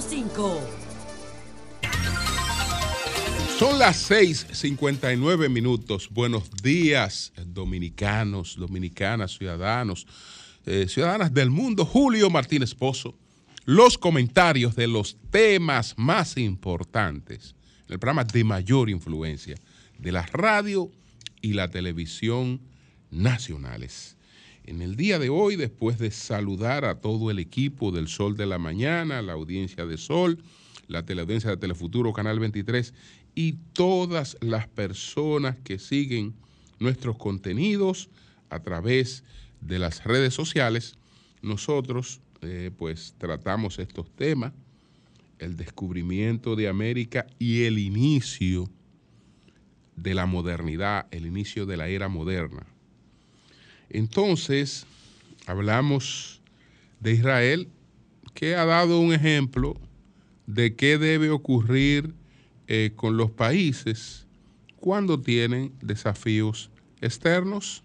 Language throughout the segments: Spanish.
96.5. Son las 6:59 minutos. Buenos días, dominicanos, dominicanas, ciudadanos, eh, ciudadanas del mundo. Julio Martínez Pozo. Los comentarios de los temas más importantes, el programa de mayor influencia de la radio y la televisión nacionales. En el día de hoy, después de saludar a todo el equipo del Sol de la Mañana, la audiencia de Sol, la teleaudiencia de Telefuturo, Canal 23 y todas las personas que siguen nuestros contenidos a través de las redes sociales, nosotros eh, pues tratamos estos temas, el descubrimiento de América y el inicio de la modernidad, el inicio de la era moderna. Entonces, hablamos de Israel, que ha dado un ejemplo de qué debe ocurrir eh, con los países cuando tienen desafíos externos.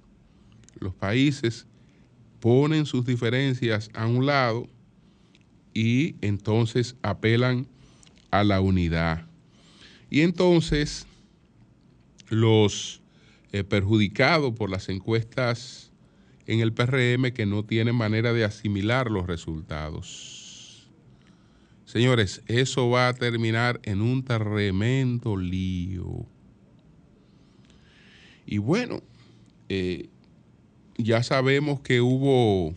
Los países ponen sus diferencias a un lado y entonces apelan a la unidad. Y entonces los eh, perjudicados por las encuestas en el PRM que no tienen manera de asimilar los resultados. Señores, eso va a terminar en un tremendo lío. Y bueno, eh, ya sabemos que hubo,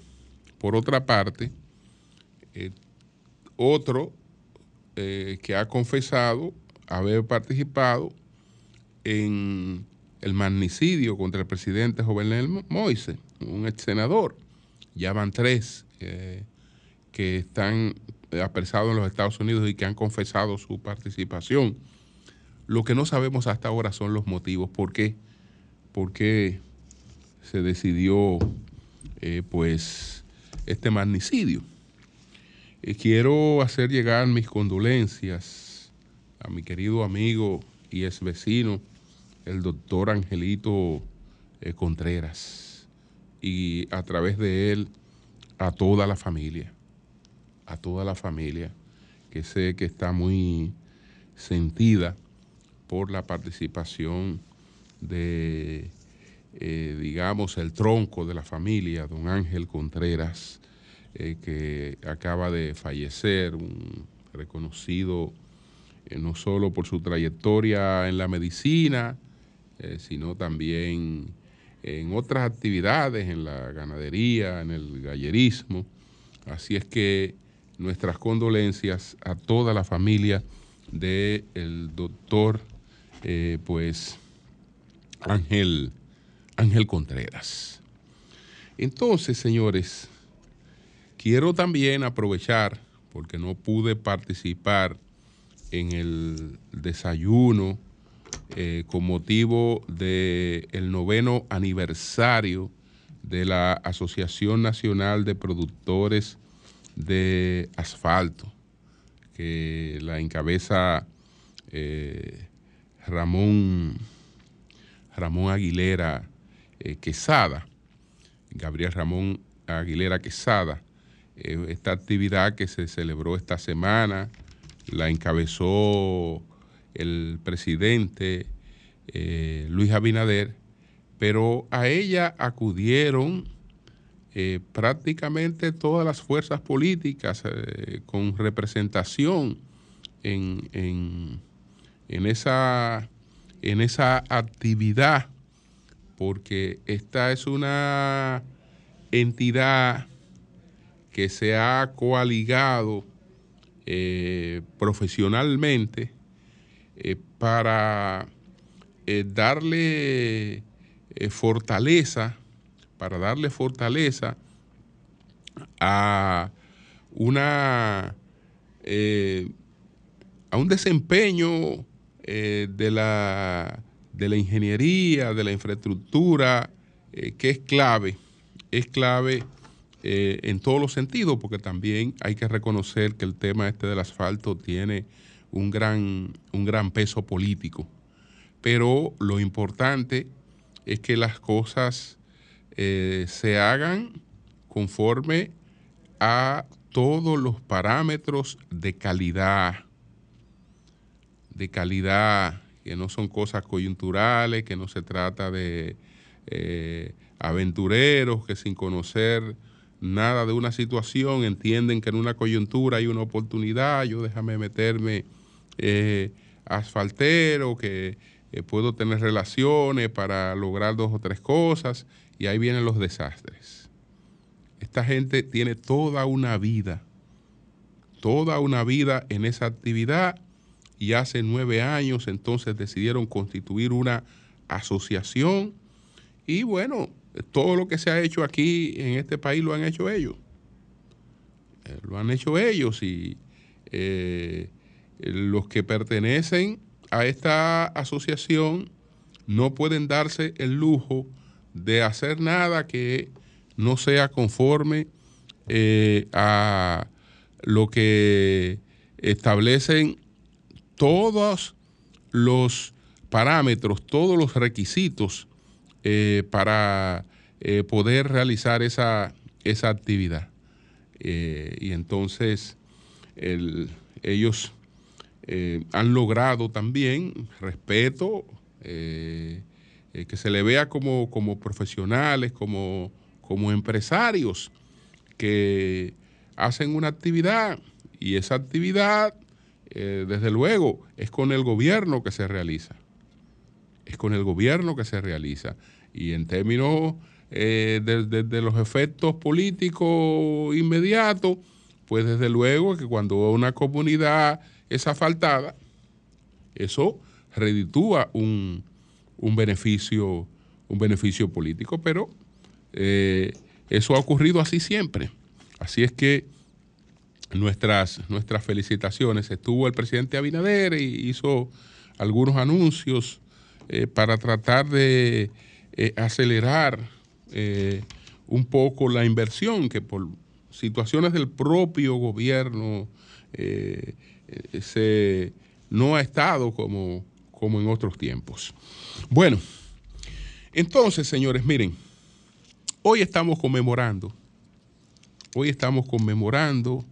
por otra parte, eh, otro eh, que ha confesado haber participado en el magnicidio contra el presidente Jovenel Moise, un ex senador. Ya van tres eh, que están apresados en los Estados Unidos y que han confesado su participación. Lo que no sabemos hasta ahora son los motivos. ¿Por qué? ¿Por qué se decidió eh, pues este magnicidio? Eh, quiero hacer llegar mis condolencias a mi querido amigo y ex vecino, el doctor Angelito eh, Contreras, y a través de él a toda la familia, a toda la familia, que sé que está muy sentida por la participación de, eh, digamos, el tronco de la familia, don Ángel Contreras, eh, que acaba de fallecer, un reconocido no solo por su trayectoria en la medicina, eh, sino también en otras actividades, en la ganadería, en el gallerismo. Así es que nuestras condolencias a toda la familia del doctor, eh, pues, Ángel, Ángel Contreras. Entonces, señores, quiero también aprovechar, porque no pude participar en el desayuno eh, con motivo del noveno aniversario de la Asociación Nacional de Productores de Asfalto, que la encabeza eh, Ramón, Ramón Aguilera eh, Quesada, Gabriel Ramón Aguilera Quesada. esta actividad que se celebró esta semana la encabezó el presidente eh, Luis Abinader, pero a ella acudieron eh, prácticamente todas las fuerzas políticas eh, con representación en, en, esa, en esa actividad, porque esta es una entidad que se ha coaligado profesionalmente eh, para eh, darle eh, fortaleza, para darle fortaleza a una a un desempeño de la de la ingeniería, de la infraestructura, que es clave, es clave en todos los sentidos, porque también hay que reconocer que el tema este del asfalto tiene un gran, un gran peso político. Pero lo importante es que las cosas eh, se hagan conforme a todos los parámetros de calidad, de calidad, que no son cosas coyunturales, que no se trata de eh, aventureros que sin conocer nada de una situación entienden que en una coyuntura hay una oportunidad, yo déjame meterme eh, asfaltero, que eh, puedo tener relaciones para lograr dos o tres cosas y ahí vienen los desastres. Esta gente tiene toda una vida, toda una vida en esa actividad y hace nueve años entonces decidieron constituir una asociación y bueno, todo lo que se ha hecho aquí en este país lo han hecho ellos. Eh, lo han hecho ellos y los que pertenecen a esta asociación no pueden darse el lujo de hacer nada que no sea conforme eh, a lo que establecen todos los parámetros, todos los requisitos eh, para eh, poder realizar esa, esa actividad. y entonces ellos han logrado también respeto, eh, que se le vea como, profesionales, como, como empresarios que hacen una actividad y esa actividad, eh, desde luego, es con el gobierno que se realiza. Es con el gobierno que se realiza. Y en términos eh, de, los efectos políticos inmediatos, pues desde luego que cuando una comunidad es asfaltada, eso reditúa un, un beneficio, un beneficio político, pero eh, eso ha ocurrido así siempre. Así es que nuestras, nuestras felicitaciones. Estuvo el presidente Abinader y hizo algunos anuncios eh, para tratar de eh, acelerar un poco la inversión que por situaciones del propio gobierno se, no ha estado como, como en otros tiempos. Bueno, entonces, señores, miren, hoy estamos conmemorando, hoy estamos conmemorando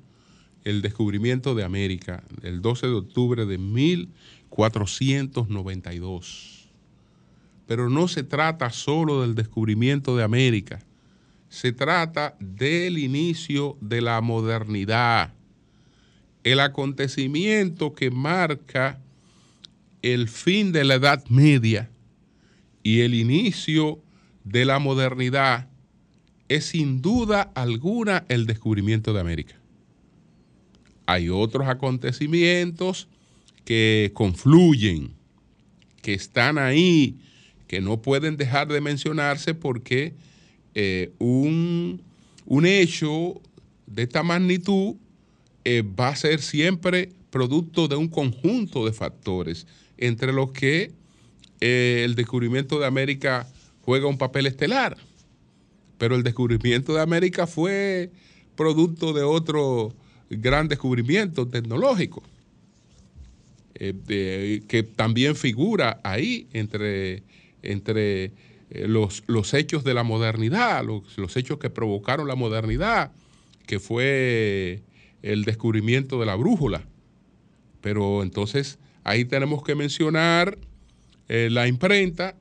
el descubrimiento de América, el 12 de octubre de 1492. Pero no se trata solo del descubrimiento de América, se trata del inicio de la modernidad, el acontecimiento que marca el fin de la Edad Media y el inicio de la modernidad es sin duda alguna el descubrimiento de América. Hay otros acontecimientos que confluyen, que están ahí, que no pueden dejar de mencionarse porque eh, un, hecho de esta magnitud eh, va a ser siempre producto de un conjunto de factores entre los que eh, el descubrimiento de América juega un papel estelar. Pero el descubrimiento de América fue producto de otro gran descubrimiento tecnológico, eh, que también figura ahí entre, entre los, los, hechos de la modernidad, los hechos que provocaron la modernidad, que fue el descubrimiento de la brújula. Pero entonces Ahí tenemos que mencionar eh, la imprenta,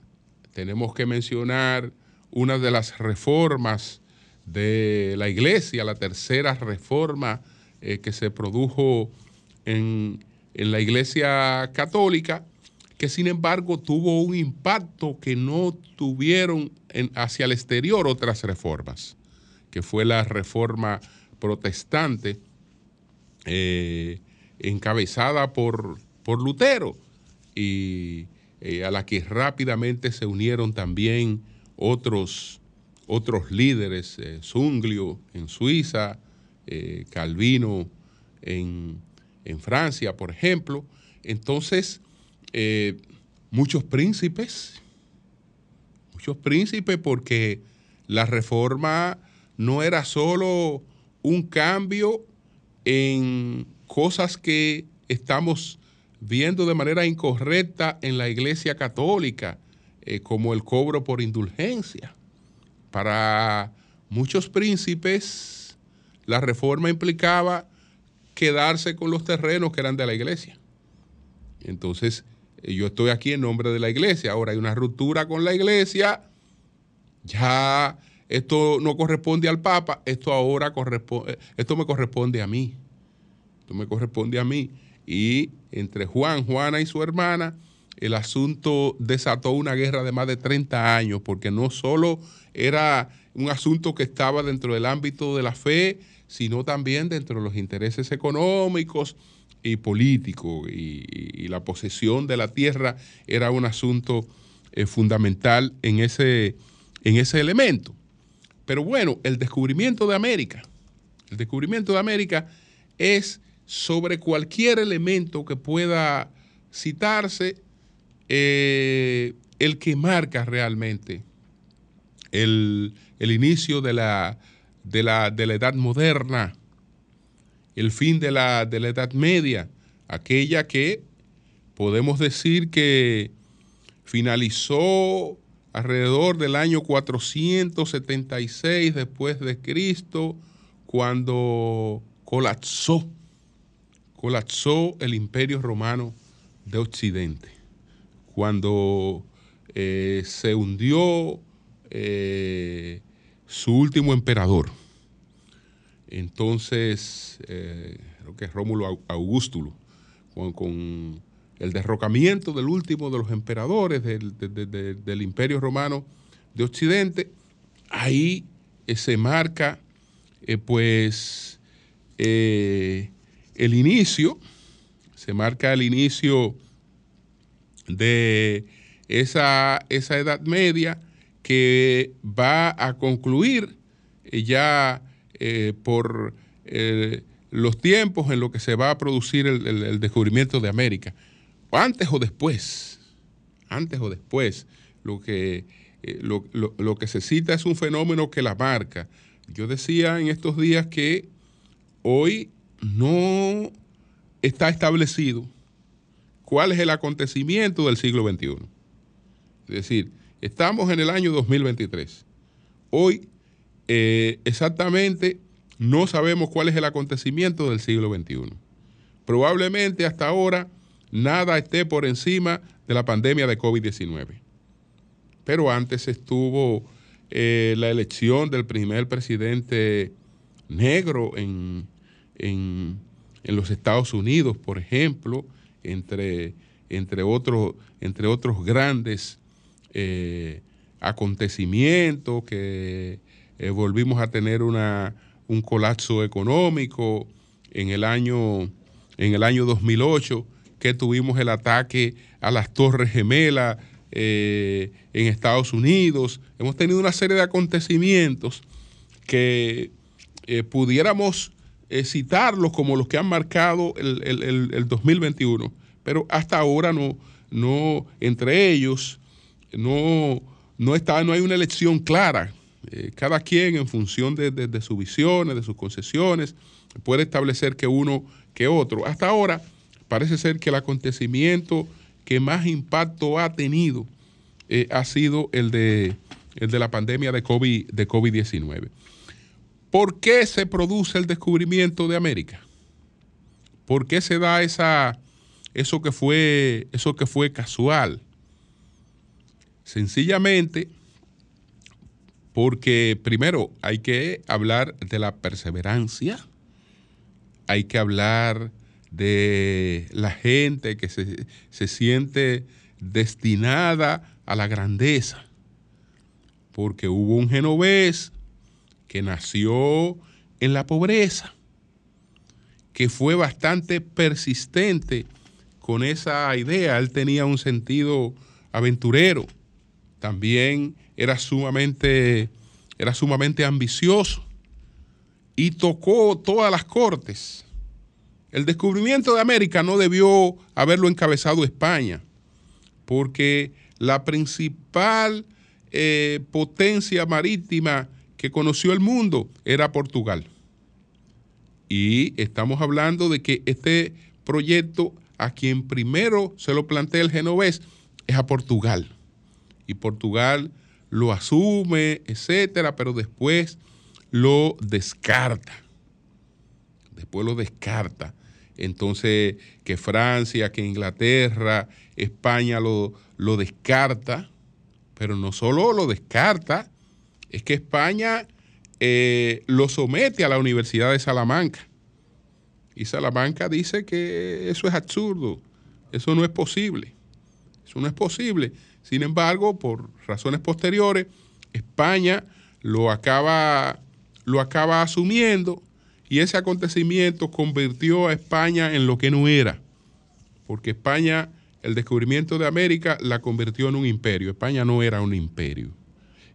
tenemos que mencionar una de las reformas de la iglesia, la tercera reforma eh, que se produjo en, la iglesia católica, que sin embargo tuvo un impacto que no tuvieron hacia el exterior otras reformas, que fue la reforma protestante eh, encabezada por por Lutero y eh, a la que rápidamente se unieron también otros, otros líderes, eh, Zunglio en Suiza, eh, Calvino en, en, Francia, por ejemplo. Entonces, muchos príncipes, muchos príncipes porque la reforma no era solo un cambio en cosas que estamos viendo de manera incorrecta en la Iglesia Católica, eh, como el cobro por indulgencia. Para muchos príncipes, la reforma implicaba quedarse con los terrenos que eran de la iglesia. Entonces, eh, yo estoy aquí en nombre de la iglesia. Ahora hay una ruptura con la iglesia. Ya esto no corresponde al Papa, esto ahora corresponde, eh, esto me corresponde a mí. Esto me corresponde a mí. Y entre Juan, Juana y su hermana, el asunto desató una guerra de más de 30 años, porque no solo era un asunto que estaba dentro del ámbito de la fe, sino también dentro de los intereses económicos y políticos. Y, la posesión de la tierra era un asunto eh, fundamental en ese, en ese elemento. Pero bueno, el descubrimiento de América, el descubrimiento de América es sobre cualquier elemento que pueda citarse eh, el que marca realmente el, inicio de la, de, la, de la, edad moderna, el fin de la, de la edad media, aquella que podemos decir que finalizó alrededor del año 476 después de Cristo, cuando colapsó, colapsó el imperio romano de Occidente, cuando eh, se hundió eh, su último emperador. Entonces, eh, creo que es Rómulo Augustulo, con el derrocamiento del último de los emperadores del, imperio romano de Occidente, ahí eh, se marca eh, pues eh, el inicio, se marca el inicio de esa, esa edad media que va a concluir ya por los tiempos en los que se va a producir el descubrimiento de América antes o después, antes o después, lo que, eh, lo, que se cita es un fenómeno que la marca. Yo decía en estos días que hoy no está establecido cuál es el acontecimiento del siglo XXI. Es decir, estamos en el año 2023. Hoy eh, exactamente no sabemos cuál es el acontecimiento del siglo XXI. Probablemente hasta ahora nada esté por encima de la pandemia de COVID-19. Pero antes estuvo eh, la elección del primer presidente negro en, los Estados Unidos, por ejemplo, entre, entre, otros, entre otros grandes eh, acontecimientos que eh, volvimos a tener una, un colapso económico en el año, en el año 2008 que tuvimos el ataque a las Torres Gemelas eh, en Estados Unidos. Hemos tenido una serie de acontecimientos que eh, pudiéramos eh, citarlos como los que han marcado el, 2021, pero hasta ahora no, no entre ellos no, no, está, no hay una elección clara. cada quien en función de, de sus visiones, de sus concesiones, puede establecer que uno que otro. Hasta ahora parece ser que el acontecimiento que más impacto ha tenido eh, ha sido el de, el de la pandemia de COVID-19. De COVID ¿Por qué se produce el descubrimiento de América? ¿Por qué se da esa, eso, que fue, eso que fue casual? Sencillamente porque primero hay que hablar de la perseverancia, hay que hablar de la gente que se, siente destinada a la grandeza, porque hubo un genovés que nació en la pobreza, que fue bastante persistente con esa idea. Él tenía un sentido aventurero, también era sumamente, era sumamente ambicioso y tocó todas las cortes el descubrimiento de América no debió haberlo encabezado España, porque la principal eh, potencia marítima que conoció el mundo era Portugal. Y estamos hablando de que este proyecto a quien primero se lo plantea el genovés es a Portugal. Y Portugal lo asume, etcétera, pero después lo descarta. después lo descarta. Entonces, que Francia, que Inglaterra, España lo, lo descarta, pero no solo lo descarta, es que España eh, lo somete a la Universidad de Salamanca. Y Salamanca dice que eso es absurdo, eso no es posible, eso no es posible. Sin embargo, por razones posteriores, España lo acaba, lo acaba asumiendo y ese acontecimiento convirtió a España en lo que no era, porque España, el descubrimiento de América, la convirtió en un imperio. España no era un imperio.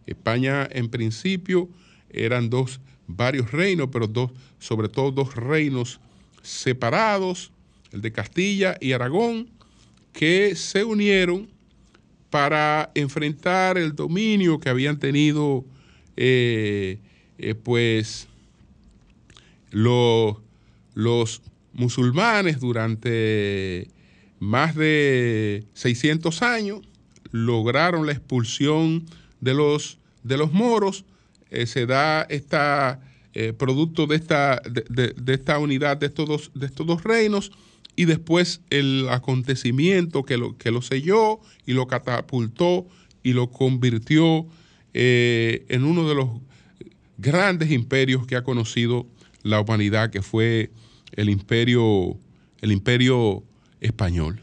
España, en principio, eran dos, varios reinos, pero dos, sobre todo dos reinos separados, el de Castilla y Aragón, que se unieron para enfrentar el dominio que habían tenido, eh, eh, pues, los, musulmanes durante más de 600 años lograron la expulsión de los, de moros. Eh, se da esta, eh, producto de esta, de, esta unidad de estos, dos, de estos dos reinos y después el acontecimiento que lo, que lo selló y lo catapultó y lo convirtió eh, en uno de los grandes imperios que ha conocido la humanidad, que fue el imperio, el imperio español.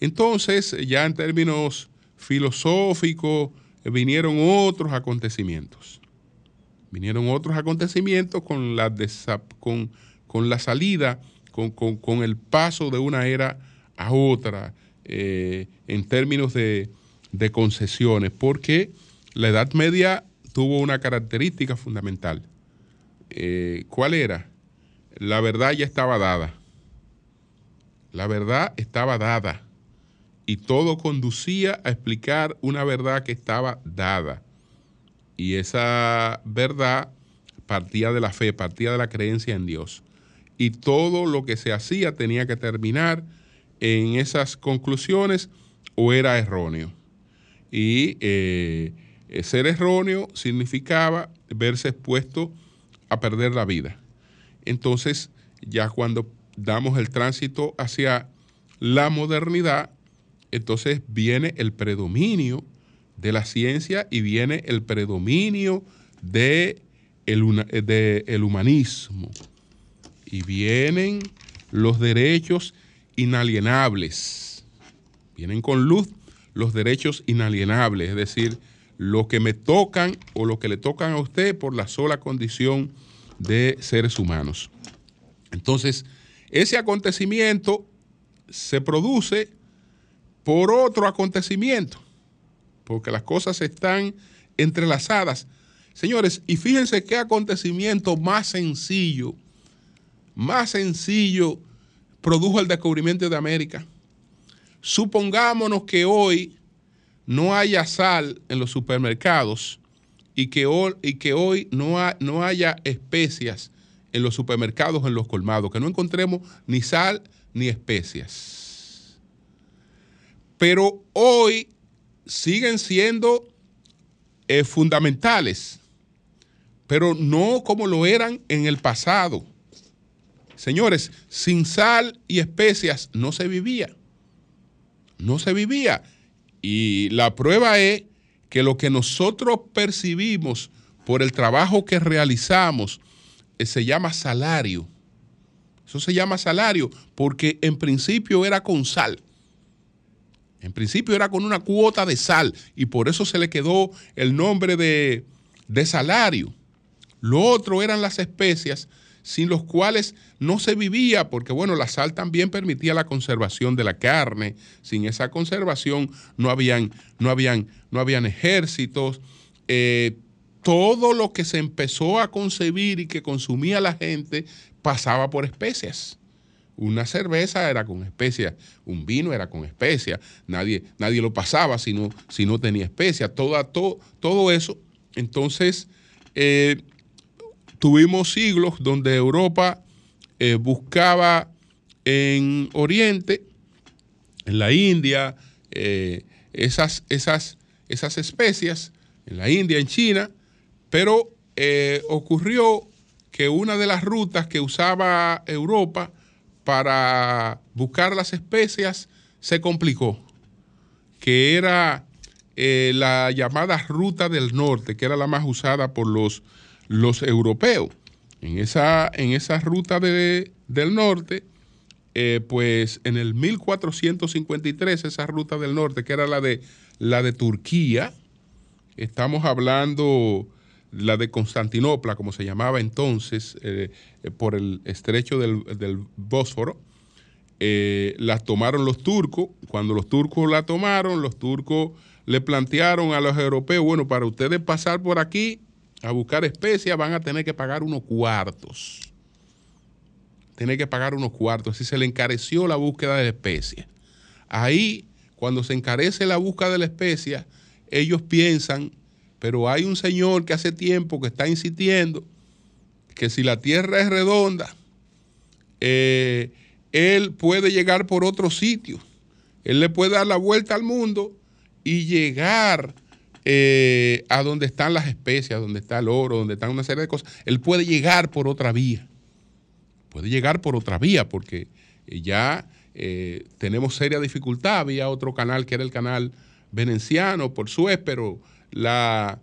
Entonces, ya en términos filosóficos, vinieron otros acontecimientos. Vinieron otros acontecimientos con la, con, con la salida, con, con, el paso de una era a otra, eh, en términos de, de concesiones, porque la Edad Media tuvo una característica fundamental eh, ¿cuál era? La verdad ya estaba dada. La verdad estaba dada. Y todo conducía a explicar una verdad que estaba dada. Y esa verdad partía de la fe, partía de la creencia en Dios. Y todo lo que se hacía tenía que terminar en esas conclusiones o era erróneo. Y eh, ser erróneo significaba verse expuesto a perder la vida. Entonces, ya cuando damos el tránsito hacia la modernidad, entonces viene el predominio de la ciencia y viene el predominio de el, humanismo. Y vienen los derechos inalienables. Vienen con luz los derechos inalienables, es decir, lo que me tocan o lo que le tocan a usted por la sola condición de seres humanos. Entonces, ese acontecimiento se produce por otro acontecimiento, porque las cosas están entrelazadas. Señores, y fíjense qué acontecimiento más sencillo, más sencillo produjo el descubrimiento de América. Supongámonos que hoy no haya sal en los supermercados y que hoy, no haya especias en los supermercados, en los colmados, que no encontremos ni sal ni especias. Pero hoy siguen siendo eh, fundamentales, pero no como lo eran en el pasado. Señores, sin sal y especias no se vivía. No se vivía. Y la prueba es que lo que nosotros percibimos por el trabajo que realizamos eh, se llama salario. Eso se llama salario porque en principio era con sal. En principio era con una cuota de sal y por eso se le quedó el nombre de, de salario. Lo otro eran las especias sin los cuales no se vivía, porque bueno, la sal también permitía la conservación de la carne. Sin esa conservación no habían, no habían, no habían ejércitos. Eh, todo lo que se empezó a concebir y que consumía la gente pasaba por especias. Una cerveza era con especias, un vino era con especias, nadie, nadie lo pasaba si no, si no tenía especias, todo, todo, todo eso. Entonces, eh, Tuvimos siglos donde Europa eh, buscaba en Oriente, en la India, eh, esas, esas, esas especias, en la India, en China, pero eh, ocurrió que una de las rutas que usaba Europa para buscar las especias se complicó, que era la llamada ruta del norte, que era la más usada por los, los europeos. En esa, en ruta del norte, eh, pues en el 1453, esa ruta del norte, que era la de, la de Turquía, estamos hablando la de Constantinopla, como se llamaba entonces, eh, por el estrecho del, del Bósforo, eh, las tomaron los turcos. Cuando los turcos la tomaron, los turcos le plantearon a los europeos, bueno, para ustedes pasar por aquí a buscar especias van a tener que pagar unos cuartos. Tienen que pagar unos cuartos. Así se le encareció la búsqueda de especias. Ahí, cuando se encarece la búsqueda de la especia, ellos piensan, pero hay un señor que hace tiempo que está insistiendo que si la tierra es redonda, eh, él puede llegar por otro sitio. Él le puede dar la vuelta al mundo y llegar eh, a donde están las especias, donde está el oro, donde están una serie de cosas. Él puede llegar por otra vía. Puede llegar por otra vía porque eh, ya eh, tenemos seria dificultad. Había otro canal que era el canal veneciano por Suez, pero la,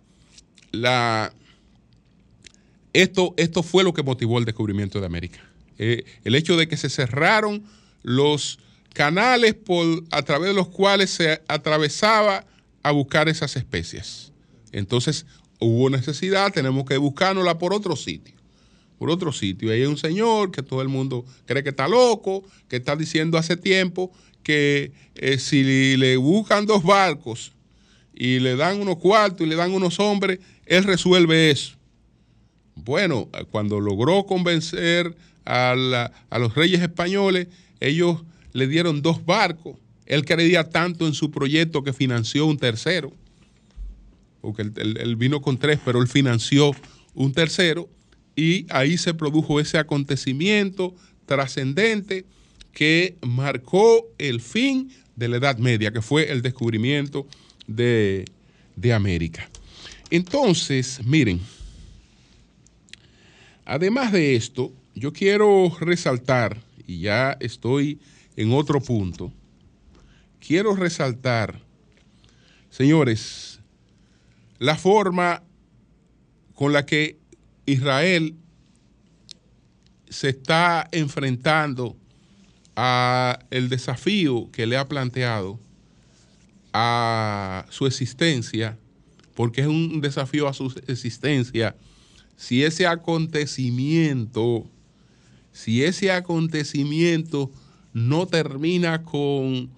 la, esto, esto fue lo que motivó el descubrimiento de América. El hecho de que se cerraron los canales por, a través de los cuales se atravesaba a buscar esas especies. Entonces hubo necesidad, tenemos que buscárnosla por otro sitio. Por otro sitio. Hay un señor que todo el mundo cree que está loco, que está diciendo hace tiempo que eh, si le buscan dos barcos y le dan unos cuartos y le dan unos hombres, él resuelve eso. Bueno, cuando logró convencer a, los reyes españoles, ellos le dieron dos barcos. Él creía tanto en su proyecto que financió un tercero, porque él, vino con tres, pero él financió un tercero y ahí se produjo ese acontecimiento trascendente que marcó el fin de la Edad Media, que fue el descubrimiento de, de América. Entonces, miren, además de esto, yo quiero resaltar, y ya estoy en otro punto, quiero resaltar, señores, la forma con la que Israel se está enfrentando a el desafío que le ha planteado a su existencia, porque es un desafío a su existencia, si ese acontecimiento si ese acontecimiento no termina con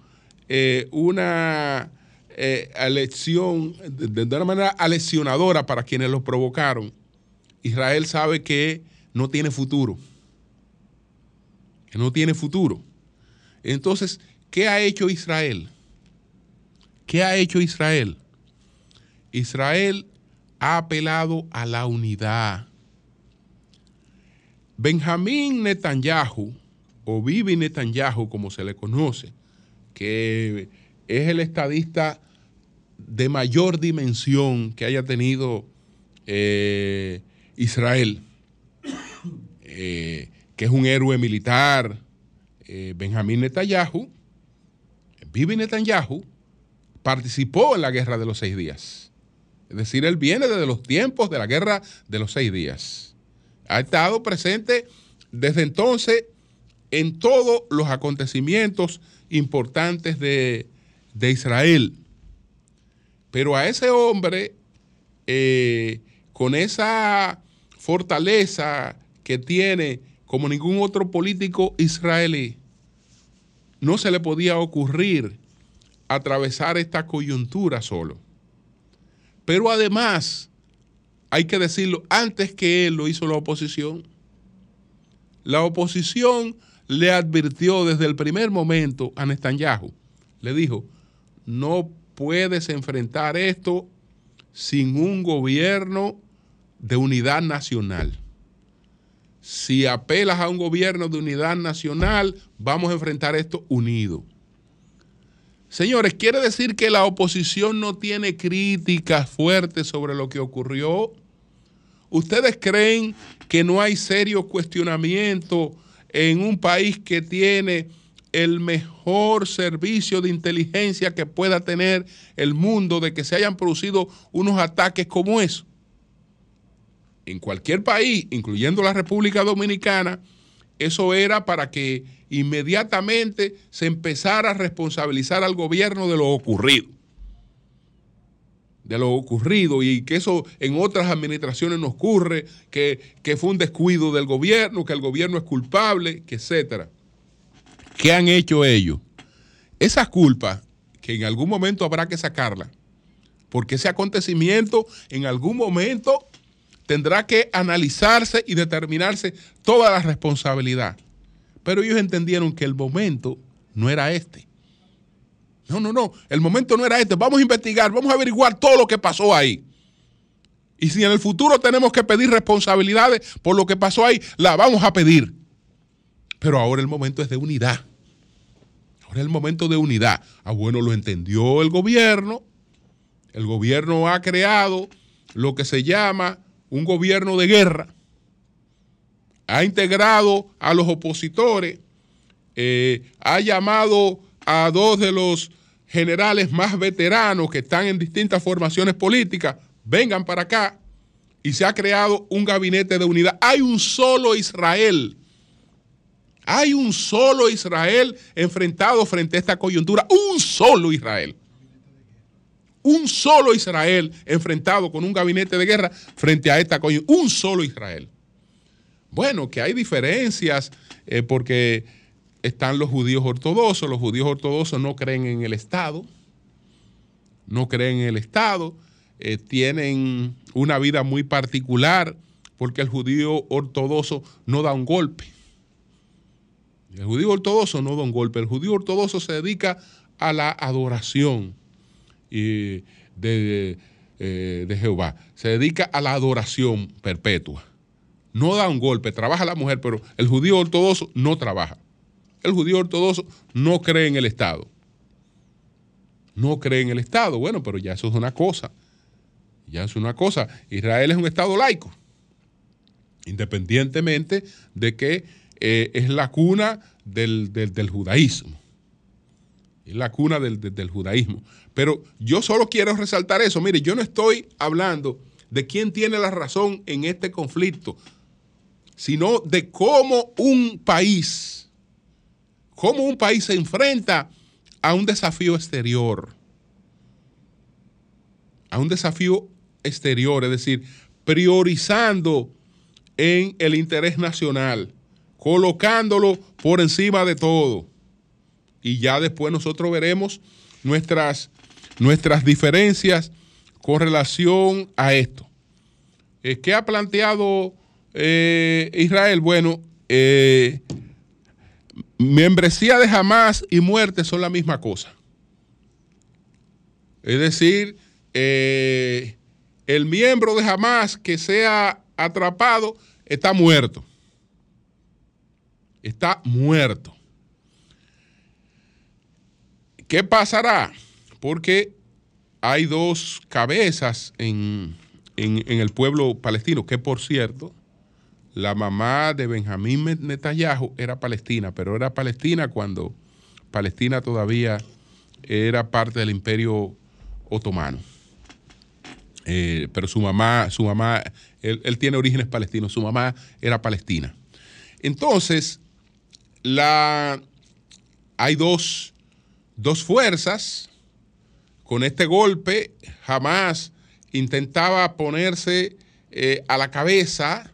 eh, una eh, elección de, una manera aleccionadora para quienes lo provocaron, Israel sabe que no tiene futuro. Que no tiene futuro. Entonces, ¿qué ha hecho Israel? ¿Qué ha hecho Israel? Israel ha apelado a la unidad Benjamín Netanyahu, o Bibi Netanyahu como se le conoce, que es el estadista de mayor dimensión que haya tenido eh, Israel, eh, que es un héroe militar, eh, Benjamín Netanyahu, Bibi Netanyahu, participó en la guerra de los seis días. Es decir, él viene desde los tiempos de la guerra de los seis días ha estado presente desde entonces en todos los acontecimientos importantes de, Israel. Pero a ese hombre, eh, con esa fortaleza que tiene como ningún otro político israelí, no se le podía ocurrir atravesar esta coyuntura solo. Pero además, hay que decirlo, antes que él lo hizo la oposición. La oposición le advirtió desde el primer momento a Netanyahu. Le dijo, no puedes enfrentar esto sin un gobierno de unidad nacional. Si apelas a un gobierno de unidad nacional, vamos a enfrentar esto unido. Señores, quiere decir que la oposición no tiene críticas fuertes sobre lo que ocurrió ¿ustedes creen que no hay serio cuestionamiento en un país que tiene el mejor servicio de inteligencia que pueda tener el mundo de que se hayan producido unos ataques como eso? En cualquier país, incluyendo la República Dominicana, eso era para que inmediatamente se empezara a responsabilizar al gobierno de lo ocurrido. De lo ocurrido y que eso en otras administraciones no ocurre, que, que fue un descuido del gobierno, que el gobierno es culpable, que etcétera. ¿Qué han hecho ellos? Esas culpas, que en algún momento habrá que sacarla, porque ese acontecimiento en algún momento tendrá que analizarse y determinarse toda la responsabilidad. Pero ellos entendieron que el momento no era este. No, no, no, el momento no era este. Vamos a investigar, vamos a averiguar todo lo que pasó ahí. Y si en el futuro tenemos que pedir responsabilidades por lo que pasó ahí, la vamos a pedir. Pero ahora el momento es de unidad. Ahora es el momento de unidad. Ah, bueno, lo entendió el gobierno. El gobierno ha creado lo que se llama un gobierno de guerra. Ha integrado a los opositores. Eh, ha llamado a dos de los generales más veteranos que están en distintas formaciones políticas. Vengan para acá. Y se ha creado un gabinete de unidad. Hay un solo Israel hay un solo Israel enfrentado frente a esta coyuntura. Un solo Israel. Un solo Israel enfrentado con un gabinete de guerra frente a esta coyuntura. Un solo Israel. Bueno, que hay diferencias eh, porque están los judíos ortodoxos. Los judíos ortodoxos no creen en el Estado. No creen en el Estado. Eh, tienen una vida muy particular porque el judío ortodoxo no da un golpe el judío ortodoxo no da un golpe, el judío ortodoxo se dedica a la adoración de, eh, de, Jehová, se dedica a la adoración perpetua. No da un golpe, trabaja la mujer, pero el judío ortodoxo no trabaja. El judío ortodoxo no cree en el Estado. No cree en el Estado. Bueno, pero ya eso es una cosa. Ya es una cosa. Israel es un Estado laico. Independientemente de que eh, es la cuna del, judaísmo. Es la cuna del, del, judaísmo. Pero yo solo quiero resaltar eso. Mire, yo no estoy hablando de quién tiene la razón en este conflicto, sino de cómo un país, cómo un país se enfrenta a un desafío exterior. A un desafío exterior, es decir, priorizando en el interés nacional colocándolo por encima de todo. Y ya después nosotros veremos nuestras, nuestras diferencias con relación a esto. Eh, ¿Qué ha planteado eh, Israel? Bueno, eh, membresía de Hamas y muerte son la misma cosa. Es decir, el miembro de Hamas que sea atrapado está muerto está muerto. ¿Qué pasará? Porque hay dos cabezas en, el pueblo palestino, que por cierto, la mamá de Benjamín Netanyahu era palestina, pero era palestina cuando Palestina todavía era parte del imperio otomano. Eh, pero su mamá, su mamá, él, tiene orígenes palestinos, su mamá era palestina. Entonces, hay dos, fuerzas. Con este golpe jamás intentaba ponerse eh, a la cabeza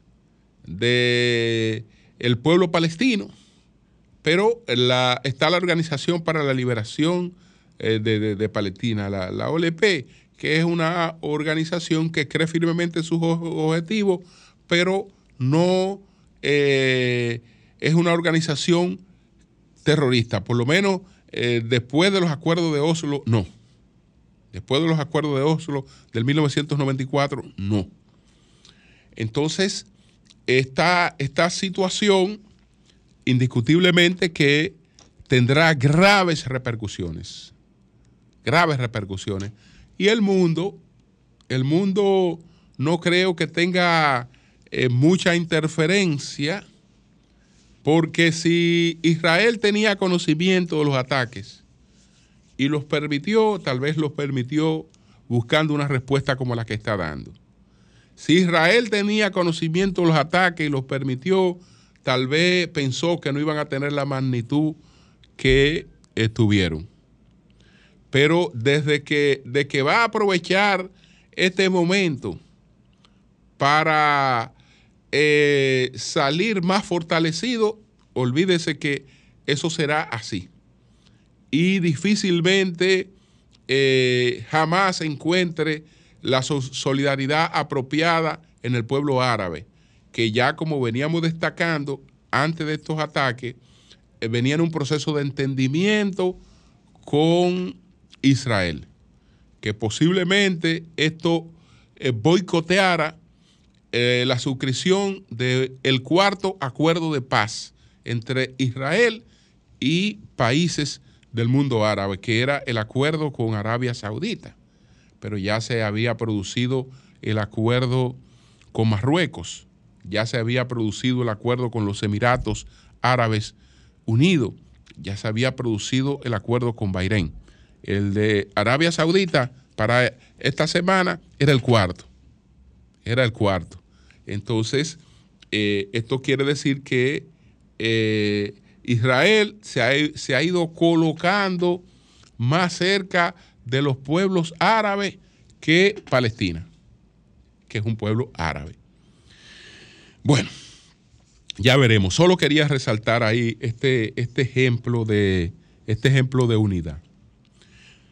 del el pueblo palestino, pero la, está la Organización para la Liberación eh, de, Palestina, la, OLP, que es una organización que cree firmemente en sus objetivos, pero no eh, es una organización terrorista, por lo menos eh, después de los acuerdos de Oslo, no. Después de los acuerdos de Oslo del 1994, no. Entonces, esta, esta situación indiscutiblemente que tendrá graves repercusiones, graves repercusiones. Y el mundo, el mundo no creo que tenga eh, mucha interferencia, porque si Israel tenía conocimiento de los ataques y los permitió, tal vez los permitió buscando una respuesta como la que está dando. Si Israel tenía conocimiento de los ataques y los permitió, tal vez pensó que no iban a tener la magnitud que estuvieron. Pero desde que, de que va a aprovechar este momento para eh, salir más fortalecido, olvídese que eso será así. Y difícilmente eh, jamás encuentre la solidaridad apropiada en el pueblo árabe, que ya como veníamos destacando antes de estos ataques, eh, venía en un proceso de entendimiento con Israel, que posiblemente esto eh, boicoteara la suscripción del cuarto acuerdo de paz entre Israel y países del mundo árabe, que era el acuerdo con Arabia Saudita, pero ya se había producido el acuerdo con Marruecos, ya se había producido el acuerdo con los Emiratos Árabes Unidos, ya se había producido el acuerdo con Bahrein. El de Arabia Saudita para esta semana era el cuarto, era el cuarto. Entonces, eh, esto quiere decir que eh, Israel se ha, ido colocando más cerca de los pueblos árabes que Palestina, que es un pueblo árabe. Bueno, ya veremos. Solo quería resaltar ahí este, este, ejemplo, de, este ejemplo de unidad.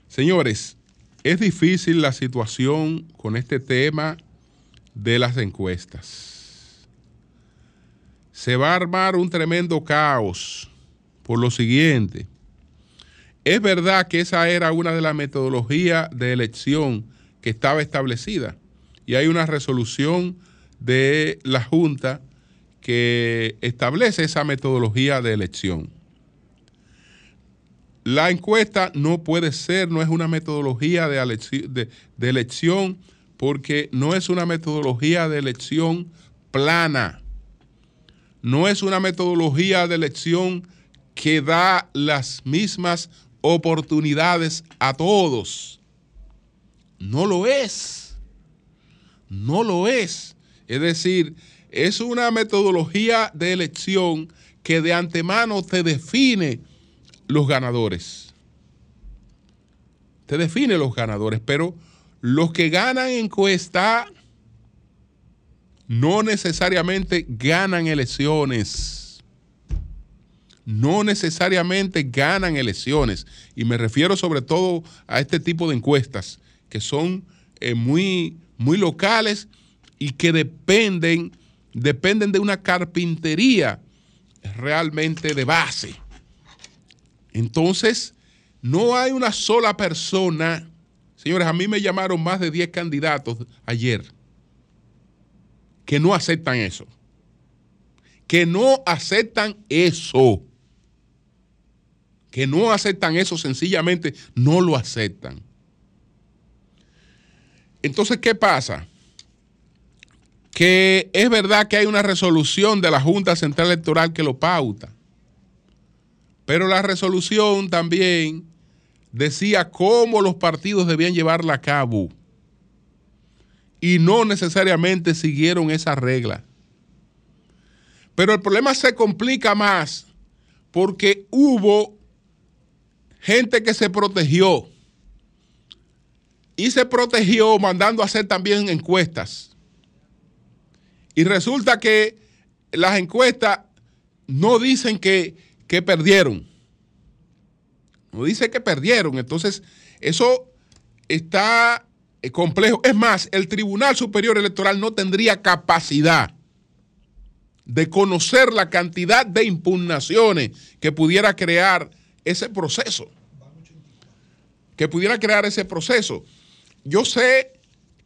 Señores, es difícil la situación con este tema de las encuestas se va a armar un tremendo caos por lo siguiente. Es verdad que esa era una de las metodologías de elección que estaba establecida y hay una resolución de la Junta que establece esa metodología de elección. La encuesta no puede ser, no es una metodología de, elección porque no es una metodología de elección plana no es una metodología de elección que da las mismas oportunidades a todos. No lo es. No lo es. Es decir, es una metodología de elección que de antemano te define los ganadores. Te define los ganadores, pero los que ganan encuesta no necesariamente ganan elecciones. No necesariamente ganan elecciones. Y me refiero sobre todo a este tipo de encuestas que son eh, muy, muy locales y que dependen, dependen de una carpintería realmente de base. Entonces, no hay una sola persona. Señores, a mí me llamaron más de 10 candidatos ayer que no aceptan eso. Que no aceptan eso. Que no aceptan eso, sencillamente no lo aceptan. Entonces, ¿qué pasa? Que es verdad que hay una resolución de la Junta Central Electoral que lo pauta. Pero la resolución también decía cómo los partidos debían llevarla a cabo y no necesariamente siguieron esa regla. Pero el problema se complica más porque hubo gente que se protegió y se protegió mandando a hacer también encuestas. Y resulta que las encuestas no dicen que, que perdieron. No dice que perdieron. Entonces, eso está complejo. Es más, el Tribunal Superior Electoral no tendría capacidad de conocer la cantidad de impugnaciones que pudiera crear ese proceso. Que pudiera crear ese proceso. Yo sé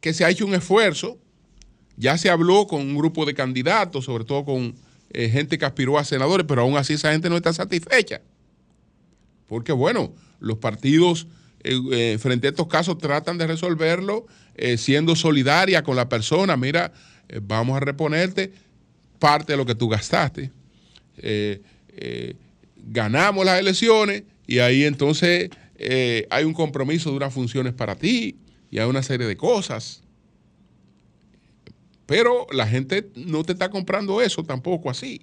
que se ha hecho un esfuerzo, ya se habló con un grupo de candidatos, sobre todo con eh, gente que aspiró a senadores, pero aún así esa gente no está satisfecha. Porque bueno, los partidos eh, frente a estos casos tratan de resolverlo siendo solidaria con la persona. Mira, vamos a reponerte parte de lo que tú gastaste. Ganamos las elecciones y ahí entonces hay un compromiso de unas funciones para ti y hay una serie de cosas. Pero la gente no te está comprando eso tampoco así.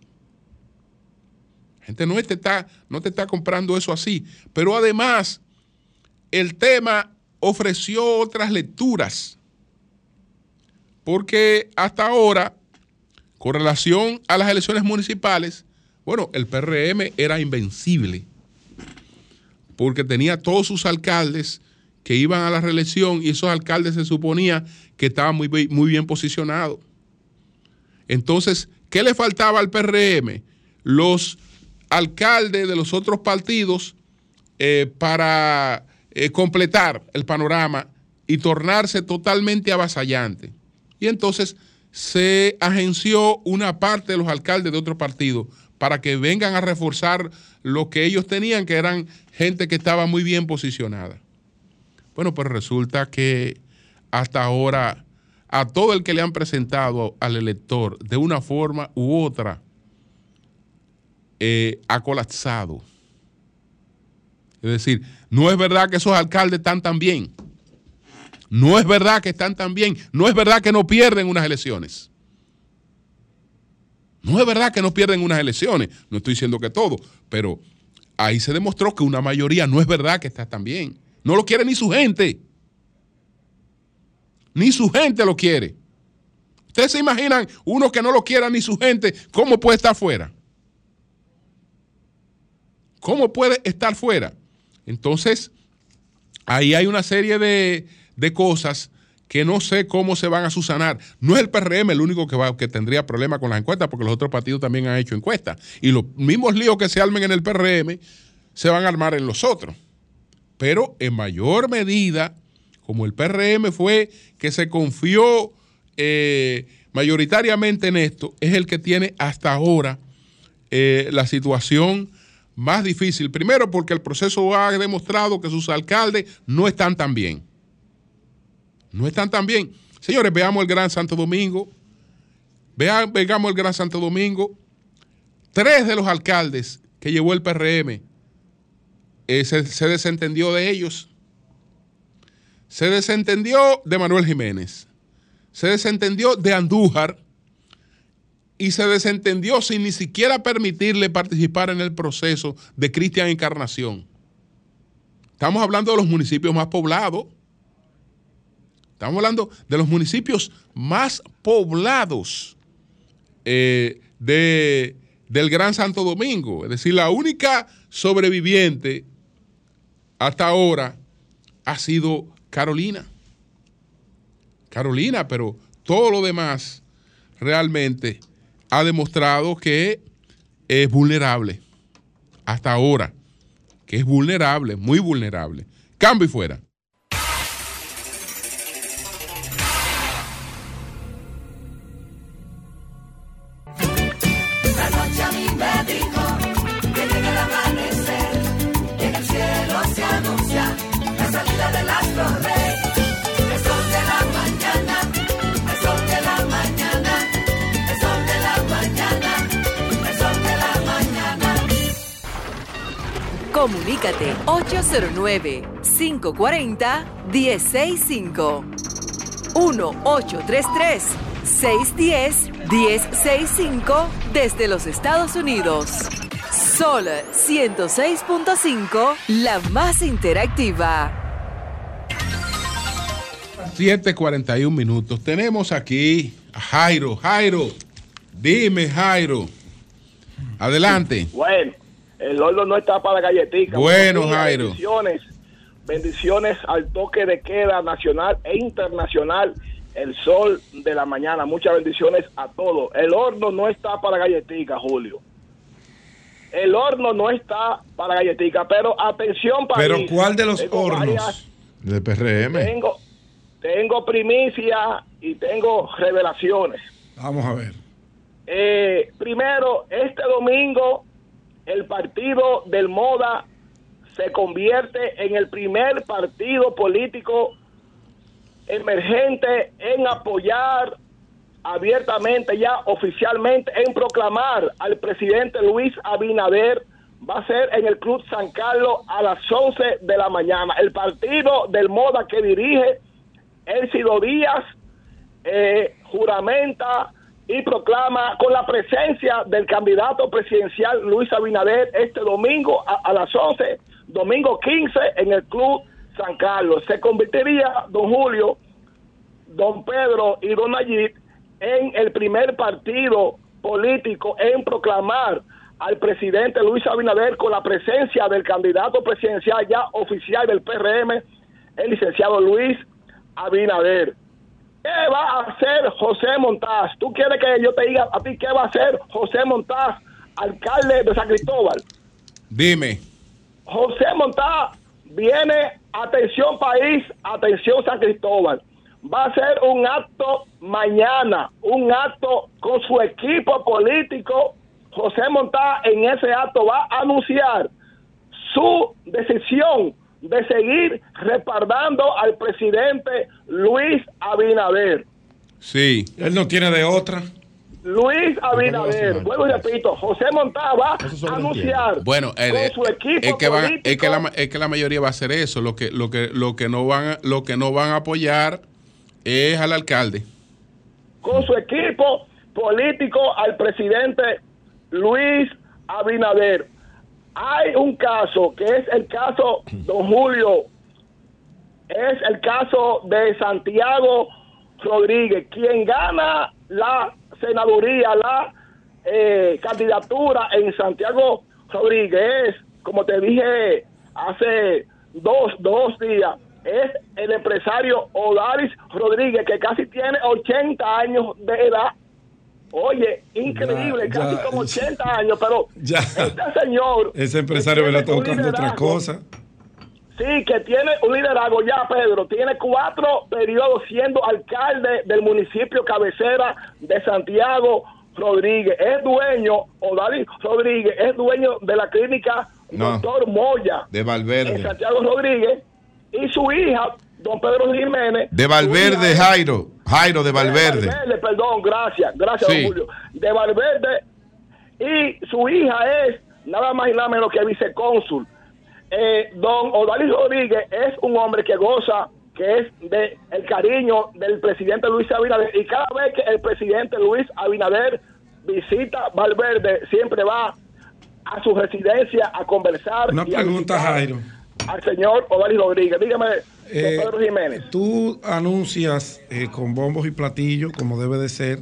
La gente no te está, no te está comprando eso así. Pero además, el tema ofreció otras lecturas. Porque hasta ahora, con relación a las elecciones municipales, bueno, el PRM era invencible. Porque tenía todos sus alcaldes que iban a la reelección y esos alcaldes se suponía que estaban muy, muy bien posicionados. Entonces, ¿qué le faltaba al PRM? Los alcaldes de los otros partidos eh, para eh, completar el panorama y tornarse totalmente avasallante. Y entonces se agenció una parte de los alcaldes de otro partido para que vengan a reforzar lo que ellos tenían, que eran gente que estaba muy bien posicionada. Bueno, pues resulta que hasta ahora a todo el que le han presentado al elector de una forma u otra eh, ha colapsado. Es decir, no es verdad que esos alcaldes están tan bien. No es verdad que están tan bien. No es verdad que no pierden unas elecciones. No es verdad que no pierden unas elecciones. No estoy diciendo que todo, pero ahí se demostró que una mayoría no es verdad que está tan bien. No lo quiere ni su gente. Ni su gente lo quiere. ¿Ustedes se imaginan uno que no lo quiera ni su gente, cómo puede estar fuera? ¿Cómo puede estar fuera? Entonces, ahí hay una serie de, cosas que no sé cómo se van a susanar. No es el PRM el único que, va, que tendría problemas con las encuestas, porque los otros partidos también han hecho encuestas. Y los mismos líos que se armen en el PRM se van a armar en los otros pero en mayor medida, como el PRM fue que se confió eh, mayoritariamente en esto, es el que tiene hasta ahora eh, la situación más difícil. Primero porque el proceso ha demostrado que sus alcaldes no están tan bien. No están tan bien. Señores, veamos el Gran Santo Domingo. Veamos, el Gran Santo Domingo. Tres de los alcaldes que llevó el PRM eh, se, desentendió de ellos. Se desentendió de Manuel Jiménez. Se desentendió de Andújar y se desentendió sin ni siquiera permitirle participar en el proceso de Cristian Encarnación. Estamos hablando de los municipios más poblados. Estamos hablando de los municipios más poblados eh, de, del Gran Santo Domingo. Es decir, la única sobreviviente hasta ahora ha sido Carolina. Carolina, pero todo lo demás realmente ha demostrado que es vulnerable. Hasta ahora, que es vulnerable, muy vulnerable. Cambio y fuera. Comunícate 809-540-1065. 1-833-610-1065 desde los Estados Unidos. Sol 106.5, la más interactiva. 7:41 minutos. Tenemos aquí a Jairo. Jairo, dime, Jairo. Adelante. Bueno, el horno no está para galletitas. Bueno, Jairo. Bendiciones, bendiciones al toque de queda nacional e internacional. El sol de la mañana. Muchas bendiciones a todos. El horno no está para galletica, Julio. El horno no está para galletica, pero atención para Pero ¿cuál de los hornos? de PRM. Tengo, tengo primicia y tengo revelaciones. Vamos a ver. Eh, primero, este domingo el partido del Moda se convierte en el primer partido político emergente en apoyar abiertamente ya oficialmente en proclamar al presidente Luis Abinader va a ser en el Club San Carlos a las 11 de la mañana. El partido del Moda que dirige Elcido Díaz eh, juramenta y proclama con la presencia del candidato presidencial Luis Abinader este domingo a, las 11, domingo 15 en el Club San Carlos. Se convertiría, don Julio, don Pedro y don Nayib en el primer partido político en proclamar al presidente Luis Abinader con la presencia del candidato presidencial ya oficial del PRM, el licenciado Luis Abinader. ¿Qué va a hacer José Montaz? ¿Tú quieres que yo te diga a ti qué va a hacer José Montaz, alcalde de San Cristóbal? Dime. José Montaz viene, atención país, atención San Cristóbal va a ser un acto mañana, un acto con su equipo político. José Montá en ese acto va a anunciar su decisión de seguir respaldando al presidente Luis Abinader. Sí. Él no tiene de otra. Luis Abinader, vuelvo y repito, José Montá va a anunciar bueno, con su equipo es que, van, político, es, que la, es que la mayoría va a hacer eso. Lo que, lo que, lo que no van, lo que no van a apoyar es al alcalde. con su equipo político al presidente Luis Abinader. Hay un caso que es el caso, don Julio, es el caso de Santiago Rodríguez, quien gana la senaduría, la eh, candidatura en Santiago Rodríguez, como te dije hace dos, dos días, es el empresario Odalis Rodríguez, que casi tiene 80 años de edad. Oye, increíble, Ya, casi ya, como ya. 80 años, pero Ya. este señor... Ese empresario me está buscando otra cosa. Sí, que tiene un liderazgo ya, Pedro. Tiene cuatro periodos siendo alcalde del municipio cabecera de Santiago Rodríguez. Es dueño, Odalí Rodríguez, es dueño de la clínica No. Doctor Moya De en Valverde. Santiago Rodríguez. Y su hija, don Pedro Jiménez. De Valverde, hija es- Jairo. Jairo de de Valverde. Valverde, perdón, gracias, gracias, Sí. don Julio. De Valverde. Y su hija es nada más y nada menos que vicecónsul. Eh, don Odalis Rodríguez es un hombre que goza, que es de el cariño del presidente Luis Abinader. Y cada vez que el presidente Luis Abinader visita Valverde, siempre va a su residencia a conversar. Una y pregunta, Jairo. Al señor Odalis Rodríguez. Dígame, Eh, Jiménez. Tú anuncias eh, con bombos y platillos, como debe de ser,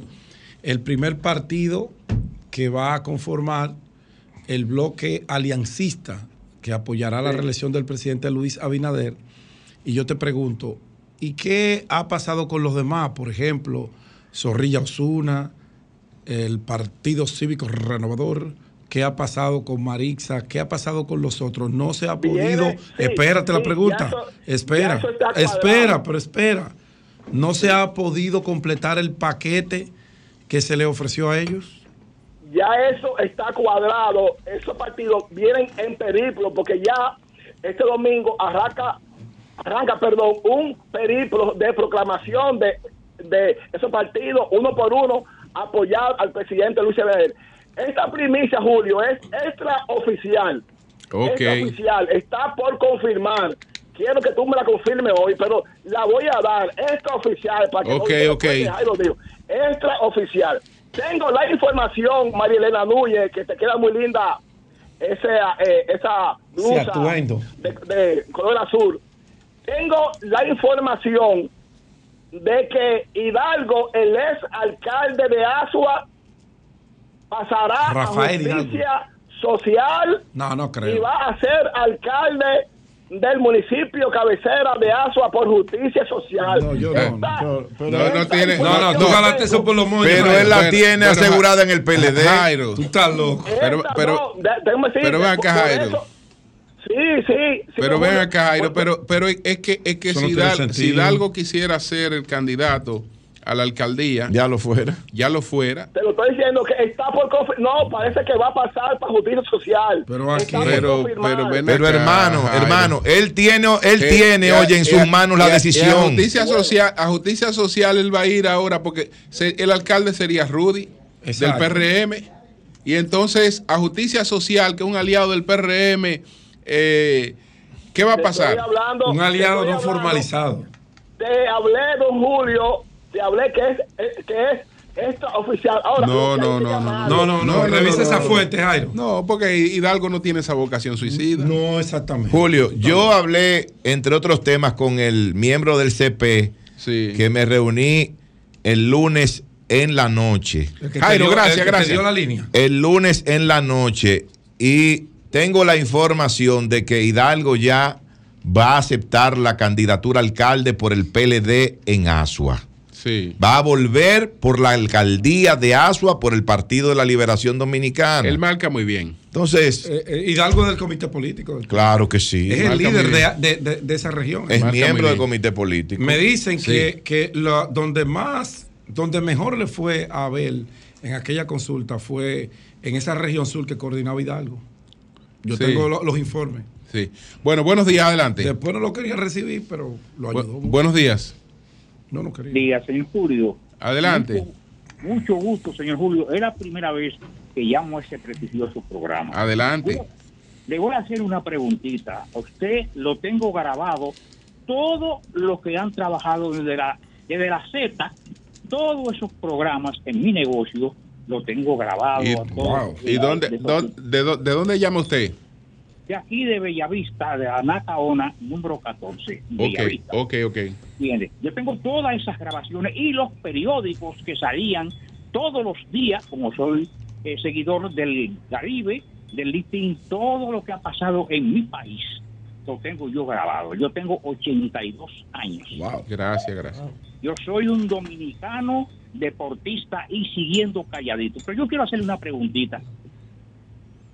el primer partido que va a conformar el bloque aliancista que apoyará la reelección del presidente Luis Abinader. Y yo te pregunto, ¿y qué ha pasado con los demás? Por ejemplo, Zorrilla Osuna, el Partido Cívico Renovador. ¿Qué ha pasado con Marixa? ¿Qué ha pasado con los otros? No se ha podido. sí, Espérate la pregunta. espera, espera, pero espera. No se ha podido completar el paquete que se le ofreció a ellos. ya eso está cuadrado, esos partidos vienen en periplo porque ya este domingo arranca, arranca perdón, un periplo de proclamación de, de esos partidos uno por uno apoyar al presidente Luis Abinader. Esta primicia, Julio, es extraoficial. Ok. Extraoficial, está por confirmar. Quiero que tú me la confirmes hoy, pero la voy a dar extraoficial para que Ok, no ok. Jairo dijo, extraoficial. Tengo la información, María Elena Núñez, que te queda muy linda esa, eh, esa blusa de, de color azul. Tengo la información de que Hidalgo, el ex alcalde de Asua, pasará Rafael a justicia social No, no y va a ser alcalde del municipio cabecera de Asua por justicia social. No, yo no, Esta- no, no, no tiene- No, no, tú ganaste eso por los moños. Pero Jairo. él la Bueno, tiene bueno, asegurada en el PLD. Jairo. Tú estás loco. Pero- Esta, pero- no, pero ven acá, Jairo. eso- Sí, sí. sí, Pero ven acá, Jairo, pero, pero es que, es que si Hidalgo quisiera ser el candidato a la alcaldía, Ya lo fuera. ya lo fuera. Te lo estoy diciendo que está por No, parece que va a pasar para justicia social. Pero aquí- Pero, pero ven Pero acá, hermano, Jairo. hermano, él tiene, él Eh, tiene, eh, oye, en eh, sus manos la eh, A decisión. justicia, social, a justicia social él va a ir ahora porque se- el alcalde sería Rudy Exacto. del PRM. Y entonces a justicia social, que es un aliado del PRM, eh, ¿qué va a pasar? hablando- Un aliado no hablando- formalizado. Te hablé, don Julio, te hablé que es, eh, que es esto oficial. Ahora, No, no, no, no, No, no, no, No, no, revisa no, esa fuente, Jairo. No, porque Hidalgo no tiene esa vocación suicida. No, exactamente. Julio, yo hablé, entre otros temas, con el miembro del CP, Sí. que me reuní el lunes en la noche. Jairo, dio- gracias, el gracias. dio la línea. El lunes en la noche y tengo la información de que Hidalgo ya va a aceptar la candidatura alcalde por el PLD en Asua. Sí. Va a volver por la alcaldía de Asua por el Partido de la Liberación Dominicana. Él marca muy bien. Entonces, Eh, eh, Hidalgo del comité político. del- claro que sí. es el líder de, de- de- de esa región. Es miembro del comité político. Me dicen Sí. que, que donde más, donde mejor le fue a Abel en aquella consulta fue en esa región sur que coordinaba Hidalgo. Yo Sí. tengo lo- los informes. Sí. Bueno, buenos días, adelante. Después no lo quería recibir, pero lo Bu- ayudó. mucho. buenos días. No, no quería. día, señor Julio. Adelante. Mucho, mucho gusto, señor Julio. Es la primera vez que llamo a ese prestigioso programa. Adelante. Le voy a hacer una preguntita. A usted lo tengo grabado. Todos los que han trabajado desde la, desde la Z, todos esos programas en mi negocio, lo tengo grabado. ¿Y, a todos. wow. ¿y dónde, De- de dónde llama usted? De aquí de Bellavista, de Anacaona, número 14. Ok, Bellavista. ok, ok. ¿Entiendes? Yo tengo todas esas grabaciones y los periódicos que salían todos los días, como soy eh, seguidor del Caribe, del listín, todo lo que ha pasado en mi país, lo tengo yo grabado. Yo tengo 82 años. Wow. Gracias, gracias. Yo soy un dominicano deportista y siguiendo calladito. Pero yo quiero hacerle una preguntita.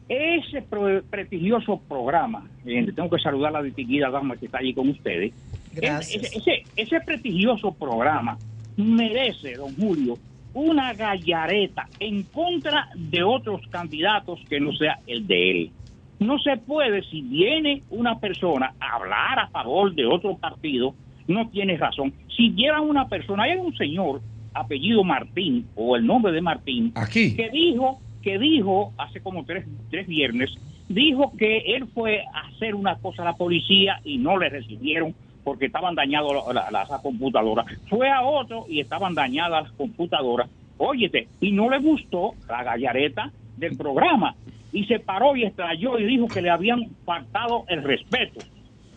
Ese pro- prestigioso programa, eh, tengo que saludar a la distinguida dama que está allí con ustedes. Gracias. Ese, ese, ese prestigioso programa merece, don Julio, una gallareta en contra de otros candidatos que no sea el de él. No se puede, si viene una persona a hablar a favor de otro partido, no tiene razón. Si viera una persona, hay un señor apellido Martín o el nombre de Martín, Aquí. que dijo, que dijo hace como tres, tres viernes, dijo que él fue a hacer una cosa a la policía y no le recibieron porque estaban dañadas la- la- las computadoras. Fue a otro y estaban dañadas las computadoras. Óyete, y no le gustó la gallareta del programa. Y se paró y estalló y dijo que le habían faltado el respeto.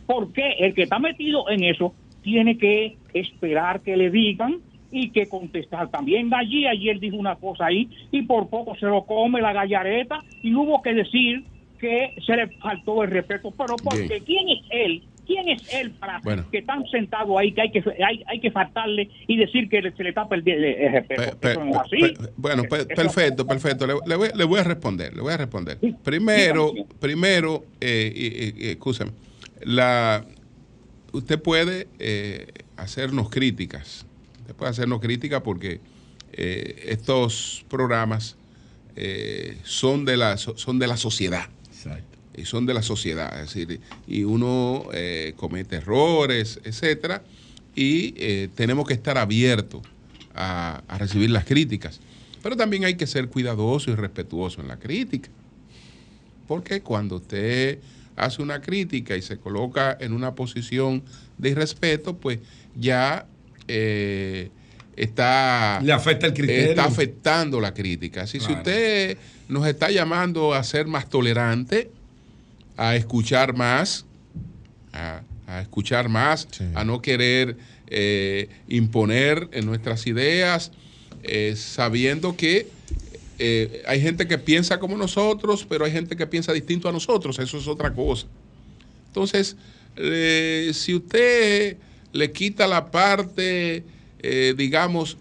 Porque el que está metido en eso tiene que esperar que le digan y que contestar también. Allí, ayer dijo una cosa ahí y por poco se lo come la gallareta y hubo que decir que se le faltó el respeto. Pero porque Bien. ¿quién es él? ¿Quién es él para Bueno. que están sentados ahí que hay que hay, hay que faltarle y decir que se le tapa el, el- respeto? Pe- no bueno, Eso- perfecto, perfecto. Le, le voy, le voy a responder, le voy a responder. Sí, Primero, primero, eh, la, usted puede eh, hacernos críticas. Usted puede hacernos críticas porque eh, estos programas eh, son de la so- son de la sociedad Exacto. y son de la sociedad, es decir, y uno eh, comete errores, etcétera, y tenemos que estar abiertos a, a recibir las críticas. Pero también hay que ser cuidadoso y respetuoso en la crítica. Porque cuando usted hace una crítica y se coloca en una posición de irrespeto, pues ya eh, está Le afecta el criterio. está afectando la crítica. Así si usted nos está llamando a ser más tolerante, a escuchar más, a, a escuchar más, Sí. a no querer eh, imponer en nuestras ideas, eh, sabiendo que eh, hay gente que piensa como nosotros, pero hay gente que piensa distinto a nosotros, eso es otra cosa. Entonces, si usted le quita la parte, eh, digamos,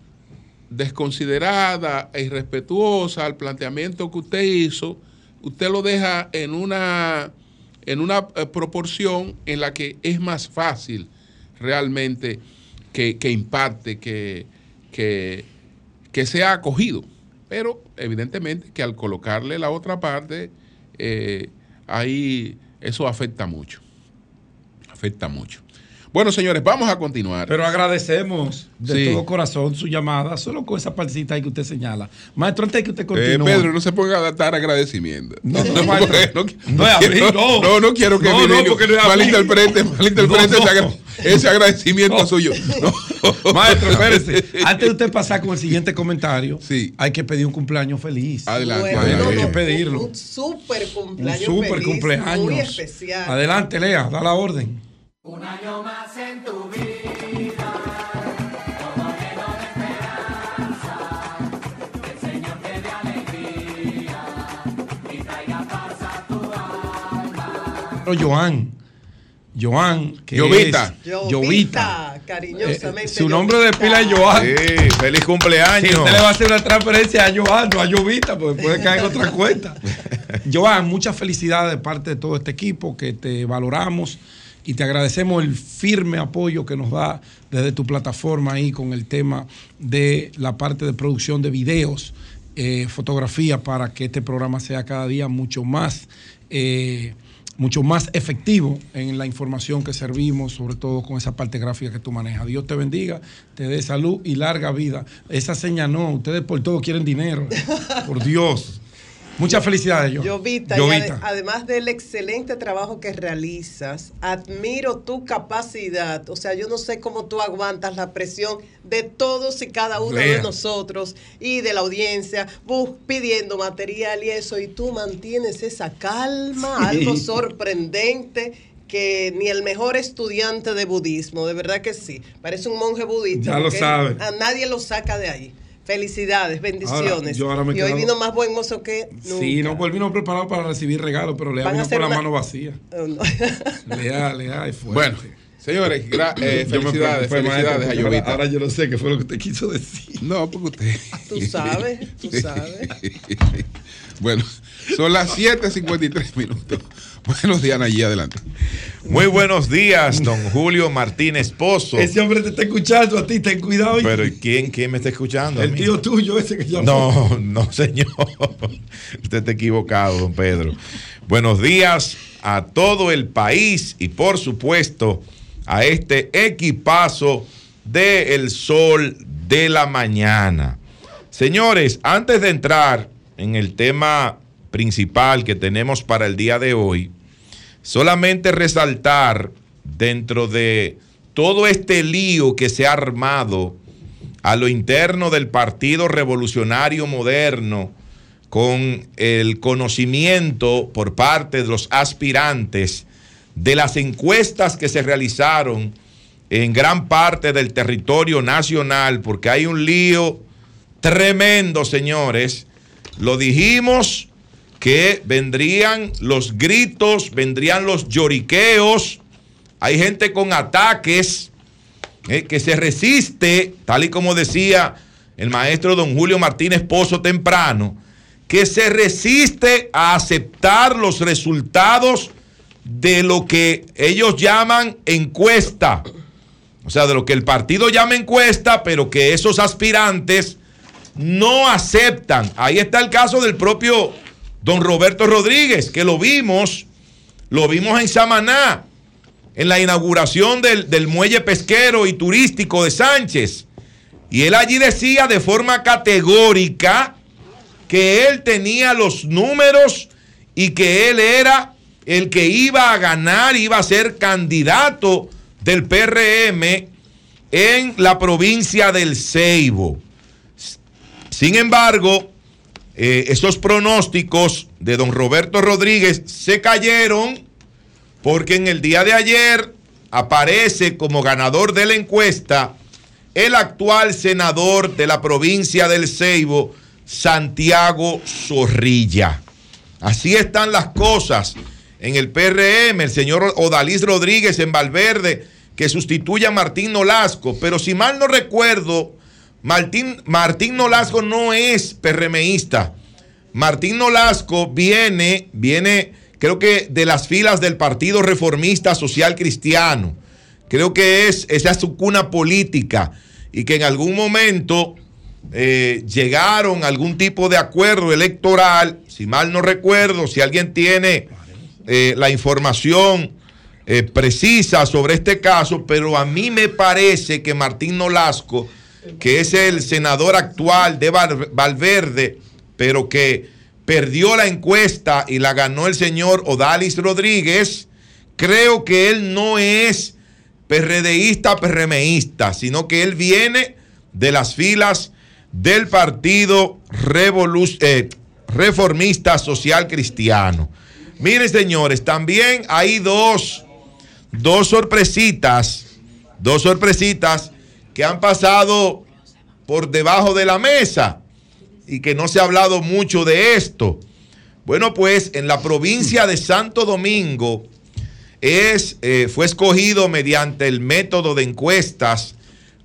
desconsiderada e irrespetuosa al planteamiento que usted hizo, usted lo deja en una, en una eh, proporción en la que es más fácil realmente que, que impacte, que, que, que sea acogido. Pero evidentemente que al colocarle la otra parte, eh, ahí eso afecta mucho. Afecta mucho. Bueno, señores, vamos a continuar. Pero agradecemos de Sí. todo corazón su llamada, solo con esa partecita ahí que usted señala. Maestro, antes de que usted Eh, continúe. Pedro, no se ponga a dar agradecimiento. No, no, maestro. no, No es abrir, quiero- no. no, no quiero que No, no, porque no malinterprete, malinterprete No, no. ese, agra- ese agradecimiento No. suyo. No. Maestro, espérese. Antes de usted pasar con el siguiente comentario, Sí. hay que pedir un cumpleaños feliz. Adelante. Bueno, adelante. hay no, que no, pedirlo. Un súper Un cumpleaños super feliz, cumpleaños. Muy especial. Adelante, Lea, da la orden. Pero Joan, Joan, que es Llovita, Llovita. cariñosamente. Eh, su nombre de pila es Joan. Sí, feliz Sí, cumpleaños. usted le va a hacer una transferencia a Joan, no a Llovita, porque puede caer en otra cuenta. Joan, muchas felicidades de parte de todo este equipo, que te valoramos y te agradecemos el firme apoyo que nos da desde tu plataforma ahí con el tema de la parte de producción de videos, eh, fotografía, para que este programa sea cada día mucho más... eh, mucho más efectivo en la información que servimos, sobre todo con esa parte gráfica que tú manejas. Dios te bendiga, te dé salud y larga vida. Esa seña no, ustedes por todo quieren dinero. Por Dios. Muchas felicidades, yo. Llovita, y ade- además del excelente trabajo que realizas, admiro tu capacidad. O sea, yo no sé cómo tú aguantas la presión de todos y cada uno Lea. de nosotros y de la audiencia, bus- pidiendo material y eso, y tú mantienes esa calma, algo sorprendente que ni el mejor estudiante de budismo, de verdad que sí, parece un monje budista. Ya lo sabe. A nadie lo saca de ahí. Felicidades, bendiciones. yo ahora me y hoy vino más buen mozo que nunca. Sí, no, pues vino preparado para recibir regalos, pero a vino con la una- mano vacía. Oh, no. Lea, Lea, es fuerte. Bueno, señores, gra- eh, felicidades, maestro, felicidades a ahora, Llovita. ahora yo no sé qué fue lo que usted quiso decir. No, porque usted. Tú sabes, tú sabes. bueno, son las 7:53 minutos. Buenos días, allí adelante. Muy buenos días, don Julio Martínez Pozo. Ese hombre te está escuchando a ti, ten cuidado. Pero ¿quién, quién me está escuchando? el tío tuyo ese que llamó. No, no, señor. Usted está equivocado, don Pedro. Buenos días a todo el país y por supuesto a este equipazo de El Sol de la Mañana. Señores, antes de entrar en el tema principal que tenemos para el día de hoy, solamente resaltar dentro de todo este lío que se ha armado a lo interno del Partido Revolucionario Moderno con el conocimiento por parte de los aspirantes de las encuestas que se realizaron en gran parte del territorio nacional, porque hay un lío tremendo, señores. Lo dijimos que vendrían los gritos, vendrían los lloriqueos, hay gente con ataques eh, que se resiste, tal y como decía el maestro don Julio Martínez Pozo temprano, que se resiste a aceptar los resultados de lo que ellos llaman encuesta. O sea, de lo que el partido llama encuesta, pero que esos aspirantes no aceptan. Ahí está el caso del propio don Roberto Rodríguez, que lo vimos, lo vimos en Samaná, en la inauguración del, muelle pesquero y turístico de Sánchez. Y él allí decía de forma categórica que él tenía los números y que él era el que iba a ganar, iba a ser candidato del PRM en la provincia del Ceibo. Sin embargo, eh, esos pronósticos de don Roberto Rodríguez se cayeron porque en el día de ayer aparece como ganador de la encuesta el actual senador de la provincia del Ceibo, Santiago Zorrilla. Así están las cosas en el PRM, el señor Odalís Rodríguez en Valverde, que sustituye a Martín Nolasco. Pero si mal no recuerdo, Martín, Martín Nolasco no es PRMista. Martín Nolasco viene, viene, creo que de las filas del Partido Reformista Social Cristiano. Creo que es, esa es su cuna política. y que en algún momento eh, llegaron a algún tipo de acuerdo electoral, si mal no recuerdo, si alguien tiene eh, la información eh, precisa sobre este caso, pero a mí me parece que Martín Nolasco, que es el senador actual de Val- Valverde, pero que perdió la encuesta y la ganó el señor Odalis Rodríguez, creo que él no es PRDista, PRMista, sino que él viene de las filas del Partido eh, Reformista Social Cristiano. Miren, señores, también hay dos, dos sorpresitas, dos sorpresitas que han pasado por debajo de la mesa y que no se ha hablado mucho de esto. Bueno, pues en la provincia de Santo Domingo es, eh, fue escogido mediante el método de encuestas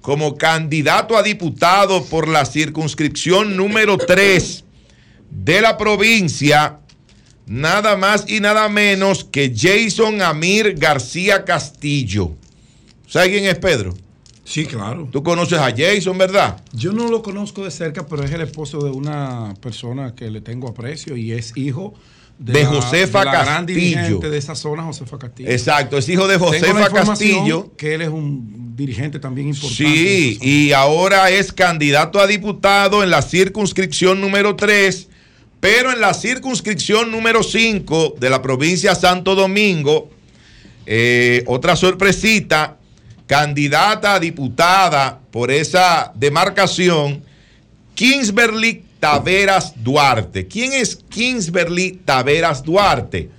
como candidato a diputado por la circunscripción número 3 de la provincia, nada más y nada menos que Jason Amir García Castillo. ¿Sabes quién es Pedro? Sí, claro. Tú conoces a Jason, ¿verdad? Yo no lo conozco de cerca, pero es el esposo de una persona que le tengo aprecio y es hijo De Josefa de la gran Castillo. dirigente de esa zona, Josefa Castillo. Exacto, es hijo de Josefa Castillo. Que él es un dirigente también importante. Sí, y ahora es candidato a diputado en la circunscripción número 3, pero en la circunscripción número 5 de la provincia Santo Domingo, eh, otra sorpresita, candidata a diputada por esa demarcación, Kingsberly Taveras Duarte. ¿Quién es Kingsberly Taveras Duarte?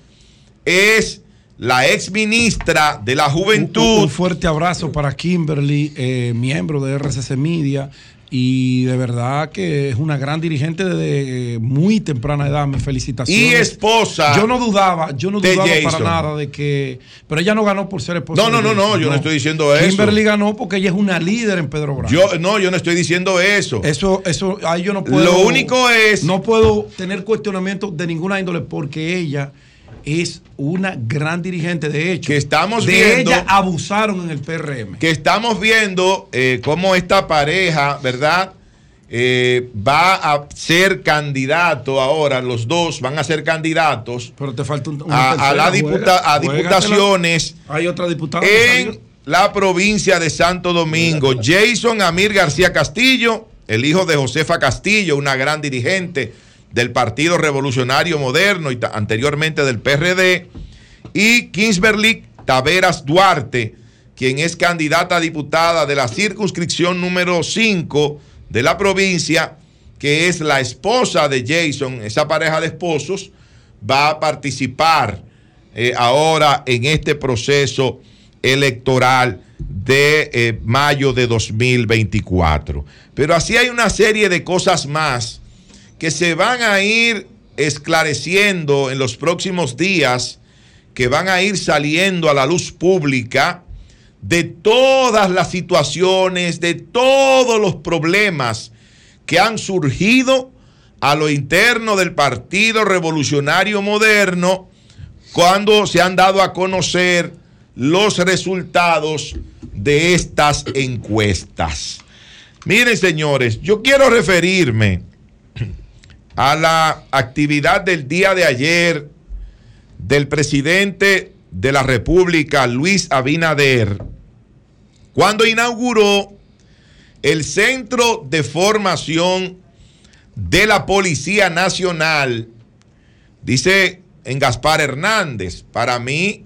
Es la ex ministra de la Un, Juventud. un fuerte abrazo para Kimberly, eh, miembro de RCC Media. Y de verdad que es una gran dirigente desde eh, muy temprana edad. Mis felicitaciones. y esposa. Yo no dudaba, yo no dudaba para nada de que. Pero ella no ganó por ser esposa. No, no, no, no, yo no estoy diciendo eso. Kimberly ganó porque ella es una líder en Pedro Bravo. Yo, no, yo no estoy diciendo eso. Eso, eso, ahí yo no puedo. Lo único es- No puedo tener cuestionamiento de ninguna índole porque ella es una gran dirigente. De hecho, Que estamos de viendo- ella abusaron en el PRM. Que estamos viendo eh, cómo esta pareja, ¿verdad? Eh, va a ser candidato ahora, los dos van a ser candidatos Pero te falta un, a, la diputa- juega- a diputaciones Hay otra diputada. en la provincia de Santo Domingo. Jason Amir García Castillo, el hijo de Josefa Castillo, una gran dirigente del Partido Revolucionario Moderno y anteriormente del PRD, y Kingsberly Taveras Duarte, quien es candidata a diputada de la circunscripción número 5 de la provincia, que es la esposa de Jason, esa pareja de esposos, va a participar eh, ahora en este proceso electoral de eh, mayo de 2024. Pero así hay una serie de cosas más que se van a ir esclareciendo en los próximos días, que van a ir saliendo a la luz pública de todas las situaciones, de todos los problemas que han surgido a lo interno del Partido Revolucionario Moderno cuando se han dado a conocer los resultados de estas encuestas. Miren, señores, yo quiero referirme a la actividad del día de ayer del presidente de la República, Luis Abinader, cuando inauguró el Centro de Formación de la Policía Nacional, dice en Gaspar Hernández, para mí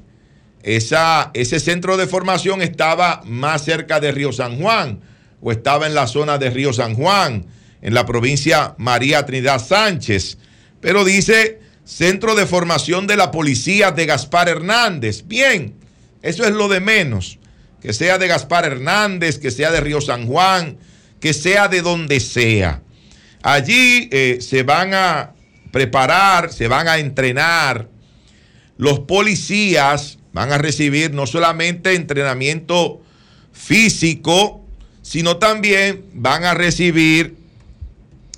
esa, ese centro de formación estaba más cerca de Río San Juan o estaba en la zona de Río San Juan, en la provincia María Trinidad Sánchez, pero dice Centro de Formación de la Policía de Gaspar Hernández. Bien, eso es lo de menos, que sea de Gaspar Hernández, que sea de Río San Juan, que sea de donde sea. Allí eh, se van a preparar, se van a entrenar. Los policías van a recibir no solamente entrenamiento físico, sino también van a recibir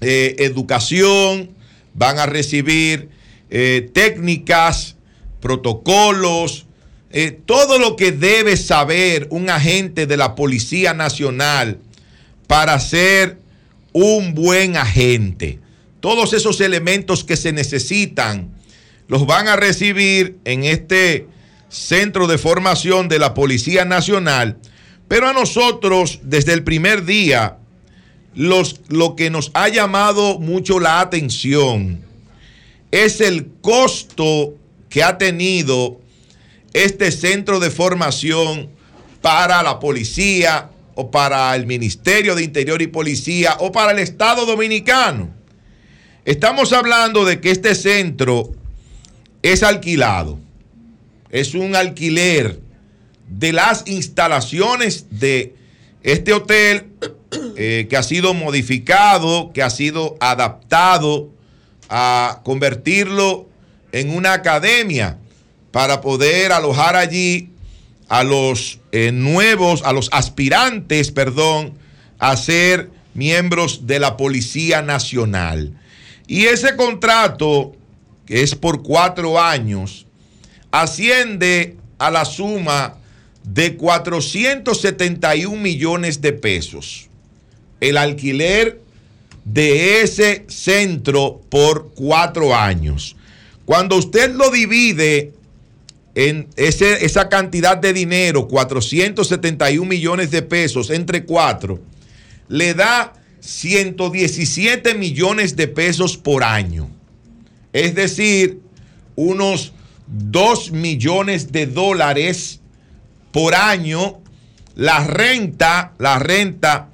educación, van a recibir eh, técnicas, protocolos, eh, todo lo que debe saber un agente de la Policía Nacional para ser un buen agente. Todos esos elementos que se necesitan los van a recibir en este centro de formación de la Policía Nacional, pero a nosotros desde el primer día lo que nos ha llamado mucho la atención es el costo que ha tenido este centro de formación para la policía o para el Ministerio de Interior y Policía o para el Estado Dominicano. Estamos hablando de que este centro es alquilado, es un alquiler de las instalaciones de este hotel eh, que ha sido modificado, que ha sido adaptado a convertirlo en una academia para poder alojar allí a los eh, nuevos, a los aspirantes, perdón, a ser miembros de la Policía Nacional. Y ese contrato, que es por cuatro años, asciende a la suma de 471 millones de pesos. El alquiler de ese centro por cuatro años. Cuando usted lo divide en ese, esa cantidad de dinero, 471 millones de pesos entre cuatro, le da 117 millones de pesos por año. Es decir, unos 2 millones de dólares por año la renta, la renta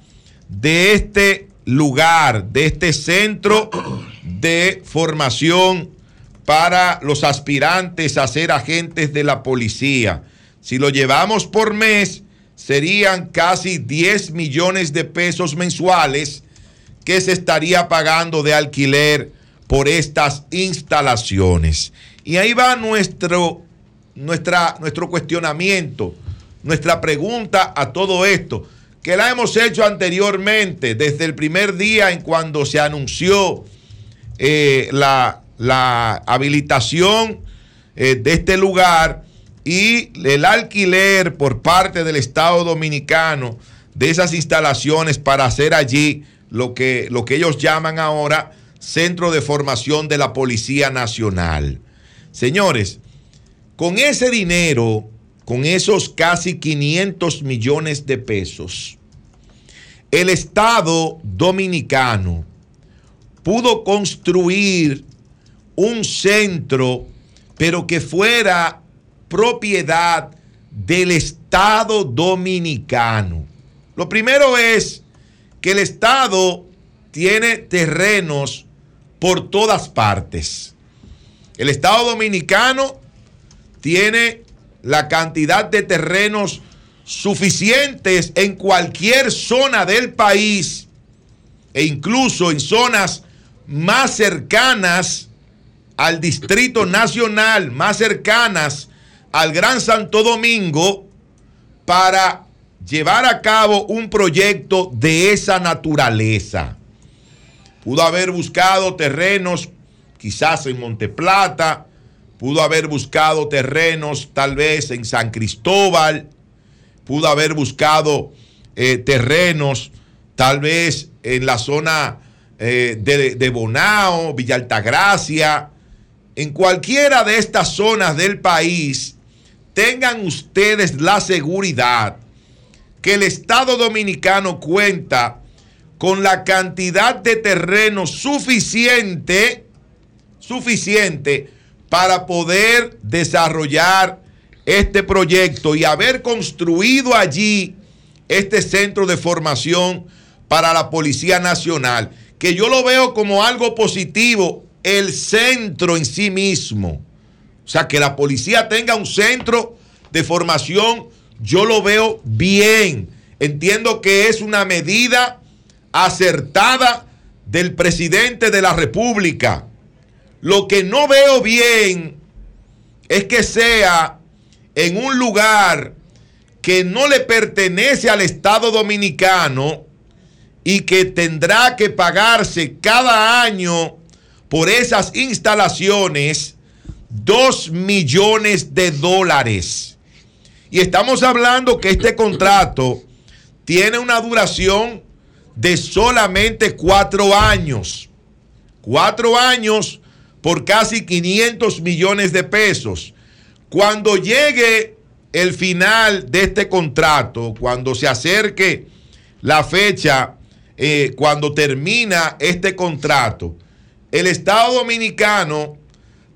de este lugar, de este centro de formación para los aspirantes a ser agentes de la policía. Si lo llevamos por mes, serían casi 10 millones de pesos mensuales que se estaría pagando de alquiler por estas instalaciones. Y ahí va nuestro, nuestra, nuestro cuestionamiento, nuestra pregunta a todo esto, que la hemos hecho anteriormente, desde el primer día en cuando se anunció eh, la, la, habilitación eh, de este lugar y el alquiler por parte del Estado Dominicano de esas instalaciones para hacer allí lo que, lo que ellos llaman ahora Centro de Formación de la Policía Nacional. Señores, con ese dinero, con esos casi 500 millones de pesos, el Estado dominicano pudo construir un centro, pero que fuera propiedad del Estado dominicano. Lo primero es que el Estado tiene terrenos por todas partes. El Estado dominicano tiene la cantidad de terrenos suficientes en cualquier zona del país e incluso en zonas más cercanas al Distrito Nacional, más cercanas al Gran Santo Domingo, para llevar a cabo un proyecto de esa naturaleza. Pudo haber buscado terrenos quizás en Monteplata, pudo haber buscado terrenos tal vez en San Cristóbal, pudo haber buscado eh, terrenos tal vez en la zona eh, de, de Bonao, Villa Altagracia, en cualquiera de estas zonas del país, tengan ustedes la seguridad que el Estado dominicano cuenta con la cantidad de terreno suficiente, suficiente para poder desarrollar este proyecto y haber construido allí este centro de formación para la Policía Nacional, que yo lo veo como algo positivo, el centro en sí mismo. O sea, que la policía tenga un centro de formación, yo lo veo bien. Entiendo que es una medida acertada del presidente de la República. Lo que no veo bien es que sea en un lugar que no le pertenece al Estado dominicano y que tendrá que pagarse cada año por esas instalaciones dos millones de dólares. Y estamos hablando que este contrato tiene una duración de solamente cuatro años. Cuatro años por casi 500 millones de pesos. Cuando llegue el final de este contrato, cuando se acerque la fecha, eh, cuando termina este contrato, el Estado Dominicano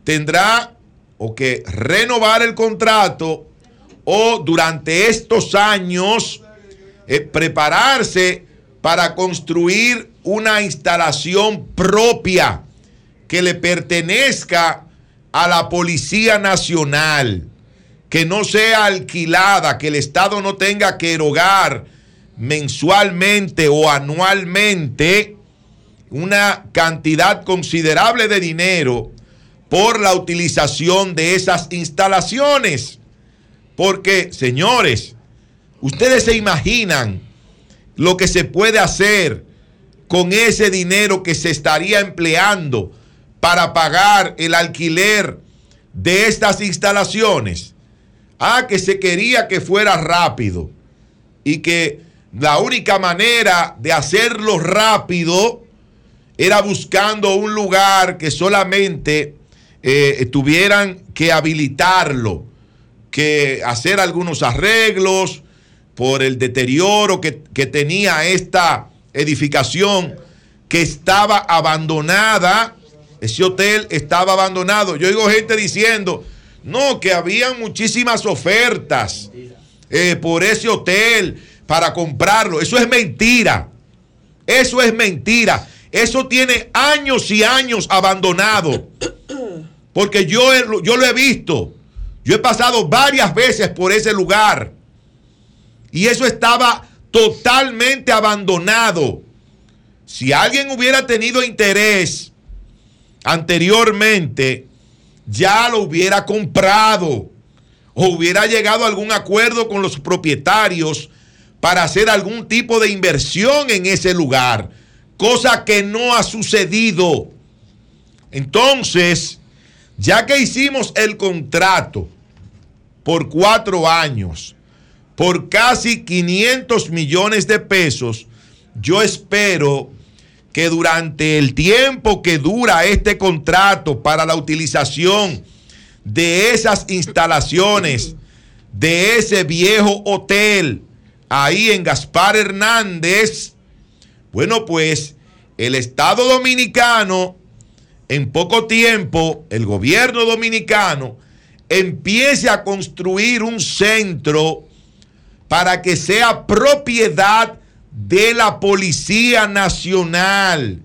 tendrá o que renovar el contrato o durante estos años eh, prepararse para construir una instalación propia que le pertenezca a la Policía Nacional, que no sea alquilada, que el Estado no tenga que erogar mensualmente o anualmente una cantidad considerable de dinero por la utilización de esas instalaciones. Porque, señores, ustedes se imaginan lo que se puede hacer con ese dinero que se estaría empleando para pagar el alquiler de estas instalaciones. Ah, que se quería que fuera rápido y que la única manera de hacerlo rápido era buscando un lugar que solamente eh, tuvieran que habilitarlo, que hacer algunos arreglos por el deterioro que, que tenía esta edificación que estaba abandonada. Ese hotel estaba abandonado. Yo oigo gente diciendo, no, que habían muchísimas ofertas eh, por ese hotel para comprarlo. Eso es mentira. Eso es mentira. Eso tiene años y años abandonado. Porque yo, yo lo he visto. Yo he pasado varias veces por ese lugar. Y eso estaba totalmente abandonado. Si alguien hubiera tenido interés anteriormente, ya lo hubiera comprado o hubiera llegado a algún acuerdo con los propietarios para hacer algún tipo de inversión en ese lugar, cosa que no ha sucedido. Entonces, ya que hicimos el contrato por cuatro años, por casi 500 millones de pesos, yo espero que durante el tiempo que dura este contrato para la utilización de esas instalaciones, de ese viejo hotel ahí en Gaspar Hernández, bueno, pues el Estado Dominicano en poco tiempo el gobierno dominicano empiece a construir un centro para que sea propiedad de la Policía Nacional,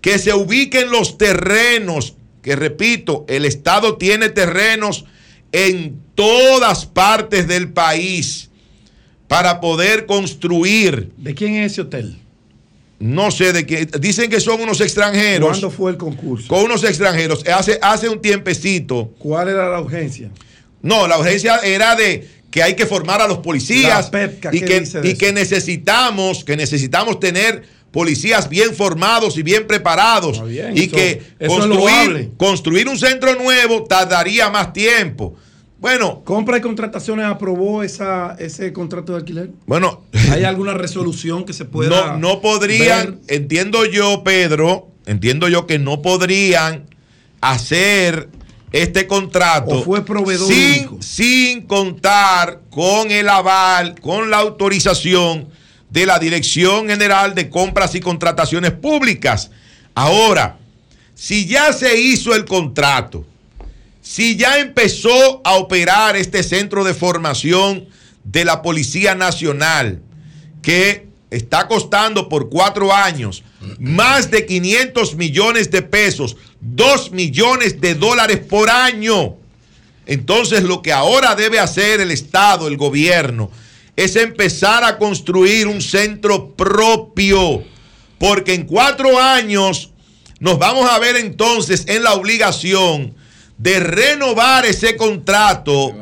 que se ubiquen los terrenos, que repito, el Estado tiene terrenos en todas partes del país para poder construir. ¿De quién es ese hotel? no sé de qué, dicen que son unos extranjeros. ¿Cuándo fue el concurso? Con unos extranjeros, hace, hace un tiempecito. ¿Cuál era la urgencia? No, la urgencia era de que hay que formar a los policías y, que, y que necesitamos, que necesitamos tener policías bien formados y bien preparados y que construir, construir un centro nuevo tardaría más tiempo. Bueno. ¿Compra y contrataciones aprobó esa, ese contrato de alquiler? Bueno. ¿Hay alguna resolución que se pueda.? No, no podrían, entiendo yo, Pedro, entiendo yo que no podrían hacer este contrato. ¿O fue proveedor sin, sin contar con el aval, con la autorización de la Dirección General de Compras y Contrataciones Públicas. Ahora, si ya se hizo el contrato si ya empezó a operar este centro de formación de la Policía Nacional, que está costando por cuatro años más de 500 millones de pesos, 2 millones de dólares por año. Entonces lo que ahora debe hacer el Estado, el gobierno, es empezar a construir un centro propio, porque en cuatro años nos vamos a ver entonces en la obligación de renovar ese contrato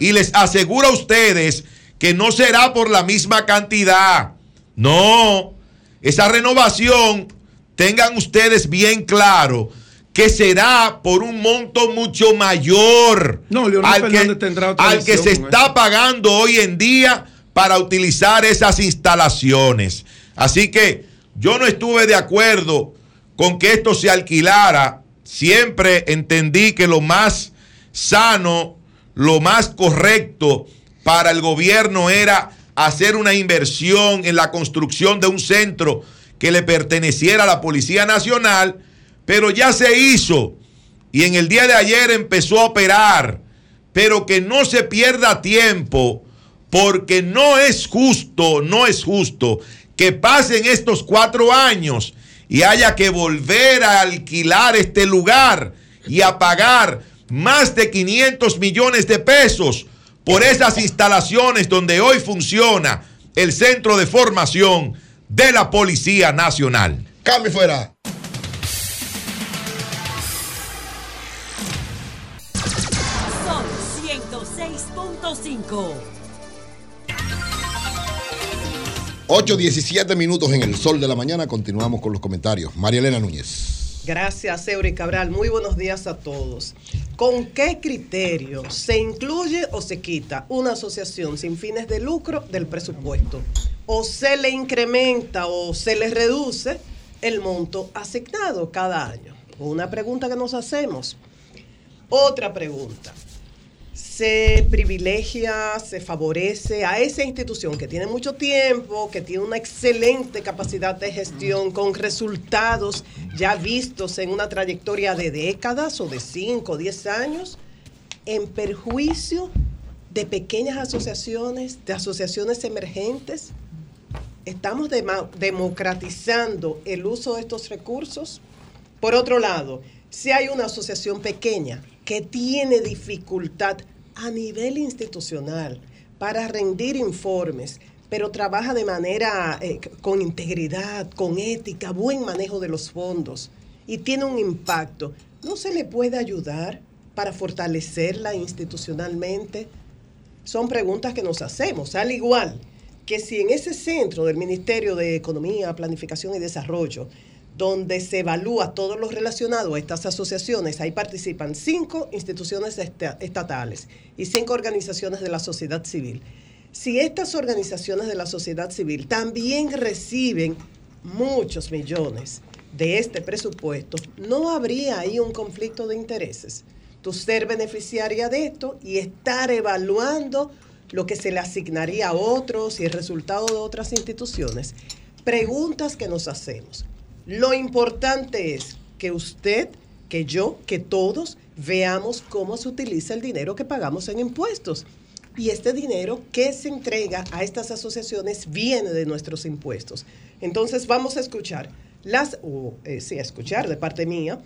y les aseguro a ustedes que no será por la misma cantidad. No, esa renovación, tengan ustedes bien claro que será por un monto mucho mayor no, al, que, al que se está pagando hoy en día para utilizar esas instalaciones. Así que Yo no estuve de acuerdo con que esto se alquilara. Siempre entendí que lo más sano, lo más correcto para el gobierno era hacer una inversión en la construcción de un centro que le perteneciera a la Policía Nacional, pero ya se hizo y en el día de ayer empezó a operar, pero que no se pierda tiempo, porque no es justo, no es justo que pasen estos cuatro años y haya que volver a alquilar este lugar y a pagar más de 500 millones de pesos por esas instalaciones donde hoy funciona el centro de formación de la Policía Nacional. Cambio fuera. Son 106.5. 8.17 minutos en el sol de la mañana. Continuamos con los comentarios. María Elena Núñez. Gracias, Eury Cabral. Muy buenos días a todos. ¿Con qué criterio se incluye o se quita una asociación sin fines de lucro del presupuesto? ¿O se le incrementa o se le reduce el monto asignado cada año? Una pregunta que nos hacemos. Otra pregunta. ¿Se privilegia, se favorece a esa institución que tiene mucho tiempo, que tiene una excelente capacidad de gestión con resultados ya vistos en una trayectoria de décadas o de 5 o 10 años, en perjuicio de pequeñas asociaciones, de asociaciones emergentes? ¿Estamos democratizando el uso de estos recursos? Por otro lado, si hay una asociación pequeña que tiene dificultad a nivel institucional para rendir informes, pero trabaja de manera eh, con integridad, con ética, buen manejo de los fondos y tiene un impacto, ¿no se le puede ayudar para fortalecerla institucionalmente? Son preguntas que nos hacemos, al igual que si en ese centro del Ministerio de Economía, Planificación y Desarrollo, donde se evalúa todo lo relacionado a estas asociaciones, ahí participan cinco instituciones esta- estatales y cinco organizaciones de la sociedad civil. Si estas organizaciones de la sociedad civil también reciben muchos millones de este presupuesto, no habría ahí un conflicto de intereses. Tú ser beneficiaria de esto y estar evaluando lo que se le asignaría a otros y el resultado de otras instituciones. Preguntas que nos hacemos. Lo importante es que usted, que yo, que todos veamos cómo se utiliza el dinero que pagamos en impuestos. Y este dinero que se entrega a estas asociaciones viene de nuestros impuestos. Entonces vamos a escuchar las, o eh, sí, escuchar de parte mía,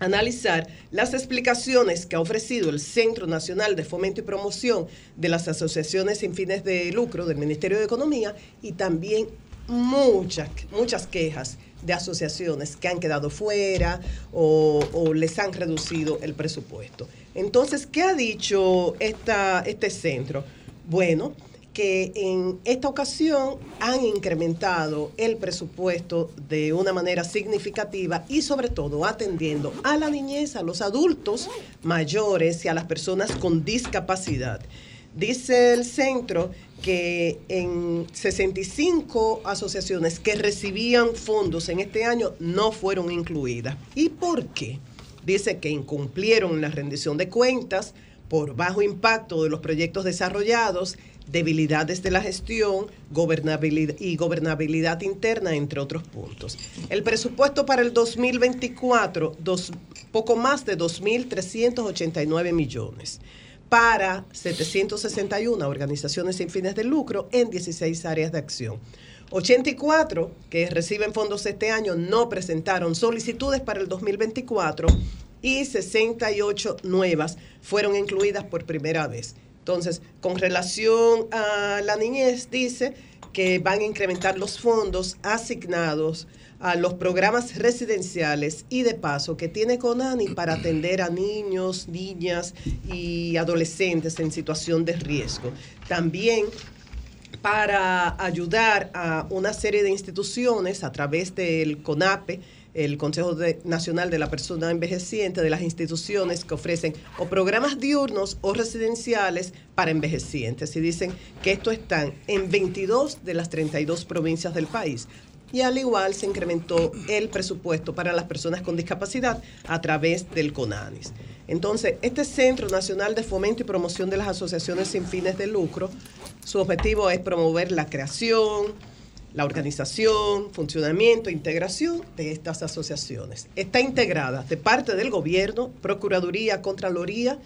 analizar las explicaciones que ha ofrecido el Centro Nacional de Fomento y Promoción de las Asociaciones sin fines de lucro del Ministerio de Economía y también muchas, muchas quejas de asociaciones que han quedado fuera o, les han reducido el presupuesto. Entonces, ¿qué ha dicho esta, este centro? Bueno, que en esta ocasión han incrementado el presupuesto de una manera significativa y sobre todo atendiendo a la niñez, a los adultos mayores y a las personas con discapacidad. Dice el centro que en 65 asociaciones que recibían fondos en este año no fueron incluidas. ¿Y por qué? Dice que incumplieron la rendición de cuentas por bajo impacto de los proyectos desarrollados, debilidades de la gestión gobernabilidad y gobernabilidad interna, entre otros puntos. El presupuesto para el 2024, dos, poco más de 2.389 millones para 761 organizaciones sin fines de lucro en 16 áreas de acción. 84 que reciben fondos este año no presentaron solicitudes para el 2024 y 68 nuevas fueron incluidas por primera vez. Entonces, con relación a la niñez, dice que van a incrementar los fondos asignados a los programas residenciales y de paso que tiene Conani para atender a niños, niñas y adolescentes en situación de riesgo. También para ayudar a una serie de instituciones a través del CONAPE, el Consejo Nacional de la Persona Envejeciente, de las instituciones que ofrecen o programas diurnos o residenciales para envejecientes. Y dicen que esto están en 22 de las 32 provincias del país. Y al igual se incrementó el presupuesto para las personas con discapacidad a través del CONANIS. Entonces, este Centro Nacional de Fomento y Promoción de las Asociaciones sin fines de lucro, su objetivo es promover la creación, la organización, funcionamiento, integración de estas asociaciones. Está integrada de parte del gobierno, Procuraduría, Contraloría,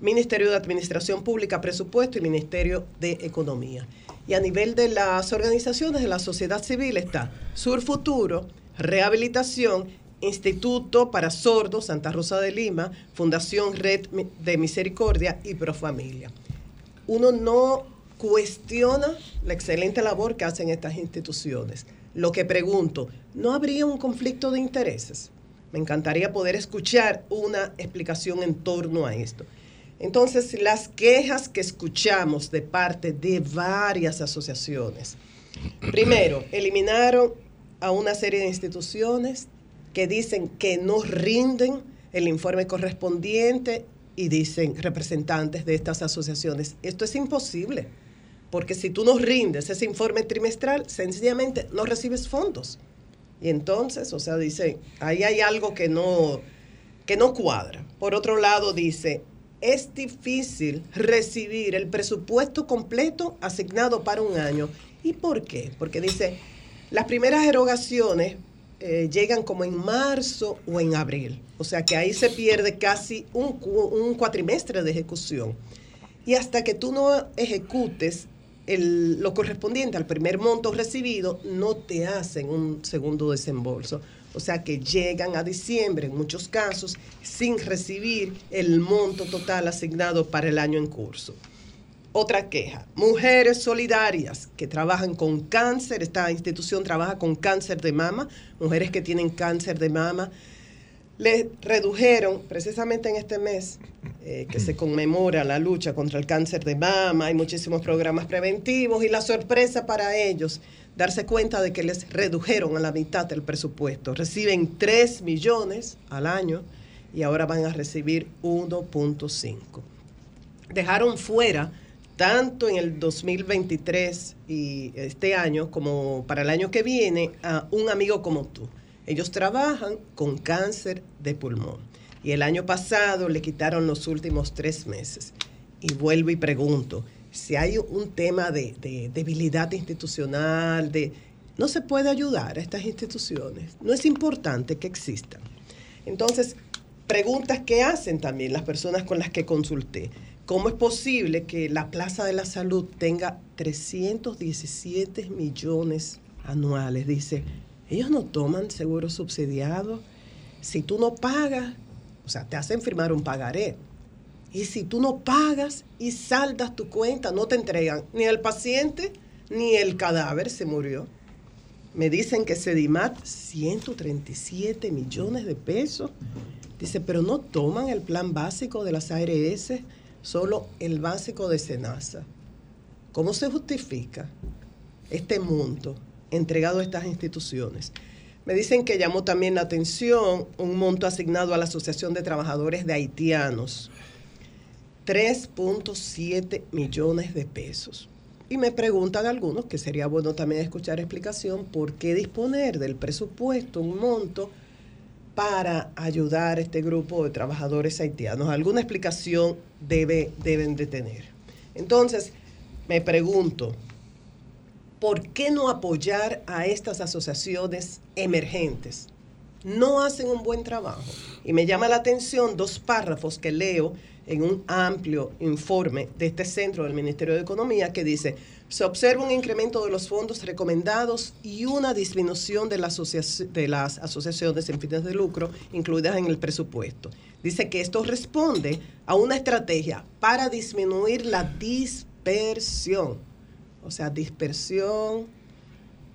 Ministerio de Administración Pública, Presupuesto y Ministerio de Economía. Y a nivel de las organizaciones de la sociedad civil está Sur Futuro, Rehabilitación, Instituto para Sordos Santa Rosa de Lima, Fundación Red de Misericordia y Profamilia. Uno no cuestiona la excelente labor que hacen estas instituciones. Lo que pregunto, ¿no habría un conflicto de intereses? Me encantaría poder escuchar una explicación en torno a esto. Entonces, las quejas que escuchamos de parte de varias asociaciones. Primero, eliminaron a una serie de instituciones que dicen que no rinden el informe correspondiente y dicen representantes de estas asociaciones, esto es imposible, porque si tú no rindes ese informe trimestral, sencillamente no recibes fondos. Y entonces, o sea, dice, ahí hay algo que no, que no cuadra. Por otro lado, dice, es difícil recibir el presupuesto completo asignado para un año. ¿Y por qué? Porque dice, las primeras erogaciones eh, llegan como en marzo o en abril. O sea que ahí se pierde casi un, cuatrimestre de ejecución. Y hasta que tú no ejecutes lo correspondiente al primer monto recibido, no te hacen un segundo desembolso. O sea que llegan a diciembre en muchos casos sin recibir el monto total asignado para el año en curso. Otra queja, mujeres solidarias que trabajan con cáncer, esta institución trabaja con cáncer de mama, mujeres que tienen cáncer de mama, le redujeron precisamente en este mes eh, que se conmemora la lucha contra el cáncer de mama, hay muchísimos programas preventivos y la sorpresa para ellos darse cuenta de que les redujeron a la mitad el presupuesto. Reciben 3 millones al año y ahora van a recibir 1.5. Dejaron fuera, tanto en el 2023 y este año como para el año que viene, a un amigo como tú. Ellos trabajan con cáncer de pulmón. Y el año pasado le quitaron los últimos tres meses. Y vuelvo y pregunto, si hay un tema de, debilidad institucional, de no se puede ayudar a estas instituciones. No es importante que existan. Entonces, preguntas que hacen también las personas con las que consulté. ¿Cómo es posible que la Plaza de la Salud tenga 317 millones anuales? Dice, ellos no toman seguro subsidiado. Si tú no pagas, o sea, te hacen firmar un pagaré. Y si tú no pagas y saldas tu cuenta, no te entregan ni el paciente ni el cadáver se murió. Me dicen que Sedimat, 137 millones de pesos. Dice, pero no toman el plan básico de las ARS, solo el básico de Senasa. ¿Cómo se justifica este monto entregado a estas instituciones? Me dicen que llamó también la atención un monto asignado a la Asociación de Trabajadores de Haitianos 3.7 millones de pesos. Y me preguntan algunos, que sería bueno también escuchar explicación, por qué disponer del presupuesto, un monto, para ayudar a este grupo de trabajadores haitianos. Alguna explicación debe, deben de tener. Entonces, me pregunto, ¿por qué no apoyar a estas asociaciones emergentes? No hacen un buen trabajo. Y me llama la atención dos párrafos que leo en un amplio informe de este centro del Ministerio de Economía que dice, se observa un incremento de los fondos recomendados y una disminución de, de las asociaciones en fines de lucro incluidas en el presupuesto. Dice que esto responde a una estrategia para disminuir la dispersión. O sea, dispersión,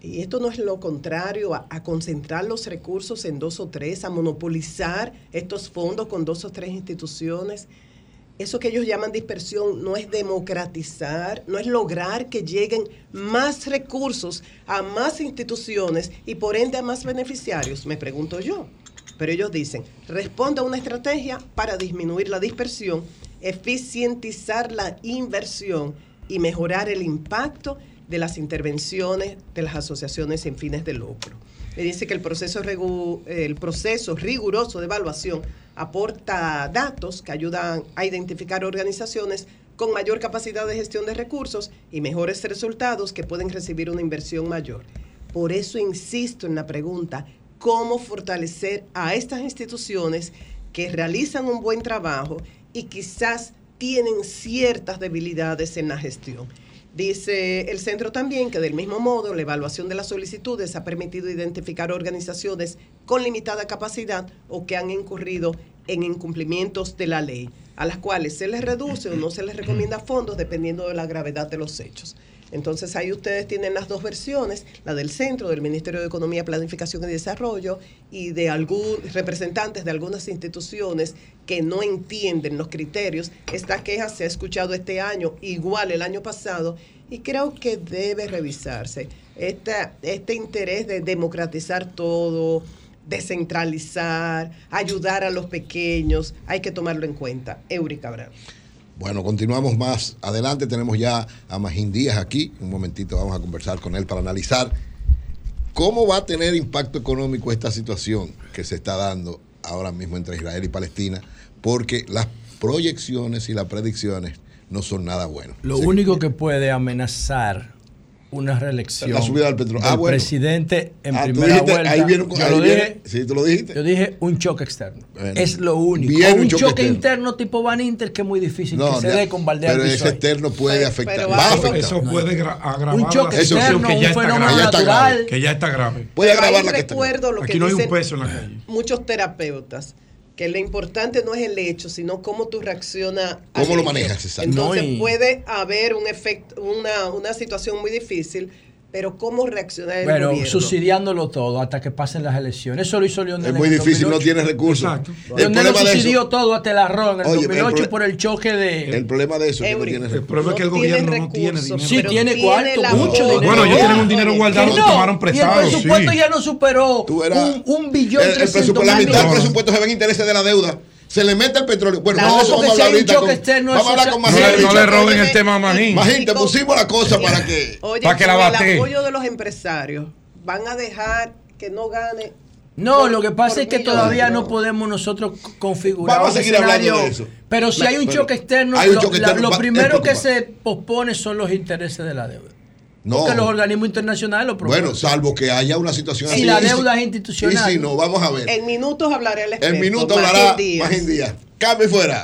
y esto no es lo contrario a, concentrar los recursos en dos o tres, a monopolizar estos fondos con dos o tres instituciones eso que ellos llaman dispersión no es democratizar, no es lograr que lleguen más recursos a más instituciones y por ende a más beneficiarios, me pregunto yo. Pero ellos dicen, responde a una estrategia para disminuir la dispersión, eficientizar la inversión y mejorar el impacto de las intervenciones de las asociaciones sin fines de lucro. Me dice que el proceso, el proceso riguroso de evaluación aporta datos que ayudan a identificar organizaciones con mayor capacidad de gestión de recursos y mejores resultados que pueden recibir una inversión mayor. Por eso insisto en la pregunta, ¿cómo fortalecer a estas instituciones que realizan un buen trabajo y quizás tienen ciertas debilidades en la gestión? Dice el centro también que del mismo modo la evaluación de las solicitudes ha permitido identificar organizaciones con limitada capacidad o que han incurrido en incumplimientos de la ley, a las cuales se les reduce o no se les recomienda fondos dependiendo de la gravedad de los hechos. Entonces ahí ustedes tienen las dos versiones, la del centro, del Ministerio de Economía, Planificación y Desarrollo y de representantes de algunas instituciones que no entienden los criterios. Esta queja se ha escuchado este año, igual el año pasado, y creo que debe revisarse. Este interés de democratizar todo, descentralizar, ayudar a los pequeños, hay que tomarlo en cuenta. Eurica Cabral. Bueno, continuamos más adelante. Tenemos ya a Magín Díaz aquí. Un momentito vamos a conversar con él para analizar cómo va a tener impacto económico esta situación que se está dando ahora mismo entre Israel y Palestina, porque las proyecciones y las predicciones no son nada buenas. Lo único que puede amenazar una reelección La subida del petróleo. Ah, bueno. presidente en Ah, primera dijiste- vuelta. ahí viene un- yo ahí lo viene- dije, sí, tú lo dijiste. Yo dije un choque externo. Bueno. es lo único. Viene O un un choque choque, interno tipo Van Inter que es muy difícil No, que se dé con Valdear pero ese externo puede Pero- afectar. pero va a afectar. Eso puede gra- agravar Un choque la externo, que un ya está fenómeno está natural. grave. Que ya está grave. Puede agravar la que está. Aquí no hay un peso en la calle. muchos terapeutas que lo importante no es el hecho, sino cómo tú reaccionas. al ¿Cómo lo hecho. manejas? Exacto. Entonces No, y- puede haber un efecto, una, una situación muy difícil, pero cómo reaccionar el Bueno, gobierno. subsidiándolo todo hasta que pasen las elecciones. Eso lo hizo Lionel Es muy en el difícil, no 2008. tienes recursos. Exacto. El Lionel lo subsidió todo hasta el arroz en el Oye, el 2008 proble- por el choque de... el problema de eso es que no Eury, tienes El recursos. problema es que el No tiene gobierno no tiene recursos, dinero. Sí, tiene tiene cuarto, mucho dinero. Bueno, ellos tienen un dinero guardado que tomaron y prestado. el presupuesto sí. ya no superó un, un billón el, el presupuesto, la mitad del presupuesto se ven intereses de la deuda. Se le mete el petróleo. Bueno, Claro, no, eso porque vamos a si hablar hay un ahorita. choque con- externo, vamos a hablar con No Magín. le, no le roben el tema a Magín. Magín, te pusimos la cosa para que. Oye, para que la con el bate. apoyo de los empresarios van a dejar que no gane. No, por- lo que pasa es que todavía no podemos nosotros configurar Vamos a seguir hablando de eso. Pero si hay un pero choque externo, hay un lo, choque la- externo, lo va- primero que se pospone son los intereses de la deuda. No. Porque los organismos internacionales lo proponen. Bueno, salvo que haya una situación Si así. la Y deuda es institucional. Y si no, vamos a ver. En minutos hablará el experto. En minuto Magín hablará Díaz. Magín Díaz. Cambio y fuera.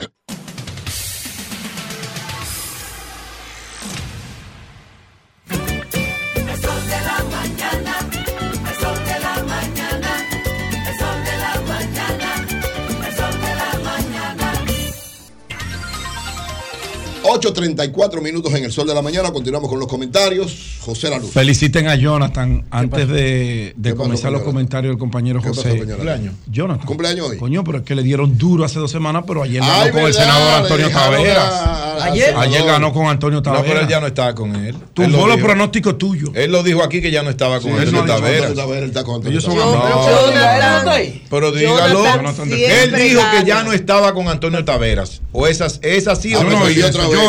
8.34 minutos en el sol de la mañana. Continuamos con los comentarios. José Luz. Feliciten a Jonathan antes de, de ¿Qué pasó comenzar los comentarios del compañero ¿Qué pasó José. con Jonathan? ¿Cumpleaños hoy? Coño, pero es que le dieron duro hace dos semanas, pero ayer ganó Ay, con el senador Antonio Taveras. a- Ayer. ganó con Antonio No, pero Taveras. él ya no estaba con él. Él Tumbó lo los pronósticos tuyos. Él lo dijo aquí que ya no estaba con Sí, Antonio él no Taveras. Taveras, él está con Antonio Taveras. pero dígalo. Él dijo que ya no estaba con Antonio Taveras. O esas, es así Ah, o Yo bueno, no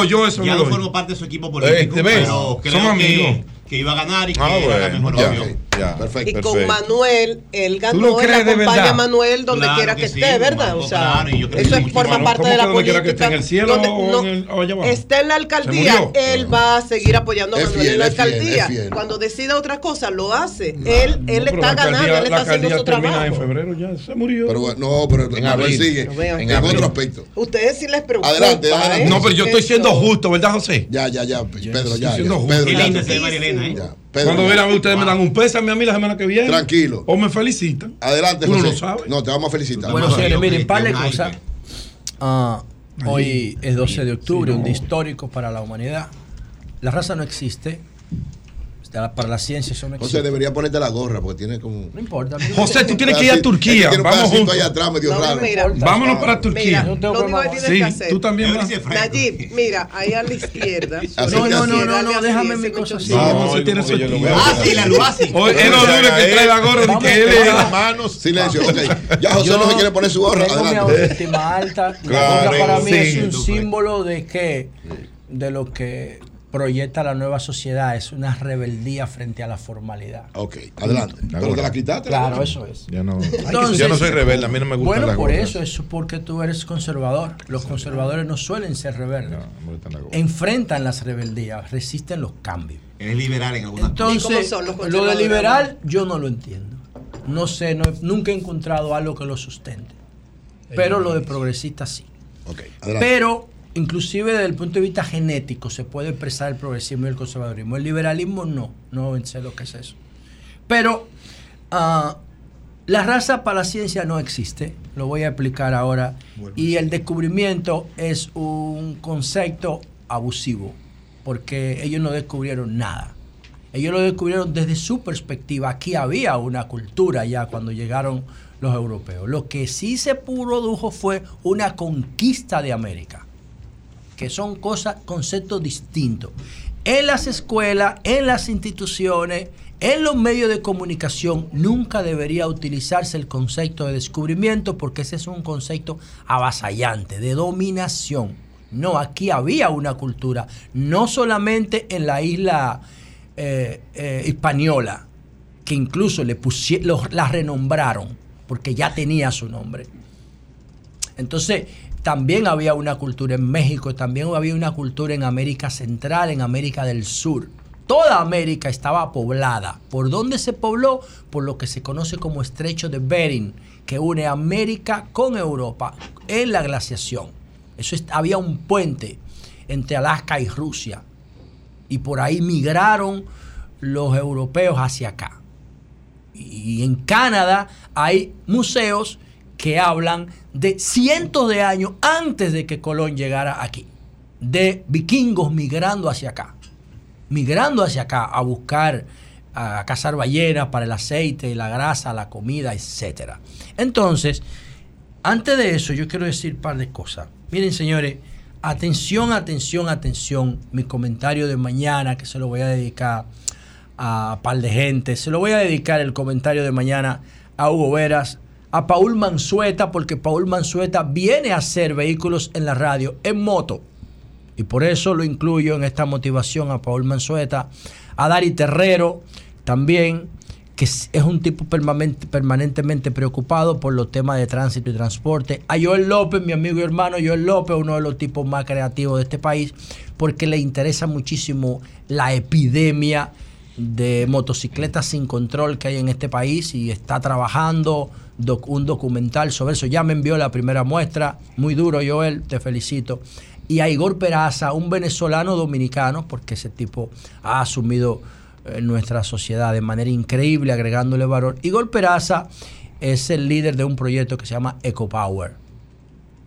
no. Yo, eso Ya no oí. parte de su equipo político, ¿te ves? pero creo Somos que, amigos. que iba a ganar y que Ah, era la bueno, mejor ya. opción. Ya. Perfecto. Y Perfecto. con Manuel, él ganó, ¿Tú lo él acompaña a Manuel donde Claro quiera que que, sí, esté, ¿verdad? Marco, O sea, claro, y yo creo eso es- forma Manuel. parte ¿Cómo de la quiera que política. esté, en el cielo Donde o no- en el- o allá abajo? Está en la alcaldía, él va a seguir apoyando a Manuel fiel, en la fiel, alcaldía. fiel. Cuando decida otra cosa, lo hace. él él No, está ganando, él está haciendo su trabajo. en febrero ya, se murió. Pero bueno, no, pero En abril. sigue. En otro aspecto. Ustedes sí les preocupa. Adelante, adelante. no, pero yo estoy siendo justo, ¿verdad, José? Ya, ya, ya. Pedro, ya. siendo ya. justo. Pedro, ya. Cuando verán, ustedes me dan un pésame a mí la semana que viene. Tranquilo. O me felicitan. Adelante, Uno José. lo sabe. No, te vamos a felicitar. Bueno, señores, miren, par de cosas. Ah, hoy es 12 de octubre, Sí, un día histórico para la humanidad. La raza no existe. Para la ciencia eso no José existe. debería ponerte la gorra porque tiene como. No importa. no José, me tú tienes que ir a Turquía. Tiene un Vamos juntos. allá atrás medio No, raro. mira, Vámonos para Mira, Turquía. No tengo lo único que tienes Sí, que hacer. tú también vas. Nayib, mira, ahí a la izquierda. Así No, que no, así. no, no, no, así, déjame mi cosa así. muchachito. No, No, sí tiene lo veo. Ah, sí, la luz así. Hoy es No lunes haga que trae la gorra que él es. Hermanos. Silencio, ok. Ya José no se quiere poner su gorra. Tengo mi autoestima alta. La Claro, gorra para mí es un símbolo de que de lo que proyecta la nueva sociedad es una rebeldía frente a la formalidad. Ok, adelante. Pero te la quitaste. Claro, eso es. Yo no, Entonces- yo no soy rebelde, a mí no me gustan Bueno, las por gorras. eso es porque tú eres conservador. Los conservadores no suelen ser rebeldes. No, me gustan las gorras. Enfrentan las rebeldías, resisten los cambios. Eres liberal en algunas ¿Y cómo Entonces, son los lo de liberal yo no lo entiendo. No sé, no nunca he encontrado algo que lo sustente. Pero lo de progresista sí. Ok, adelante. Pero, inclusive desde el punto de vista genético, se puede expresar el progresismo y el conservadurismo. El liberalismo no, no sé lo que es eso. Pero ah, la raza para la ciencia no existe, lo voy a explicar ahora. Y el descubrimiento es un concepto abusivo, porque ellos no descubrieron nada. Ellos lo descubrieron desde su perspectiva. Aquí había una cultura ya cuando llegaron los europeos. Lo que sí se produjo fue una conquista de América, que son cosas, conceptos distintos. En las escuelas, en las instituciones, en los medios de comunicación, nunca debería utilizarse el concepto de descubrimiento porque ese es un concepto avasallante, de dominación. No, aquí había una cultura, no solamente en la isla eh, eh, española, que incluso le pusie- los- la renombraron, porque ya tenía su nombre. Entonces, también había una cultura en México, también había una cultura en América Central, en América del Sur. Toda América estaba poblada. ¿Por dónde se pobló? Por lo que se conoce como Estrecho de Bering, que une América con Europa en la glaciación. Eso es- había un puente entre Alaska y Rusia. Y por ahí migraron los europeos hacia acá. Y en Canadá hay museos que hablan de cientos de años antes de que Colón llegara aquí, de vikingos migrando hacia acá, migrando hacia acá a buscar, a cazar ballenas para el aceite, la grasa, la comida, etc. Entonces, antes de eso, yo quiero decir un par de cosas. Miren, señores, atención, atención, atención. Mi comentario de mañana, que se lo voy a dedicar a un par de gente. Se lo voy a dedicar el comentario de mañana a Hugo Veras, a Paul Mansueta, porque Paul Mansueta viene a hacer vehículos en la radio, en moto. Y por eso lo incluyo en esta motivación a Paul Mansueta, a Dari Terrero también, que es un tipo permanente- permanentemente preocupado por los temas de tránsito y transporte. A Joel López, mi amigo y hermano Joel López, uno de los tipos más creativos de este país, porque le interesa muchísimo la epidemia de motocicletas sin control que hay en este país y está trabajando un documental sobre eso. Ya me envió la primera muestra, muy duro Joel, te felicito. Y a Igor Peraza, un venezolano dominicano, porque ese tipo ha asumido eh, nuestra sociedad de manera increíble, agregándole valor. Igor Peraza es el líder de un proyecto que se llama EcoPower.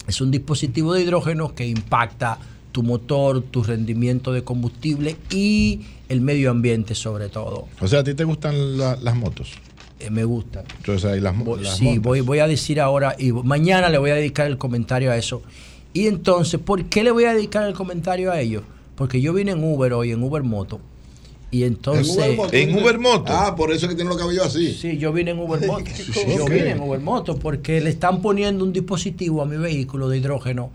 Es un dispositivo de hidrógeno que impacta tu motor, tu rendimiento de combustible y el medio ambiente sobre todo. O sea, ¿a ti te gustan la- las motos? Eh, me gusta. Entonces, ahí las, Voy- las sí, voy, voy a decir ahora y mañana le voy a dedicar el comentario a eso. Y entonces, ¿por qué le voy a dedicar el comentario a ellos? Porque yo vine en Uber hoy, en Uber Moto. Y entonces... En Uber Moto. En Uber Moto. Ah, por eso es que tiene los cabellos así. Sí, yo vine en Uber Moto. Yo vine en Uber Moto porque le están poniendo un dispositivo a mi vehículo de hidrógeno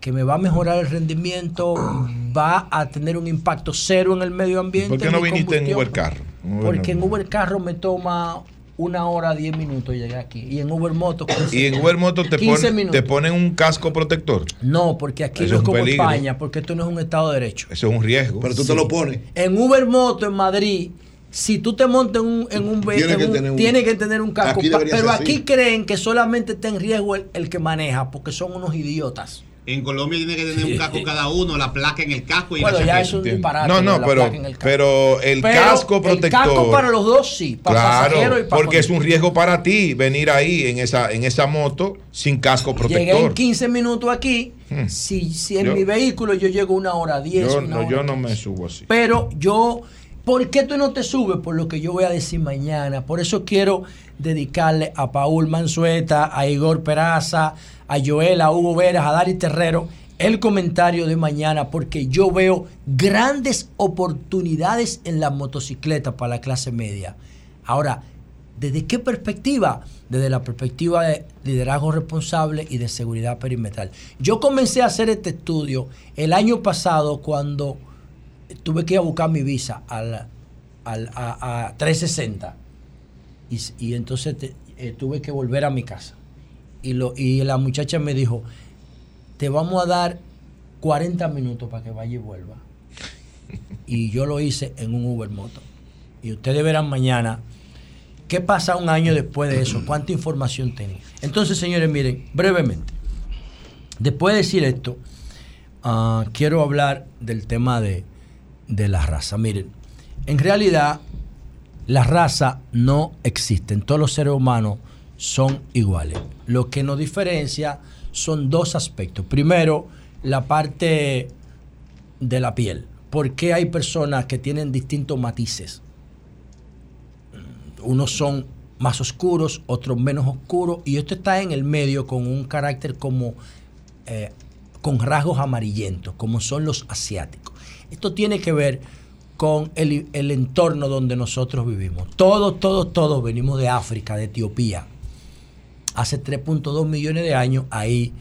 que me va a mejorar el rendimiento, va a tener un impacto cero en el medio ambiente. ¿Por qué no viniste en. Uber Carro? Uber Porque en. Uber Carro me toma una hora, diez minutos llegar aquí. Y en Uber Moto... Y en Uber Moto te, 15 ponen- minutos. te ponen un casco protector. No, porque aquí Eso no es como peligro. España, porque esto no es un Estado de Derecho. Eso es un riesgo. Pero tú Sí. te lo pones. En Uber Moto en Madrid, si tú te montas en un, en un Tiene vehículo, que tener un- que tener un casco. Aquí pero aquí así. creen que solamente está en riesgo el, el que maneja, porque son unos idiotas. En Colombia tiene que tener un casco cada uno, la placa en el casco y Bueno, la ya es un disparate. No, no, pero, el casco. pero el Pero casco protector. El casco para los dos sí, para pasajero y Claro, para porque es un riesgo para ti venir ahí en esa, en esa moto sin casco Llegué protector. en 15 minutos aquí. Hmm. Si, si en Yo- mi vehículo yo llego una hora 10, Yo, no, hora yo no me subo así. Pero yo, ¿por qué tú no te subes? Por lo que yo voy a decir mañana. Por eso quiero dedicarle a Paul Mansueta, a Igor Peraza, a Joel, a Hugo Veras, a Dari Terrero el comentario de mañana porque yo veo grandes oportunidades en la motocicleta para la clase media. Ahora, ¿desde qué perspectiva? Desde la perspectiva de liderazgo responsable y de seguridad perimetral. Yo comencé a hacer este estudio el año pasado cuando tuve que ir a buscar mi visa al, al- a, a 360 y, entonces eh, tuve que volver a mi casa. Y, lo, y la muchacha me dijo, te vamos a dar 40 minutos para que vaya y vuelva. Y yo lo hice en un Uber Moto. Y ustedes verán mañana qué pasa un año después de eso, cuánta información tenía. Entonces, señores, miren, brevemente, después de decir esto, ah, quiero hablar del tema de, de la raza. Miren, en realidad la raza no existe. Todos los seres humanos son iguales. Lo que nos diferencia son dos aspectos. Primero, la parte de la piel. ¿Por qué hay personas que tienen distintos matices? Unos son más oscuros, otros menos oscuros, y esto está en el medio con un carácter como eh, con rasgos amarillentos, como son los asiáticos. Esto tiene que ver con el, el entorno donde nosotros vivimos. Todos, todos, todos venimos de África, de Etiopía. Hace 3.2 millones de años ahí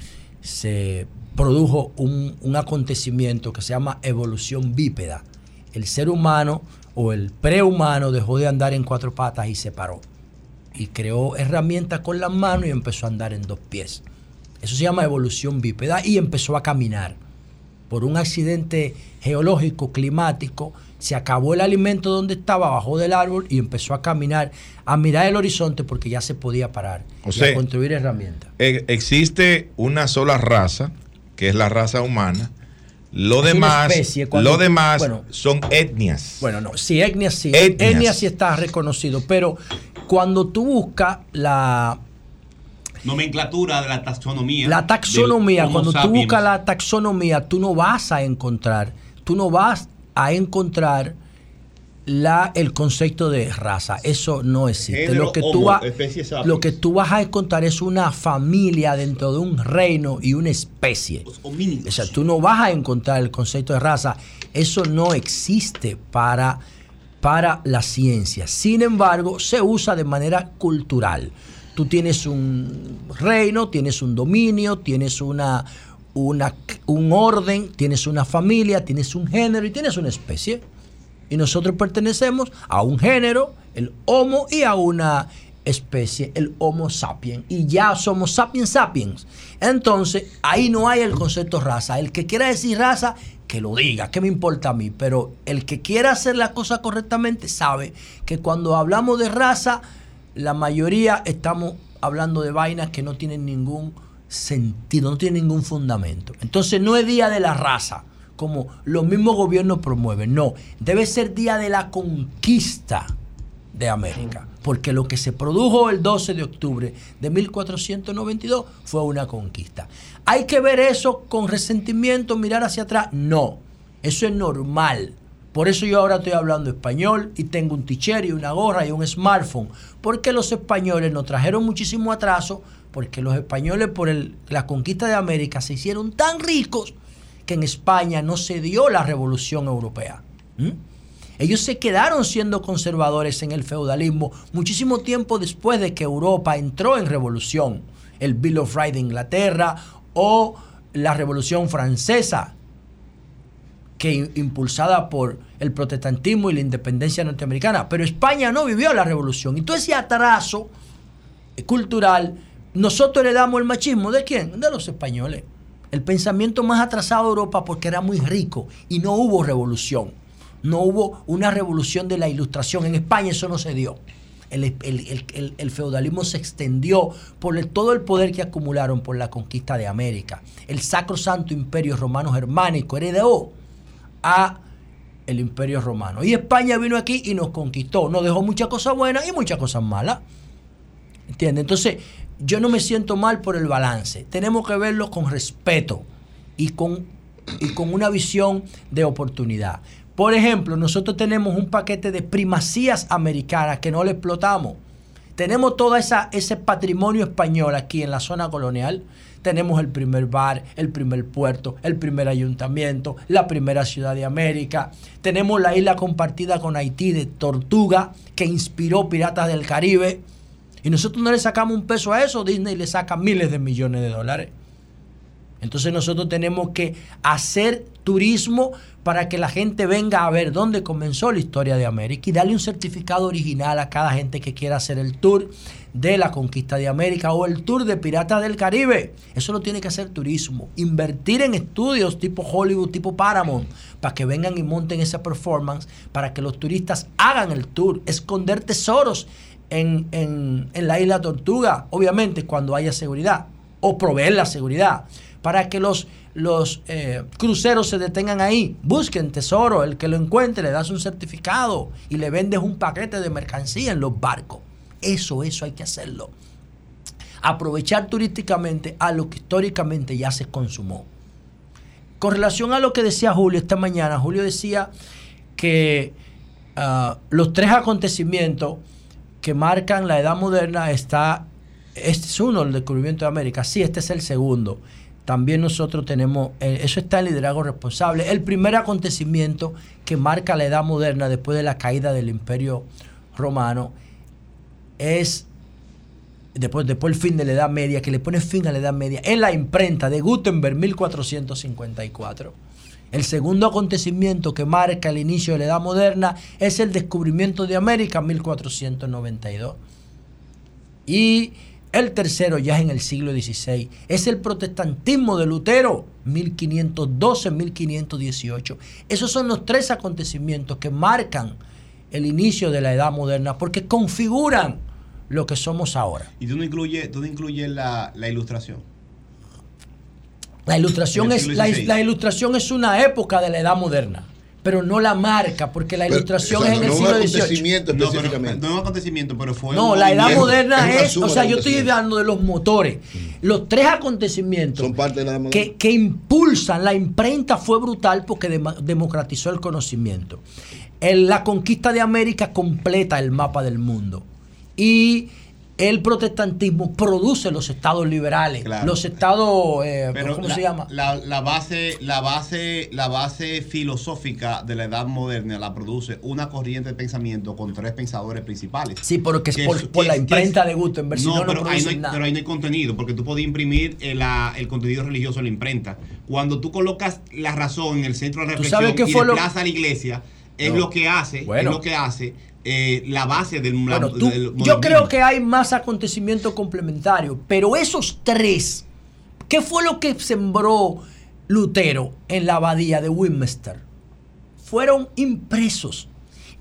se produjo un, un acontecimiento que se llama evolución bípeda. El ser humano o el prehumano dejó de andar en cuatro patas y se paró. Y creó herramientas con las manos y empezó a andar en dos pies. Eso se llama evolución bípeda y empezó a caminar. Por un accidente geológico, climático, se acabó el alimento donde estaba, bajó del árbol y empezó a caminar, a mirar el horizonte porque ya se podía parar O y sea, a construir herramientas. Eh, existe una sola raza, que es la raza humana. Lo demás, especie, cuando lo demás bueno. son etnias. Bueno, no, sí, etnia sí. Etnias. Etnia sí está reconocido, pero cuando tú buscas la, Nomenclatura de la taxonomía. la taxonomía, cuando tú buscas la taxonomía, tú no vas a encontrar, tú no vas a encontrar la, el concepto de raza. Eso no existe. Género, lo, que tú homo, sapiens. lo que tú vas a encontrar es una familia dentro de un reino y una especie. O sea, tú no vas a encontrar el concepto de raza. Eso no existe para, para la ciencia. Sin embargo, se usa de manera cultural. Tú tienes un reino, tienes un dominio, tienes una, una, un orden, tienes una familia, tienes un género y tienes una especie. Y nosotros pertenecemos a un género, el Homo, y a una especie, el Homo sapiens. Y ya somos sapiens sapiens. Entonces, ahí no hay el concepto raza. El que quiera decir raza, que lo diga, ¿qué me importa a mí? Pero el que quiera hacer la cosa correctamente sabe que cuando hablamos de raza, la mayoría estamos hablando de vainas que no tienen ningún sentido, no tienen ningún fundamento. Entonces no es día de la raza, como los mismos gobiernos promueven, no, debe ser día de la conquista de América, porque lo que se produjo el 12 de octubre de 1492 fue una conquista. ¿Hay que ver eso con resentimiento, mirar hacia atrás? No, eso es normal. Por eso yo ahora estoy hablando español y tengo un t-shirt y una gorra y un smartphone. Porque los españoles nos trajeron muchísimo atraso, porque los españoles por el- la conquista de América se hicieron tan ricos que en España no se dio la revolución europea. Ellos se quedaron siendo conservadores en el feudalismo muchísimo tiempo después de que Europa entró en revolución. El Bill of Rights de Inglaterra o la Revolución Francesa, que impulsada por el protestantismo y la independencia norteamericana. Pero España no vivió la revolución. Y todo ese atraso cultural, nosotros le damos el machismo. ¿De quién? De los españoles. El pensamiento más atrasado de Europa porque era muy rico y no hubo revolución. No hubo una revolución de la ilustración. En España eso no se dio. El, feudalismo se extendió por todo el poder que acumularon por la conquista de América. El sacro santo imperio romano germánico heredó a el imperio romano. Y España vino aquí y nos conquistó. Nos dejó muchas cosas buenas y muchas cosas malas. ¿Entiendes? Entonces, yo no me siento mal por el balance. Tenemos que verlo con respeto y con, y con una visión de oportunidad. Por ejemplo, nosotros tenemos un paquete de primacías americanas que no le explotamos. Tenemos todo esa, ese patrimonio español aquí en la zona colonial. Tenemos el primer bar, el primer puerto, el primer ayuntamiento, la primera ciudad de América. Tenemos la isla compartida con Haití de Tortuga, que inspiró Piratas del Caribe. Y nosotros no le sacamos un peso a eso, Disney le saca miles de millones de dólares. Entonces nosotros tenemos que hacer turismo para que la gente venga a ver dónde comenzó la historia de América y darle un certificado original a cada gente que quiera hacer el tour de la conquista de América o el tour de Piratas del Caribe. Eso lo tiene que hacer turismo. Invertir en estudios tipo Hollywood, tipo Paramount, para que vengan y monten esa performance, para que los turistas hagan el tour, esconder tesoros en, en- en la isla Tortuga, obviamente cuando haya seguridad, o proveer la seguridad, para que los, los eh, cruceros se detengan ahí, busquen tesoro, el que lo encuentre le das un certificado y le vendes un paquete de mercancía en los barcos. Eso, eso hay que hacerlo. Aprovechar turísticamente a lo que históricamente ya se consumó. Con relación a lo que decía Julio esta mañana, Julio decía que ah, los tres acontecimientos que marcan la edad moderna está, este es uno, el descubrimiento de América, sí, este es el segundo. También nosotros tenemos, eh, eso está en liderazgo responsable. El primer acontecimiento que marca la edad moderna después de la caída del imperio romano es después, después el fin de la Edad Media, que le pone fin a la Edad Media, en la imprenta de Gutenberg 1454. El segundo acontecimiento que marca el inicio de la Edad Moderna es el descubrimiento de América 1492. Y el tercero ya en el siglo XVI. Es el protestantismo de Lutero, 1512-1518. Esos son los tres acontecimientos que marcan el inicio de la Edad Moderna porque configuran lo que somos ahora. Y tú no incluyes, la, la ilustración. La ilustración, es, la, ilustración es una época de la Edad Moderna, pero no la marca, porque la Pero, ilustración o sea, es en el no siglo XVIII. acontecimiento No, pero, específicamente. no es un acontecimiento, pero fue No, un la edad moderna es o sea, yo estoy hablando de los motores. Los tres acontecimientos Son parte de la edad moderna. que, que impulsan, la imprenta fue brutal porque democratizó el conocimiento. El- la conquista de América completa el mapa del mundo. Y el protestantismo produce los estados liberales, Claro. los estados, eh, Pero ¿cómo la, se llama? La, la base, la base, la base filosófica de la edad moderna la produce una corriente de pensamiento con tres pensadores principales. Sí, porque es Que por, es- por que la es- imprenta que de es- Gutenberg, si no, no, pero, ahí no producen hay, nada. pero ahí no hay contenido, porque tú puedes imprimir el, la- el contenido religioso en la imprenta. Cuando tú colocas la razón en el centro de la ¿Tú reflexión y fue lo- a la iglesia, es No. lo que hace, Bueno. es lo que hace eh, la base del, la- Bueno, tú- del yo creo que hay más acontecimientos complementarios, pero esos tres, ¿qué fue lo que sembró Lutero en la abadía de Westminster? Fueron impresos.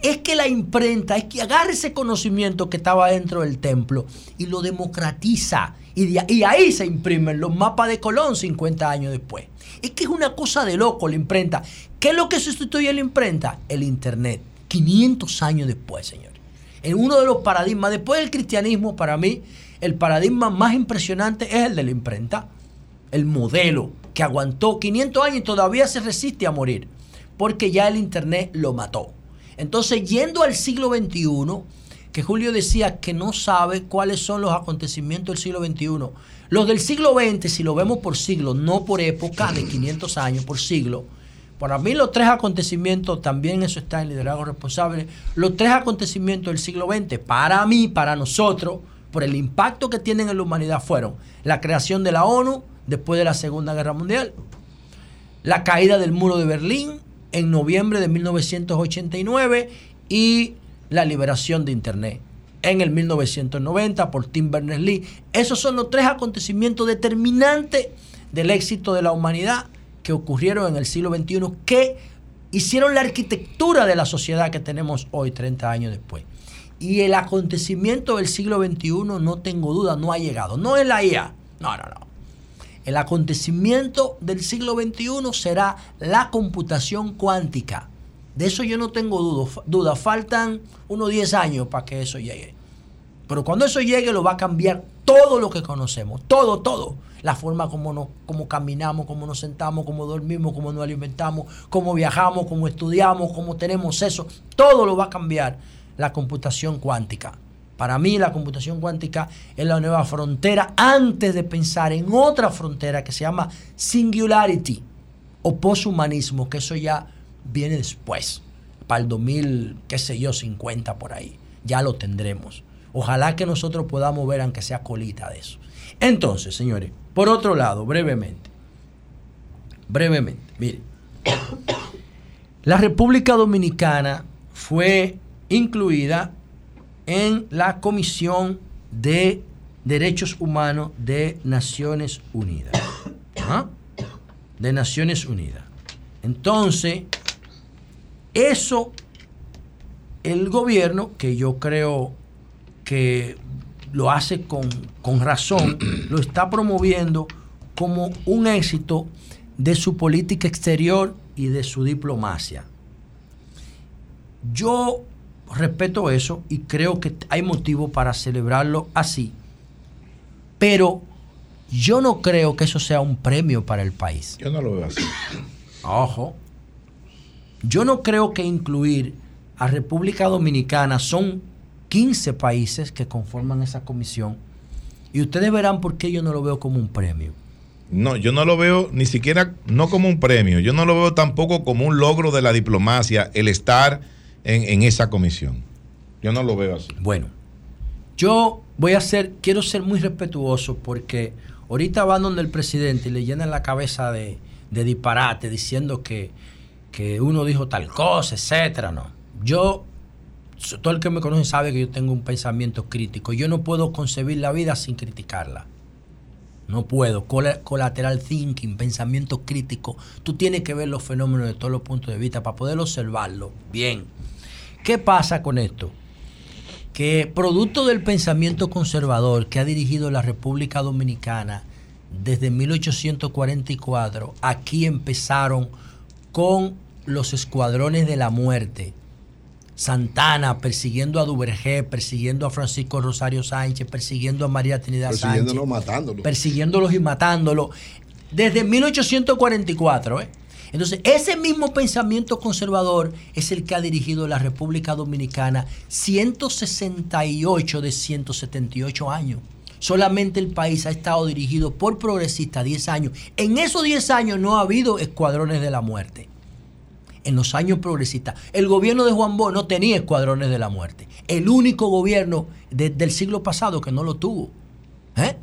Es que la imprenta, es que agarra ese conocimiento que estaba dentro del templo y lo democratiza. Y, ahí se imprimen los mapas de Colón 50 años después. Es que es una cosa de loco la imprenta. ¿Qué es lo que sustituye la imprenta? El Internet. 500 años después, señores. En uno de los paradigmas, después del cristianismo, para mí, el paradigma más impresionante es el de la imprenta. El modelo que aguantó 500 años y todavía se resiste a morir. Porque ya el Internet lo mató. Entonces, yendo al siglo XXI, que Julio decía que no sabe cuáles son los acontecimientos del siglo XXI. Los del siglo XX, si lo vemos por siglo, no por época de 500 años, por siglo, para mí los tres acontecimientos, también eso está en liderazgo responsable, los tres acontecimientos del siglo XX, para mí, para nosotros, por el impacto que tienen en la humanidad, fueron la creación de la ONU después de la Segunda Guerra Mundial, la caída del muro de Berlín en noviembre de 1989 y la liberación de Internet en el 1990 por Tim Berners-Lee. Esos son los tres acontecimientos determinantes del éxito de la humanidad que ocurrieron en el siglo XXI que hicieron la arquitectura de la sociedad que tenemos hoy, 30 años después. Y el acontecimiento del siglo XXI, no tengo duda, no ha llegado. No es la IA. No, no, no. El acontecimiento del siglo XXI será la computación cuántica. De eso yo no tengo dudo- duda. Faltan unos 10 años para que eso llegue. Pero cuando eso llegue lo va a cambiar todo lo que conocemos. Todo, todo. La forma como, nos, como caminamos, cómo nos sentamos, cómo dormimos, cómo nos alimentamos, cómo viajamos, cómo estudiamos, cómo tenemos eso. Todo lo va a cambiar la computación cuántica. Para mí la computación cuántica es la nueva frontera antes de pensar en otra frontera que se llama singularity o poshumanismo, que eso ya viene después, para el 2000, qué sé yo, 50 por ahí. Ya lo tendremos. Ojalá que nosotros podamos ver, aunque sea colita de eso. Entonces, señores, por otro lado, brevemente, brevemente. Mire, la República Dominicana fue incluida en la Comisión de Derechos Humanos de Naciones Unidas. ¿Ah? De Naciones Unidas. Entonces, eso, el gobierno, que yo creo que lo hace con, con razón, lo está promoviendo como un éxito de su política exterior y de su diplomacia. Yo respeto eso y creo que hay motivo para celebrarlo así, pero yo no creo que eso sea un premio para el país. Yo no lo veo así. Ojo. Yo no creo que incluir a República Dominicana son 15 países que conforman esa comisión. Y ustedes verán por qué yo no lo veo como un premio. No, yo no lo veo ni siquiera, no como un premio, yo no lo veo tampoco como un logro de la diplomacia el estar en, en esa comisión. Yo no lo veo así. Bueno, yo voy a ser, quiero ser muy respetuoso porque ahorita van donde el presidente y le llenan la cabeza de, de disparate diciendo que, que uno dijo tal cosa, etcétera. No. Yo, todo el que me conoce sabe que yo tengo un pensamiento crítico. Yo no puedo concebir la vida sin criticarla. No puedo. Cola- Collateral thinking, pensamiento crítico. Tú tienes que ver los fenómenos de todos los puntos de vista para poder observarlo bien. ¿Qué pasa con esto? Que producto del pensamiento conservador que ha dirigido la República Dominicana desde 1844, aquí empezaron con los escuadrones de la muerte. Santana persiguiendo a Duvergé, persiguiendo a Francisco Rosario Sánchez, persiguiendo a María Trinidad Sánchez Persiguiéndonos, matándolos. persiguiéndolos y matándolos desde 1844. ¿eh? Entonces, ese mismo pensamiento conservador es el que ha dirigido la República Dominicana 168 de 178 años. Solamente el país ha estado dirigido por progresistas 10 años. En esos 10 años no ha habido escuadrones de la muerte. En los años progresistas. El gobierno de Juan Bosch no tenía escuadrones de la muerte. El único gobierno de- del siglo pasado que no lo tuvo. ¿Eh?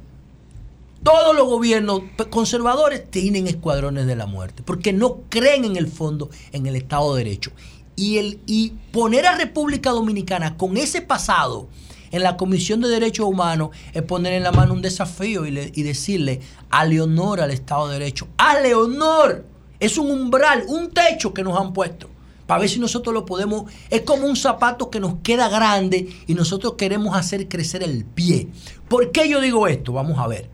Todos los gobiernos conservadores tienen escuadrones de la muerte, porque no creen en el fondo en el Estado de Derecho. Y, el, y poner a República Dominicana con ese pasado en la Comisión de Derechos Humanos es poner en la mano un desafío y, y decirle, hazle honor al Estado de Derecho, hazle honor. Es un umbral, un techo que nos han puesto. Para ver si nosotros lo podemos. Es como un zapato que nos queda grande y nosotros queremos hacer crecer el pie. ¿Por qué yo digo esto? Vamos a ver.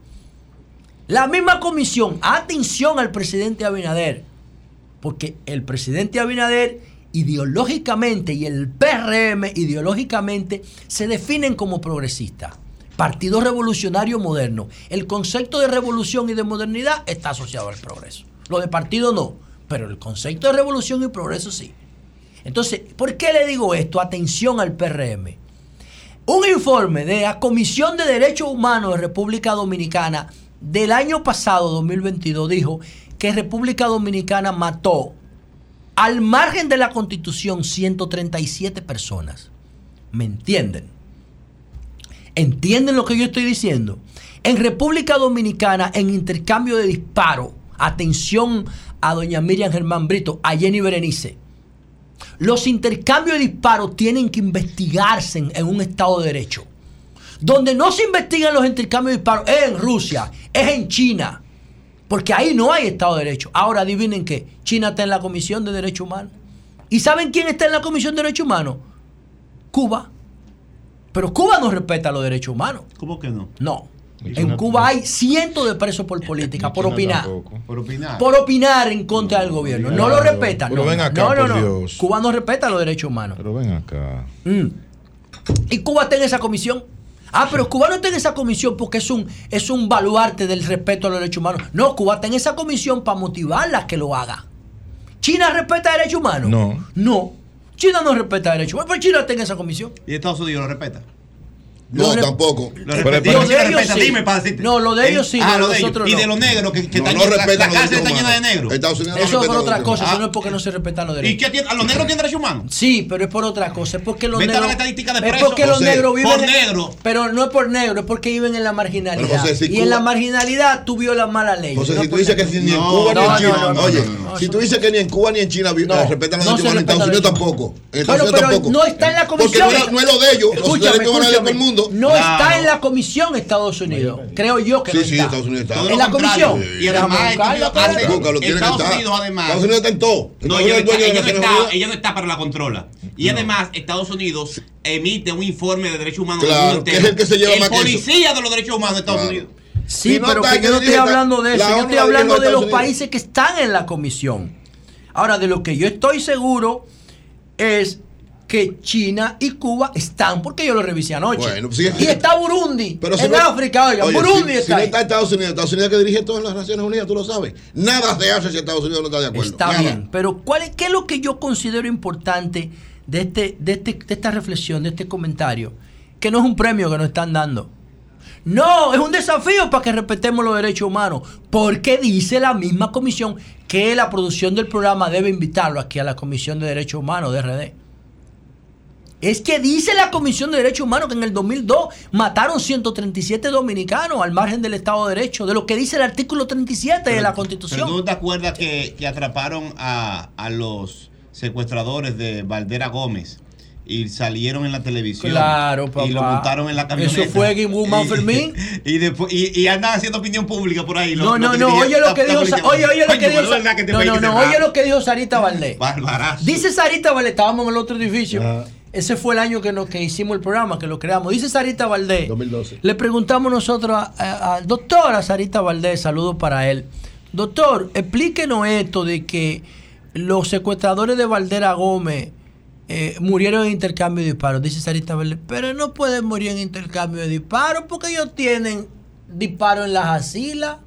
La misma comisión, atención al presidente Abinader, porque el presidente Abinader ideológicamente y el PRM ideológicamente se definen como progresistas. Partido Revolucionario Moderno. El concepto de revolución y de modernidad está asociado al progreso. Lo de partido no, pero el concepto de revolución y progreso sí. Entonces, ¿por qué le digo esto? Atención al PRM. Un informe de la Comisión de Derechos Humanos de República Dominicana del año pasado, 2022, dijo que República Dominicana mató al margen de la Constitución 137 personas. ¿Me entienden? ¿Entienden lo que yo estoy diciendo? En República Dominicana, en intercambio de disparos, atención a doña Miriam Germán Brito, a Jenny Berenice, los intercambios de disparos tienen que investigarse en, en un Estado de Derecho. Donde no se investigan los intercambios de disparos es en Rusia, es en China. Porque ahí no hay Estado de Derecho. Ahora adivinen qué. China está en la Comisión de Derechos Humanos. ¿Y saben quién está en la Comisión de Derechos Humanos? Cuba. Pero Cuba no respeta los derechos humanos. ¿Cómo que no? No. En Cuba hay cientos de presos por política, por opinar. Por opinar. Por opinar en contra del gobierno. No lo respetan. Pero no, ven no, acá, no, no, por no. Dios. Cuba no respeta los derechos humanos. Pero ven acá. Mm. Y Cuba está en esa comisión. Ah, pero Cuba no está en esa comisión porque es un, es un baluarte del respeto a los derechos humanos. No, Cuba está en esa comisión para motivarla a que lo haga. ¿China respeta derechos humanos? No. No. China no respeta derechos humanos, pero China está en esa comisión. ¿Y Estados Unidos lo respeta? No, tampoco. Lo Pero- ellos respeta, dime para decirte. No, lo de ellos sí, Ah, lo de ellos. Y de los negros, que, que No, están no llenos- la, respetan la los cárcel derechos está llena de negros. Estados Unidos no Eso es por otra cosa, eso no es porque no se respetan los ¿Y derechos. qué tiene? ¿A los negros tienen derechos humanos? Sí, pero es por otra cosa. Es porque los negros. la estadística de es porque los negros viven. por negro. Pero no es por negro, es porque viven en la marginalidad. Pero, José, si y en la marginalidad tú violas mala ley. José, no si tú dices que ni en Cuba ni en China, oye, si tú dices que ni en Cuba ni en China eh, respetan los derechos humanos, en Estados Unidos tampoco. En Estados Unidos tampoco. no está en la Porque comisión. no, era- no es lo de ellos, los derechos humanos de todo No Claro. está en la comisión Estados Unidos. Creo yo que Sí, no sí, está. Estados Unidos está. Todo En la comisión. Y además, Estados Unidos además. Estados Unidos está en todo. No, ella no, está, dueño de ella, no Naciones está, Unidas. ella no está, pero la controla. Y además, Estados Unidos emite un informe de derechos humanos Claro, que es el que se lleva el más eso. policía de los derechos humanos de Estados Claro. Unidos. Sí, Si pero está, que yo no estoy hablando de eso. Yo estoy hablando de los países que están en la comisión. Ahora, de lo que yo estoy seguro es que China y Cuba están, porque yo lo revisé anoche. Bueno, sí. y está Burundi. Pero si en no- África, oiga, Oye, Burundi si, está si no está Estados Unidos, Estados Unidos que dirige todas las Naciones Unidas, tú lo sabes. Nada se hace si Estados Unidos no está de acuerdo. Está Nada. bien, pero ¿cuál es, ¿qué es lo que yo considero importante de, este, de, este, de esta reflexión, de este comentario? Que no es un premio que nos están dando. No, es un desafío para que respetemos los derechos humanos, porque dice la misma comisión que la producción del programa debe invitarlo aquí a la Comisión de Derechos Humanos de RD. Es que dice la Comisión de Derechos Humanos que en el 2002 mataron 137 dominicanos al margen del Estado de Derecho, de lo que dice el artículo 37 de la Constitución. Tú te acuerdas que, que atraparon a, a los secuestradores de Valdera Gómez y salieron en la televisión. Claro, papá. Y lo montaron en la camioneta. Eso fue Y- Fermín. Y, después, y, y andan haciendo opinión pública por ahí. No, no, no, oye lo que dijo, oye, oye lo que dijo, no, no, no, oye lo que dijo Sarita Valdés. Barbarazo. Dice Sarita Valdés, estábamos en el otro edificio. Ese fue el año que, nos, que hicimos el programa, que lo creamos. Dice Sarita Valdés. 2012. Le preguntamos nosotros al doctor, a Sarita Valdés, saludos para él. Doctor, explíquenos esto de que los secuestradores de Valdera Gómez eh, murieron en intercambio de disparos. Dice Sarita Valdés, pero no pueden morir en intercambio de disparos porque ellos tienen disparos en las asilas.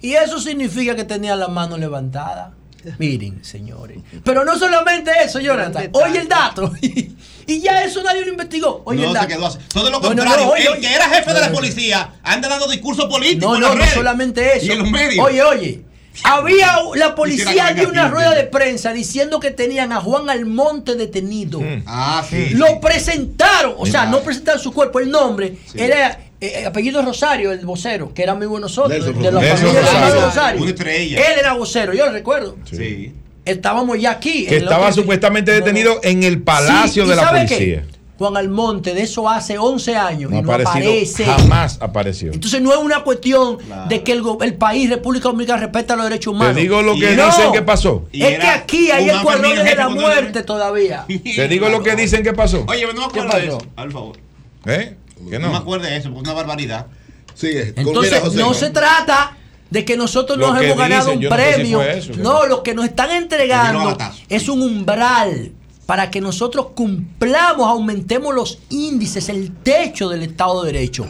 Y eso significa que tenían la mano levantada. Miren, señores. Pero no solamente eso, Jonathan. Oye el dato. y ya eso nadie lo investigó. Oye no el se dato. quedó así. Todo lo No, no, no, contrario. oye, el oye. que era jefe de la policía anda dando discursos políticos. No, en no, no solamente eso. Y en los medios. Oye, oye. Había la policía dio una rueda de prensa diciendo que tenían a Juan Almonte detenido. Ah, sí. Lo presentaron, o sea, no presentaron su cuerpo, el nombre. Era eh, apellido Rosario, el vocero, que era amigo de nosotros, Nelson de la Rosario. familia de Nelson Rosario. Rosario. Rosario. Una estrella. Él era vocero, yo lo recuerdo. Sí. Estábamos ya aquí. Que en el estaba otro- supuestamente detenido en el palacio Sí, ¿y de la sabe qué? policía. Juan Almonte, de eso hace 11 años No y no aparece. jamás apareció. Entonces no es una cuestión de que el, el país, República Dominicana, respeta los derechos humanos. Te digo lo que Y no. dicen que pasó. Y Es que aquí hay Fermín, escuadrones de la muerte todavía. Te digo lo que dicen que pasó. Oye, no me acuerdo ¿Qué de pasó? eso. Por favor. ¿Eh? Que No me no. acuerdo de eso, porque es una barbaridad. Sigue. Entonces Mira, José, no se trata de que nosotros Lo nos que hemos ganado un yo no sé si premio. eso, no, no. lo que nos están entregando es un umbral para que nosotros cumplamos, aumentemos los índices, el techo del Estado de Derecho.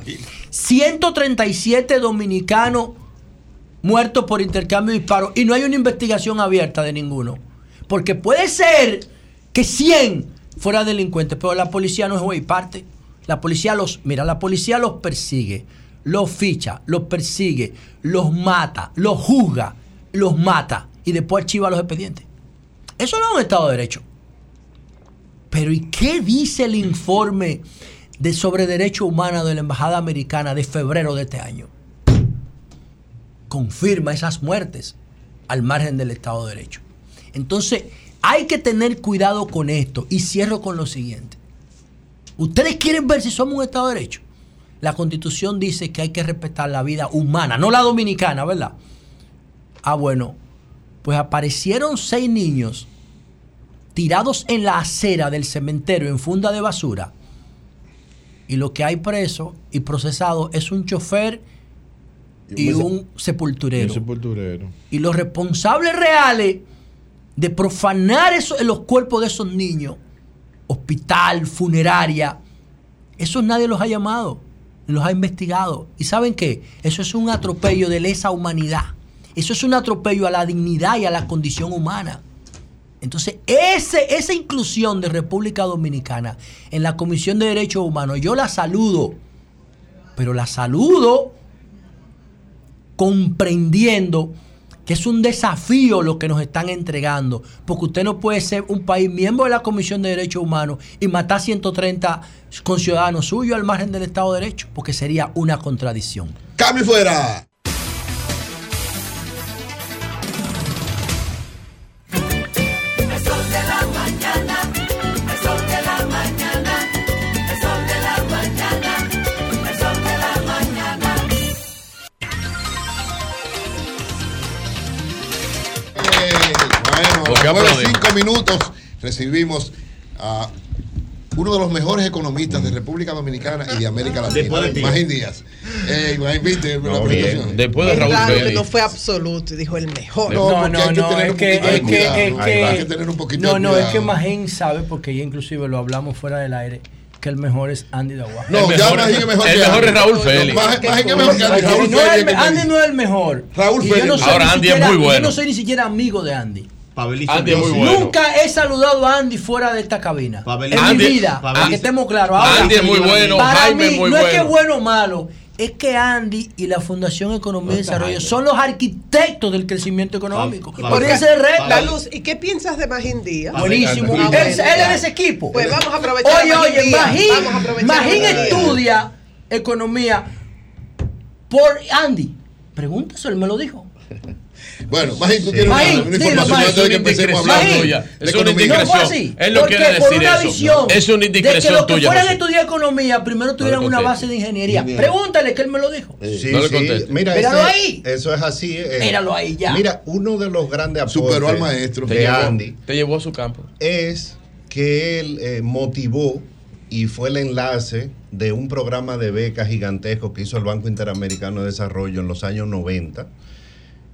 137 dominicanos muertos por intercambio de disparos y no hay una investigación abierta de ninguno. Porque puede ser que 100 fueran delincuentes, pero la policía no es juez y parte. La policía los, mira, la policía los persigue, los ficha, los persigue, los mata, los juzga, los mata y después archiva los expedientes. Eso no es un Estado de Derecho. Pero ¿y qué dice el informe de sobre derechos humanos de la Embajada Americana de febrero de este año? Confirma esas muertes al margen del Estado de Derecho. Entonces, hay que tener cuidado con esto. Y cierro con lo siguiente. Ustedes quieren ver si somos un Estado de Derecho. La Constitución dice que hay que respetar la vida humana, no la dominicana, ¿verdad? Ah, bueno, pues aparecieron seis niños tirados en la acera del cementerio en funda de basura. Y lo que hay preso y procesado es un chofer y un sepulturero. sepulturero. Y los responsables reales de profanar eso, los cuerpos de esos niños, hospital, funeraria, esos nadie los ha llamado, los ha investigado. ¿Y saben qué? Eso es un atropello de lesa humanidad. Eso es un atropello a la dignidad y a la condición humana. Entonces, ese, esa inclusión de República Dominicana en la Comisión de Derechos Humanos, yo la saludo pero la saludo comprendiendo que es un desafío lo que nos están entregando, porque usted no puede ser un país miembro de la Comisión de Derechos Humanos y matar 130 conciudadanos suyos al margen del Estado de Derecho, porque sería una contradicción. ¡Cambio fuera! Bueno, ¿Por qué a nueve, aplaudimos? cinco minutos recibimos a uno de los mejores economistas de República Dominicana y de América Latina. De. Ibrahim Díaz. Eh, viste la presentación. Después de Raúl Claro que Félix. no fue absoluto, dijo el mejor. No, No, no, hay que no, tener es un que, poquito de es que, cuidado. es que- Hay que tener un poquito no, no, es que. Magín sabe, porque ya inclusive lo hablamos fuera del aire, que el mejor es Andy Dawah. No, El ya mejor- Magín es mejor el que mejor es Raúl Félix. Es mejor que Andy. Raúl no, es Félix Andy no es el mejor. Raúl Félix. Ahora Andy es muy bueno. Yo no soy ni siquiera amigo de Andy. Pabelizo Andy es muy Rossi. bueno. Nunca he saludado a Andy fuera de esta cabina. En Andy- mi vida, para que estemos claros. Ahora, Andy es muy bueno, para Jaime mí, muy no es que bueno. bueno o malo, es que Andy y la Fundación Economía y Desarrollo son los arquitectos del crecimiento económico. Por Pab- eso es recta. La luz, ¿y qué piensas de Magín Díaz? Buenísimo. Ah, Él, bueno, él es de ese equipo. Pues vamos a aprovechar Oye, a Magín oye. Magín, Vamos a aprovechar a Magín Magín Díaz. estudia economía por Andy. Pregúntaselo, él me lo dijo. Bueno, Magín, tú tienes Magín, una, una dilo, información antes de que empecemos a hablar Magín. de- tuya. de Es una economía. No indiscreción. así. Él no porque quiere por decir una eso. visión Es una de que indiscreción los que tuya, fueran a estudiar economía primero tuvieran una base de ingeniería. Bien. Pregúntale que él me lo dijo. Sí, No le sí, conteste. Mira, Míralo ese- ahí. Eso es así. eh. Míralo ahí, ya. Mira, uno de los grandes aportes Superó al maestro. Te de llevó, Andy te llevó a su campo. es que él eh, motivó y fue el enlace de un programa de becas gigantesco que hizo el Banco Interamericano de Desarrollo en los años 90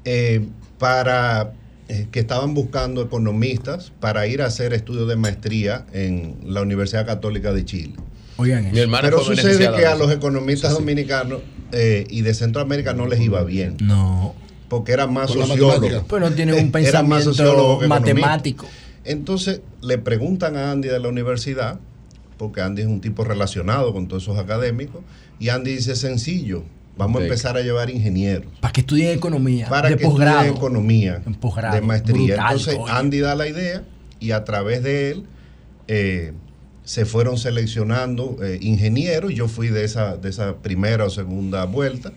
eh, para eh, que estaban buscando economistas para ir a hacer estudios de maestría en la Universidad Católica de Chile. Oigan Mi Pero sucede que a los economistas dominicanos eh, y de Centroamérica no les iba bien, No. porque eran más la sociólogos. Pues no tienen un más pensamiento matemático. Entonces le preguntan a Andy de la universidad, porque Andy es un tipo relacionado con todos esos académicos, y Andy dice sencillo, vamos a empezar a llevar ingenieros Para que estudien economía. para de que estudien posgrado. economía En posgrado. de maestría. Brutal, Entonces. Andy da la idea y a través de él eh, se fueron seleccionando eh, ingenieros. Yo fui de esa, de esa primera o segunda vuelta.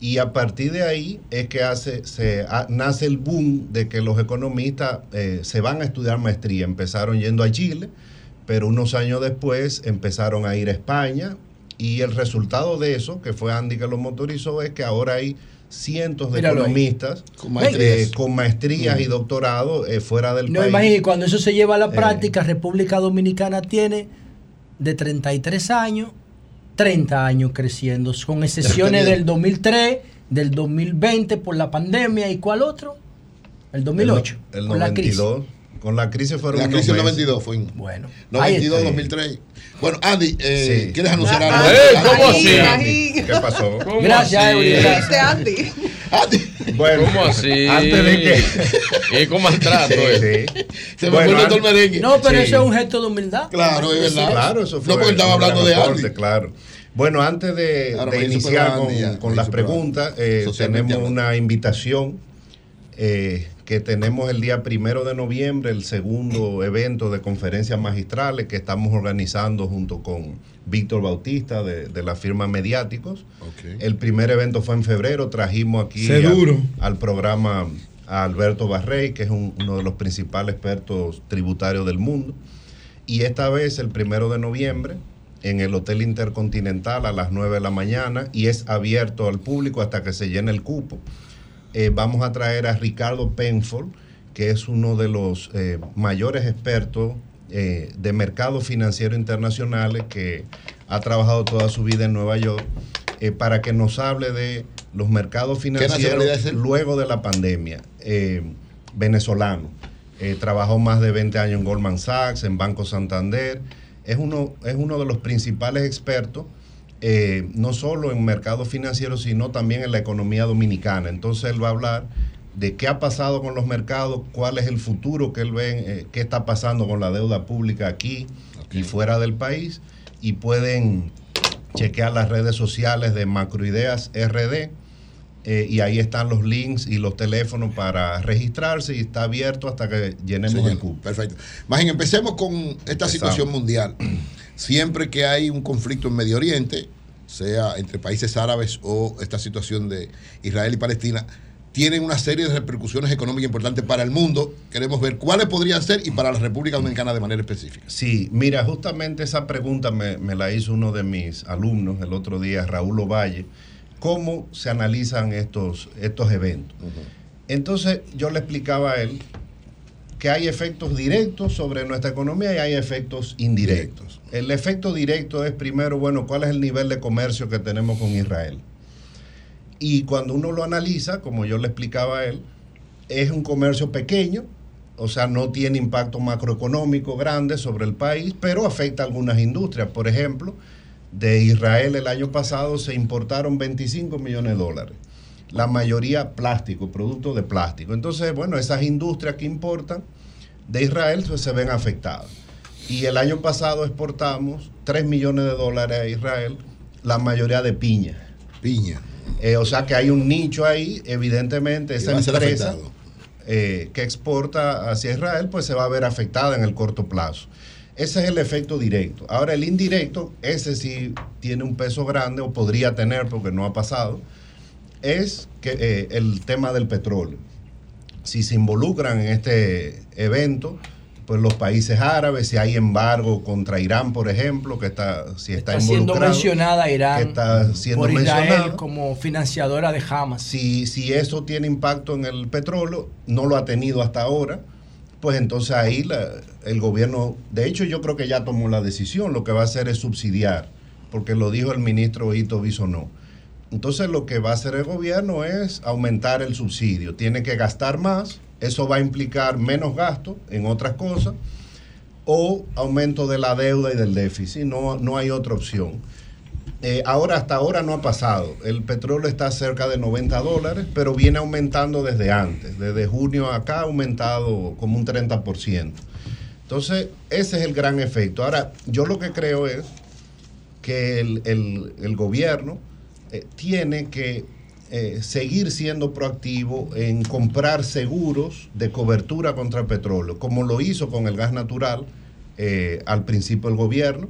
Y a partir de ahí es que hace, se, nace el boom de que los economistas eh, se van a estudiar maestría. Empezaron yendo a Chile, pero unos años después empezaron a ir a España. Y el resultado de eso, que fue Andy que lo motorizó, es que ahora hay cientos de Míralo economistas Con maestrías. eh, con maestrías y doctorados eh, fuera del No país. imagínate, cuando eso se lleva a la Eh. práctica, República Dominicana tiene de 33 años, 30 años creciendo, con excepciones del 2003, del 2020 por la pandemia y cuál otro? El 2008, El, el con la crisis. 92. Con la crisis fueron La crisis del meses. 92 fue. Bueno, ahí 92, está. 2003. Bueno, Andy, eh, Sí. ¿quieres anunciar algo? ¡Eh, Andy, cómo así? Andy. ¿Qué pasó? ¿Cómo Gracias, así? Eury. Este Andy. Andy. Bueno, ¿Cómo así? Antes de que. Es con maltrato. Sí, eh. sí. Se me Bueno, fue todo el merengue. No, pero Sí. eso es un gesto de humildad. Claro, es verdad. Claro, eso fue. No, porque estaba hablando de Andy. Claro. Bueno, antes de, iniciar con, Andy, las preguntas, eh, tenemos una invitación eh, que tenemos el día primero de noviembre, el segundo evento de conferencias magistrales que estamos organizando junto con Víctor Bautista de, de la firma Mediáticos. El primer evento fue en febrero, trajimos aquí al, al programa a Alberto Barrey, que es un- uno de los principales expertos tributarios del mundo. Y esta vez, el primero de noviembre, en el Hotel Intercontinental a las 9 de la mañana, y es abierto al público hasta que se llene el cupo. Eh, vamos a traer a Ricardo Penfold, que es uno de los eh, mayores expertos eh, de mercados financieros internacionales que ha trabajado toda su vida en Nueva York, para que nos hable de los mercados financieros luego de la pandemia. Venezolano. Trabajó más de 20 años en Goldman Sachs, en Banco Santander. Es uno, es uno de los principales expertos, eh, no solo en mercados financieros, sino también en la economía dominicana. Entonces él va a hablar de qué ha pasado con los mercados, cuál es el futuro que él ve, eh, qué está pasando con la deuda pública aquí y fuera del país. Y pueden chequear las redes sociales de Macroideas RD. eh, y ahí están los links y los teléfonos para registrarse y está abierto hasta que llenemos el cupo. Perfecto. Imagín, empecemos con esta Empezamos. situación mundial. Siempre que hay un conflicto en Medio Oriente, sea entre países árabes o esta situación de Israel y Palestina, tienen una serie de repercusiones económicas importantes para el mundo. Queremos ver cuáles podrían ser y para la República Dominicana de manera específica. Sí, mira, justamente esa pregunta me, me la hizo uno de mis alumnos el otro día, Raúl Ovalle. ¿Cómo se analizan estos, estos eventos? Entonces yo le explicaba a él que hay efectos directos sobre nuestra economía y hay efectos indirectos. El efecto directo es primero, bueno, cuál es el nivel de comercio que tenemos con Israel. Y cuando uno lo analiza, como yo le explicaba a él, es un comercio pequeño, o sea, no tiene impacto macroeconómico grande sobre el país, pero afecta a algunas industrias. Por ejemplo, de Israel el año pasado se importaron 25 millones de dólares. La mayoría plástico, productos de plástico. Entonces, bueno, esas industrias que importan de Israel pues, se ven afectadas. Y el año pasado exportamos 3 millones de dólares a Israel, la mayoría de piña. Piña. Eh, o sea que hay un nicho ahí, evidentemente, esa empresa eh, que exporta hacia Israel, pues se va a ver afectada en el corto plazo. Ese es el efecto directo. Ahora, el indirecto, ese sí tiene un peso grande, o podría tener, porque no ha pasado, es que eh, el tema del petróleo. Si se involucran en este evento, pues los países árabes, si hay embargo contra Irán, por ejemplo, que está, si está, Está siendo mencionada que Irán está siendo por Israel mencionada. como financiadora de Hamas. Si, si eso tiene impacto en el petróleo, no lo ha tenido hasta ahora, pues entonces ahí la- el gobierno, de hecho yo creo que ya tomó la decisión, lo que va a hacer es subsidiar, porque lo dijo el ministro Ito Bisonó. Entonces lo que va a hacer el gobierno es aumentar el subsidio, tiene que gastar más, eso va a implicar menos gasto en otras cosas, o aumento de la deuda y del déficit, no, no hay otra opción. Eh, ahora, hasta ahora no ha pasado. El petróleo está cerca de 90 dólares, pero viene aumentando desde antes. Desde junio acá ha aumentado como un 30%. Entonces, ese es el gran efecto. Ahora, yo lo que creo es que el, el- el gobierno eh, tiene que eh, seguir siendo proactivo en comprar seguros de cobertura contra el petróleo, como lo hizo con el gas natural eh, al principio el gobierno,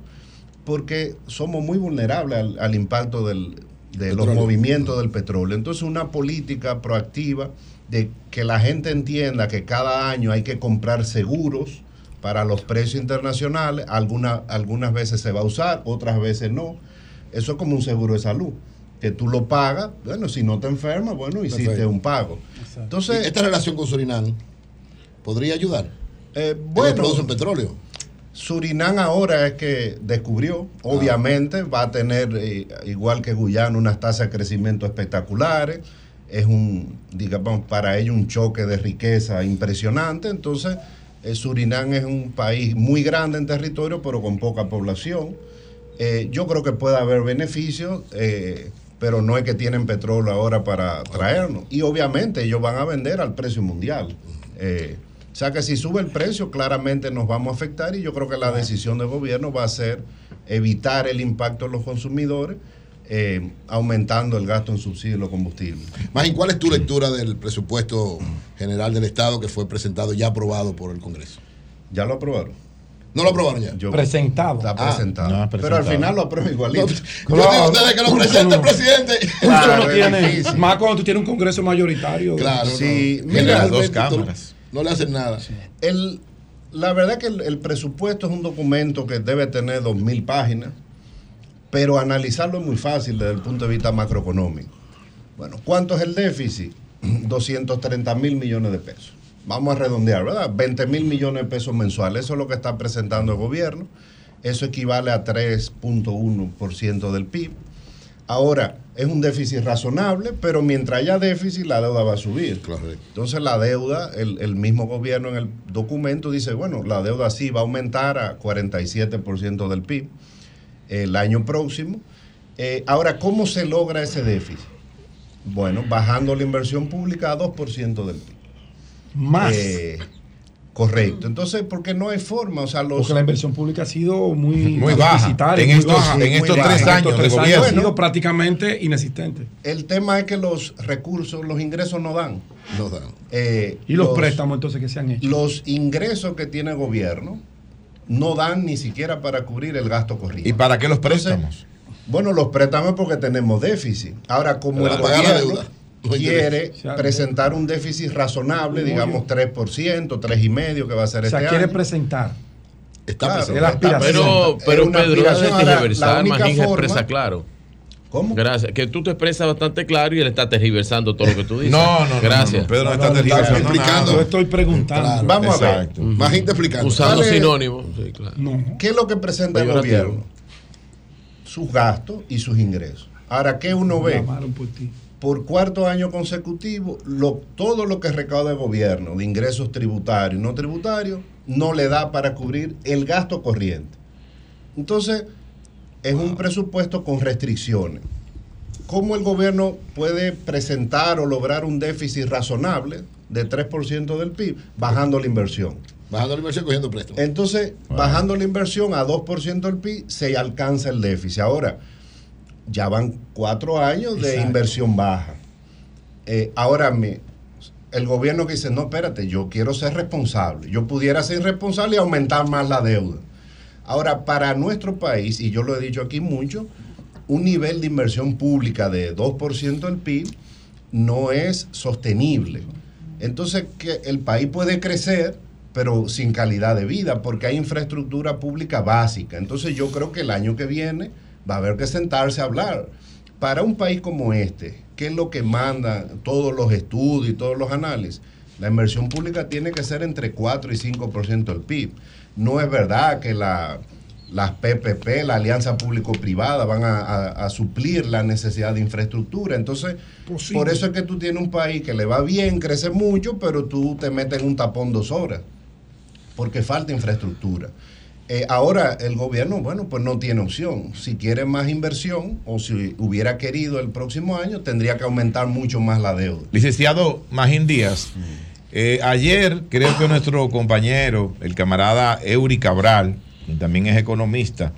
porque somos muy vulnerables al, al impacto del- de los movimientos del petróleo. Entonces, una política proactiva de que la gente entienda que cada año hay que comprar seguros para los precios internacionales, alguna- algunas veces se va a usar, otras veces no. Eso es como un seguro de salud, que tú lo pagas, bueno, si no te enfermas, bueno, hiciste Perfecto. un pago. Entonces, ¿Y esta relación con Surinam podría ayudar? Eh, bueno, producen petróleo. Surinam ahora es que descubrió, obviamente va a tener, eh, igual que Guyana, unas tasas de crecimiento espectaculares. Es un, digamos, para ellos un choque de riqueza impresionante. Entonces, eh, Surinam es un país muy grande en territorio, pero con poca población. Eh, yo creo que puede haber beneficios, eh, pero no es que tienen petróleo ahora para traernos. Y obviamente ellos van a vender al precio mundial. Eh, o sea que si sube el precio, claramente nos vamos a afectar y yo creo que la decisión del gobierno va a ser evitar el impacto en los consumidores, eh, aumentando el gasto en subsidios de los combustibles. Magín, ¿cuál es tu lectura del presupuesto general del Estado que fue presentado ya aprobado por el Congreso? ¿Ya lo aprobaron? ¿No lo aprobaron ya? Yo- Presentado. Está Ah, presentado. no, Pero al final lo aprueba igualito. Yo digo ustedes que lo presenta el presidente. Claro, es tiene- más cuando tú tienes un congreso mayoritario. Claro, Sí, no. mira, Generalmente dos cámaras. No le hacen nada. El, la verdad que el, el presupuesto es un documento que debe tener dos mil páginas, pero analizarlo es muy fácil desde el punto de vista macroeconómico. Bueno, ¿cuánto es el déficit? 230 mil millones de pesos. Vamos a redondear, ¿verdad? 20 mil millones de pesos mensuales. Eso es lo que está presentando el gobierno. Eso equivale a 3.1% del PIB. Ahora, es un déficit razonable, pero mientras haya déficit, la deuda va a subir. Entonces, la deuda, el, el mismo gobierno en el documento dice, bueno, la deuda sí va a aumentar a 47% del PIB el año próximo. Eh, ahora, ¿cómo se logra ese déficit? Bueno, bajando la inversión pública a 2% del PIB. Más. Eh, Correcto. Entonces, porque no hay forma, o sea, los... Porque la inversión pública ha sido muy, Muy baja. En muy estos- baja. en Muy estos baja. tres años de tres gobierno. ha sido prácticamente inexistente. El tema es que los recursos, los ingresos no dan. No dan. Eh, ¿Y los, préstamos entonces que se han hecho? Los ingresos que tiene el gobierno no dan ni siquiera para cubrir el gasto corriente. ¿Y para qué los Entonces, préstamos? bueno, los préstamos porque tenemos déficit. Ahora, como Para el pagar la deuda, quiere presentar un déficit razonable, digamos 3%, 3,5% que va a ser O sea, este quiere año. presentar. Está Claro, la aspiración. Pero, Es pero una Pedro, tergiversar, expresa claro. ¿Cómo? Gracias. Que tú te expresas bastante claro y él está tergiversando todo lo que tú dices. No, no, no, Gracias. no, no, Pedro no No, está tergiversando explicando. Yo estoy preguntando. Claro. Vamos a ver. Más gente explicando. Usando sinónimos. Sí, claro. No. ¿Qué es lo que presenta el gobierno? Sus gastos y sus ingresos. Ahora, ¿qué uno ve? Llamaron por ti. Por cuarto año consecutivo, lo, todo lo que recauda el gobierno de ingresos tributarios y no tributarios no le da para cubrir el gasto corriente. Entonces, es un presupuesto con restricciones. ¿Cómo el gobierno puede presentar o lograr un déficit razonable de 3% del PIB? Bajando la inversión. Bajando la inversión, cogiendo préstamos. Entonces, bajando la inversión a 2% del PIB, se alcanza el déficit. Ahora, ya van cuatro años de inversión baja. Eh, ahora, me, el gobierno que dice, no, espérate, yo quiero ser responsable. Yo pudiera ser irresponsable y aumentar más la deuda. Ahora, para nuestro país, y yo lo he dicho aquí mucho, un nivel de inversión pública de 2% del PIB no es sostenible. Entonces, que el país puede crecer, pero sin calidad de vida, porque hay infraestructura pública básica. Entonces, yo creo que el año que viene va a haber que sentarse a hablar. Para un país como este, ¿qué es lo que manda todos los estudios y todos los análisis? La inversión pública tiene que ser entre 4 y 5% del PIB. No es verdad que la, las PPP, la alianza público-privada, van a, a- a suplir la necesidad de infraestructura. Entonces, Posible. por eso es que tú tienes un país que le va bien, crece mucho, pero tú te metes en un tapón dos horas, porque falta infraestructura. Eh, ahora el gobierno, bueno, pues no tiene opción. Si quiere más inversión o si hubiera querido el próximo año, tendría que aumentar mucho más la deuda. Licenciado Magín Díaz, eh, ayer creo que nuestro compañero, el camarada Eury Cabral, también es economista,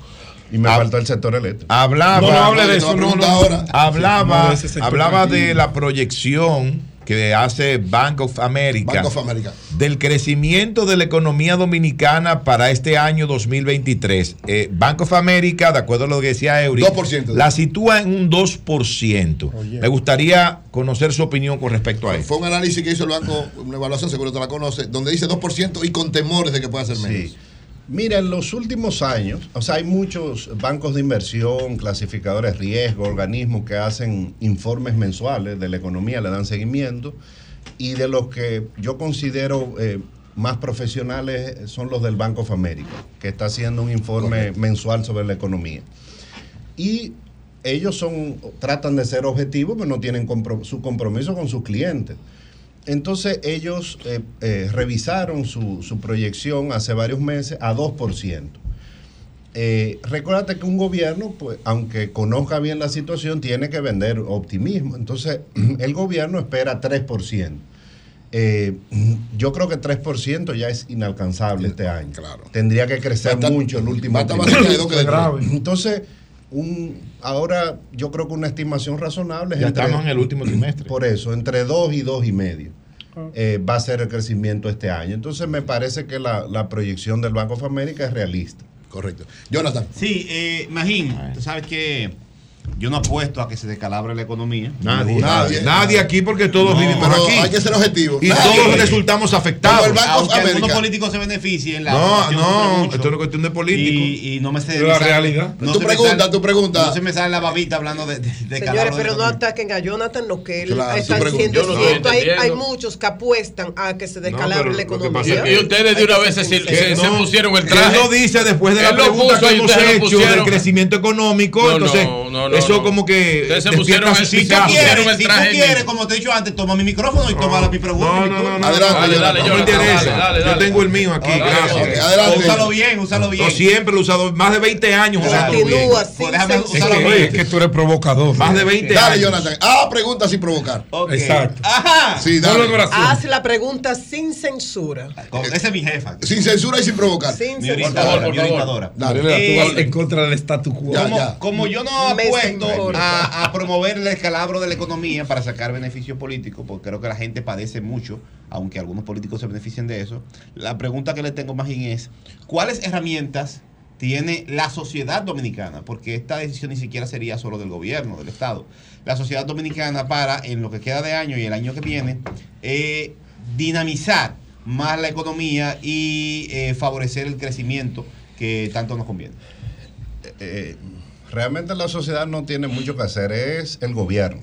Y me faltó el sector eléctrico. hablaba, No, no hable de te eso, voy a no, no. preguntar ahora. hablaba, hablaba de la proyección que hace Bank of America Bank of America. del crecimiento de la economía dominicana para este año 2023. Eh, Bank of America, de acuerdo a lo que decía Eury, 2%. la sitúa en un 2%. Me gustaría conocer su opinión con respecto a esto. Fue un análisis que hizo el banco, una evaluación, seguro te la conoce, donde dice 2% y con temores de que pueda ser menos. Sí. Mira, en los últimos años, o sea, hay muchos bancos de inversión, clasificadores de riesgo, organismos que hacen informes mensuales de la economía, le dan seguimiento, y de los que yo considero eh, más profesionales son los del Banco of America, que está haciendo un informe mensual sobre la economía. Y ellos son, tratan de ser objetivos, pero no tienen compro- su compromiso con sus clientes. Entonces ellos eh, eh, revisaron su, su proyección hace varios meses a 2%. Eh, recuérdate que un gobierno, pues, aunque conozca bien la situación, tiene que vender optimismo. Entonces, el gobierno espera 3%. Eh, yo creo que 3% ya es inalcanzable este año. claro. Tendría que crecer estar- mucho el último va a estar más trimestre. cerca de dos que de Es grave. Entonces, un, ahora yo creo que una estimación razonable es Ya entre- estamos en el último trimestre. por eso, entre 2 y 2 y medio eh, va a ser el crecimiento este año. Entonces me parece que la, la proyección del Banco of America es realista. Correcto. Jonathan. Sí, eh, Magín, tú sabes que yo no apuesto a que se descalabre la economía. Nadie, nadie, nadie aquí porque todos No, vivimos Pero aquí. hay que ser objetivo. Y Nadie. todos resultamos afectados. Como el Aunque algunos políticos se beneficien. La No, no, esto no es cuestión de político. Y, y no me sé. Pero la realidad. No Tu pregunta, sale- tu pregunta. No se me sale la babita hablando de, de, de Señores, calabro de pero no ataquen a Jonathan, lo que él Claro, está diciendo no Hay, muchos que apuestan a que se descalabre pero la economía. pasa Y ustedes de una vez se, pusieron el traje. Él lo dice después de la pregunta que hemos hecho del crecimiento económico. No, no, entonces, no, eso como que Ustedes se pusieron el- Si tú quieres, el si tú quieres, como te he dicho antes, toma mi micrófono y toma la, mi pregunta. No, no. Adelante, Dale, dale, no me interesa. dale, dale, Yo dale. tengo el mío aquí, gracias. Adelante. Úsalo bien, úsalo bien. Yo siempre lo he usado, más de 20 años. Continúa Pues déjame usarlo que, bien. es que tú eres provocador. Más de 20 Dale, años. Jonathan. Ah, pregunta sin provocar. Exacto. Ajá. Sí, dale. Haz la pregunta sin censura. Esa es mi jefa. Sin censura y sin provocar. Sin censura. por favor. orientadora. Dale. Mariela, Eh, tú vas en contra del statu quo. Como, yo no apuesto a, a promover el escalabro de la economía para sacar beneficio político, porque creo que la gente padece mucho, aunque algunos políticos se beneficien de eso, la pregunta que le tengo más bien es, ¿cuáles herramientas tiene la sociedad dominicana? Porque esta decisión ni siquiera sería solo del gobierno, del Estado. La sociedad dominicana para, en lo que queda de año y el año que viene, eh, dinamizar más la economía y eh, favorecer el crecimiento que tanto nos conviene. eh, realmente la sociedad no tiene mucho que hacer, es el gobierno.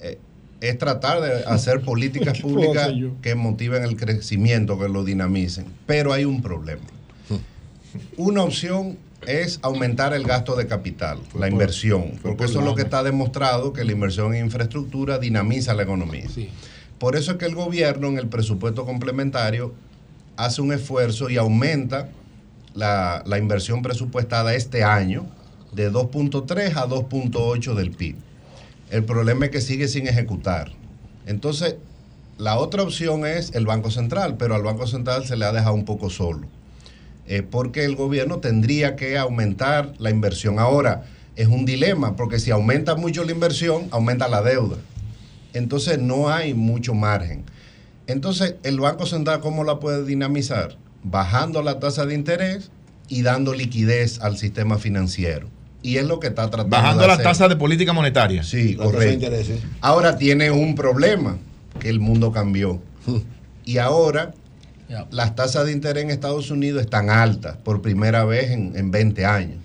Eh, es tratar de hacer políticas ¿Qué puedo públicas que motiven el crecimiento, que lo dinamicen. Pero hay un problema. Una opción es aumentar el gasto de capital, la inversión, porque eso es lo que está demostrado, que la inversión en infraestructura dinamiza la economía. Por eso es que el gobierno en el presupuesto complementario hace un esfuerzo y aumenta la, la inversión presupuestada este año de 2.3 a 2.8 del PIB. El problema es que sigue sin ejecutar. Entonces, la otra opción es el Banco Central, pero al Banco Central se le ha dejado un poco solo. Eh, porque el gobierno tendría que aumentar la inversión. Ahora, es un dilema, porque si aumenta mucho la inversión, aumenta la deuda. Entonces, no hay mucho margen. Entonces, el Banco Central, ¿cómo la puede dinamizar? Bajando la tasa de interés y dando liquidez al sistema financiero. Y es lo que está tratando Bajando de la hacer. tasa de política monetaria. Sí, La correcto. Ahora tiene un problema, que el mundo cambió. Y ahora las tasas de interés en Estados Unidos están altas por primera vez en, en 20 años.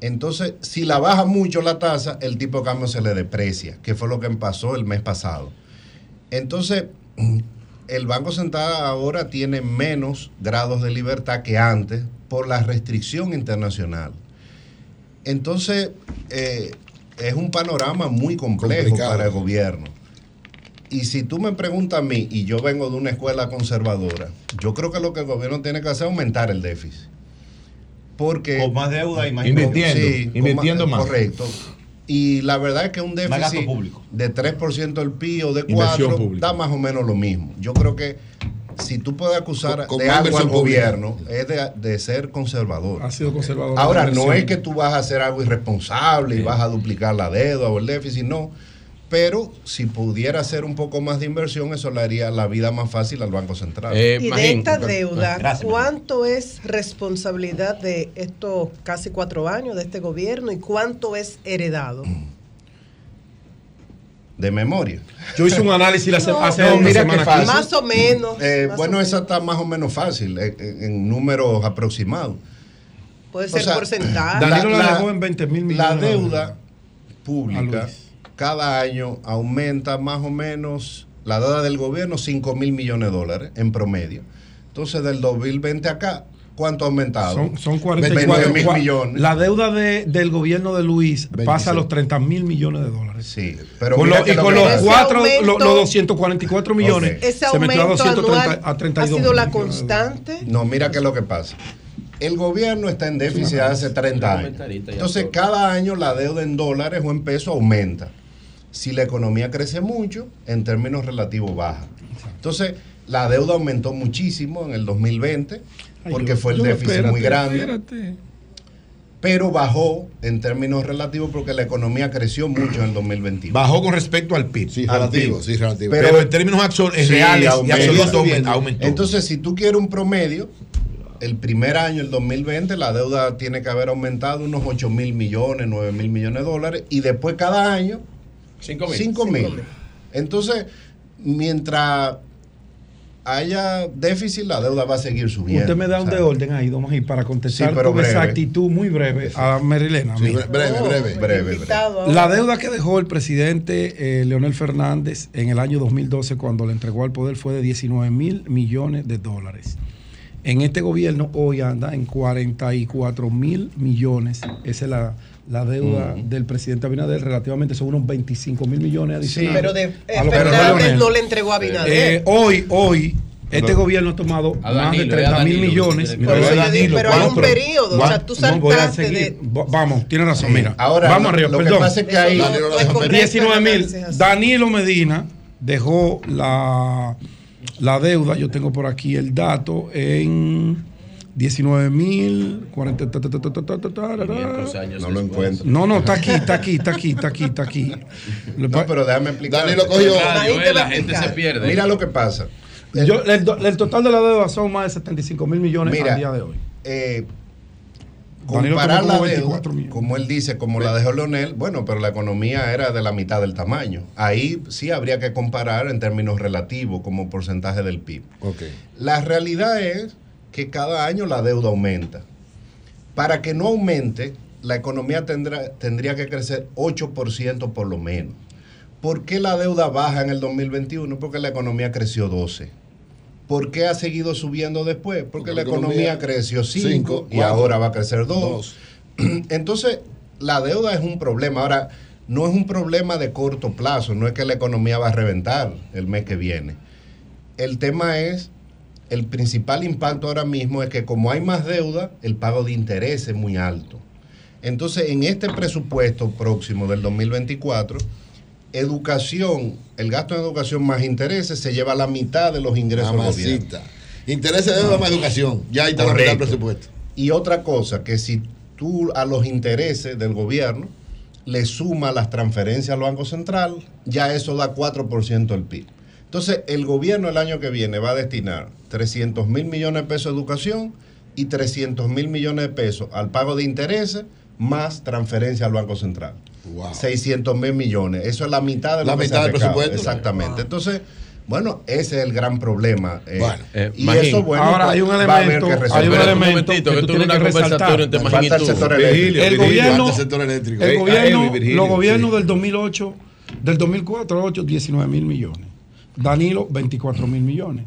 Entonces, si la baja mucho la tasa, el tipo de cambio se le deprecia, que fue lo que pasó el mes pasado. Entonces, el Banco Central ahora tiene menos grados de libertad que antes por la restricción internacional. Entonces, eh, es un panorama muy complejo Complicado. para el gobierno. Y si tú me preguntas a mí, y yo vengo de una escuela conservadora, yo creo que lo que el gobierno tiene que hacer es aumentar el déficit. Porque... Con más deuda y más Invirtiendo, Sí, invirtiendo más. Correcto. Y la verdad es que un Más gasto déficit público. de 3% del PIB o de Inversión 4 pública. da más o menos lo mismo. Yo creo que si tú puedes acusar Con- con de algo al gobierno es de, de ser conservador. Ha sido conservador. Ahora, no es que tú vas a hacer algo irresponsable y vas a duplicar la deuda o el déficit, no. Pero si pudiera hacer un poco más de inversión, eso le haría la vida más fácil al Banco Central. Eh, Y de esta deuda, Gracias, ¿cuánto es responsabilidad de estos casi cuatro años de este gobierno y cuánto es heredado? De memoria. Yo hice un análisis la se- No, hace no, una mira semana fácil. Más o menos. Eh, más bueno, o esa está más o menos fácil, eh, en, en números aproximados. Puede o ser sea, porcentaje. Danilo la dejó en 20 mil millones. La deuda pública cada año aumenta más o menos la deuda del gobierno 5 mil millones de dólares en promedio. Entonces, del 2020 acá, ¿cuánto ha aumentado? Son, son 20 44 mil millones. La deuda de- del gobierno de Luis 26. pasa a los 30 mil millones de dólares. Sí, pero Con lo- y con los, cuatro, aumento- los 244 millones, Ok. Ese se metió a aumento 230 anual a ha 32 sido la constante. No, mira qué es lo que pasa. El gobierno está en déficit hace 30 años. Entonces, cada año la deuda en dólares o en pesos aumenta. Si la economía crece mucho, en términos relativos baja. Entonces, la deuda aumentó muchísimo en el 2020 Ay, porque yo- fue el déficit espérate, muy grande, espérate. pero bajó en términos relativos porque la economía creció mucho en el 2021. Bajó con respecto al PIB. Sí, relativo, PIB. sí, relativo. Pero, Pero- en términos Sí, reales y absolutos aumentó. Entonces, si tú quieres un promedio, el primer año, el 2020, la deuda tiene que haber aumentado unos 8 mil millones, 9 mil millones de dólares, y después cada año, 5 mil. 5 Cinco mil. mil. Entonces, mientras haya déficit, la deuda va a seguir subiendo. Usted me da un de orden ahí, don para contestar Sí, pero con breve. exactitud muy breve a Merilena. Sí, breve, Oh, breve. Breve, ahora. La deuda que dejó el presidente eh, Leonel Fernández en el año 2012 cuando le entregó al poder fue de 19 mil millones de dólares. En este gobierno hoy anda en 44 mil millones. Esa es la la deuda del presidente Abinader relativamente son unos 25 mil millones adicionales. Pero de, a lo que Fernández Leonel. no le entregó a Abinader. Eh, hoy, hoy, este gobierno ha tomado A más de Danilo, 30 a mil Danilo, millones. Por eso yo digo, pero hay un periodo, o sea, tú no voy a saltaste de- Va- Vamos, tiene razón, mira. Ahora, vamos arriba, lo que perdón. pasa es que ahí- No, no es correcto 19 el mil. Danilo Medina dejó la, la deuda, yo tengo por aquí el dato, en 19.040. No lo encuentro. No, no, está aquí, está aquí, está aquí, está aquí, está aquí. No, pero déjame explicar. Dani lo cogió. La gente se pierde. Mira lo que pasa. El, total de la deuda son más de 75 mil millones Mira, al día de hoy. Eh, comparar la deuda, como él dice, como la dejó Leonel, bueno, pero la economía era de la mitad del tamaño. Ahí sí habría que comparar en términos relativos como porcentaje del PIB. Okay. La realidad es que cada año la deuda aumenta. Para que no aumente, la economía tendrá, tendría que crecer 8% por lo menos. ¿Por qué la deuda baja en el 2021? Porque la economía creció 12. ¿Por qué ha seguido subiendo después? Porque, Porque la economía, economía creció 5 cinco, y cuatro, ahora va a crecer 2. dos. Entonces, la deuda es un problema. Ahora, no es un problema de corto plazo, no es que la economía va a reventar el mes que viene. El tema es, el principal impacto ahora mismo es que como hay más deuda, el pago de interés es muy alto. Entonces, en este presupuesto próximo del 2024, educación, el gasto en educación más intereses se lleva la mitad de los ingresos del. Intereses de deuda más educación. Ya ahí está la mitad del Correcto. presupuesto. Y otra cosa, que si tú a los intereses del gobierno le sumas las transferencias al Banco Central, ya eso da 4% del PIB. Entonces, el gobierno el año que viene va a destinar 300 mil millones de pesos a educación y 300 mil millones de pesos al pago de intereses más transferencia al Banco Central. Wow. 600 mil millones. Eso es la mitad de lo La que se mitad del presupuesto. Exactamente. Entonces, bueno, ese es el gran problema. eh, Bueno. Eh, y Magín, eso, bueno, Ahora hay un a elemento, que hay un un elemento momentito, que tú tienes que entre resaltar. Y Falta el sector eléctrico. El gobierno, el sector eléctrico. el gobierno, Virgilio, los gobiernos sí. del 2008, del 2004 al 8, 19 mil millones. Danilo, 24 mil millones.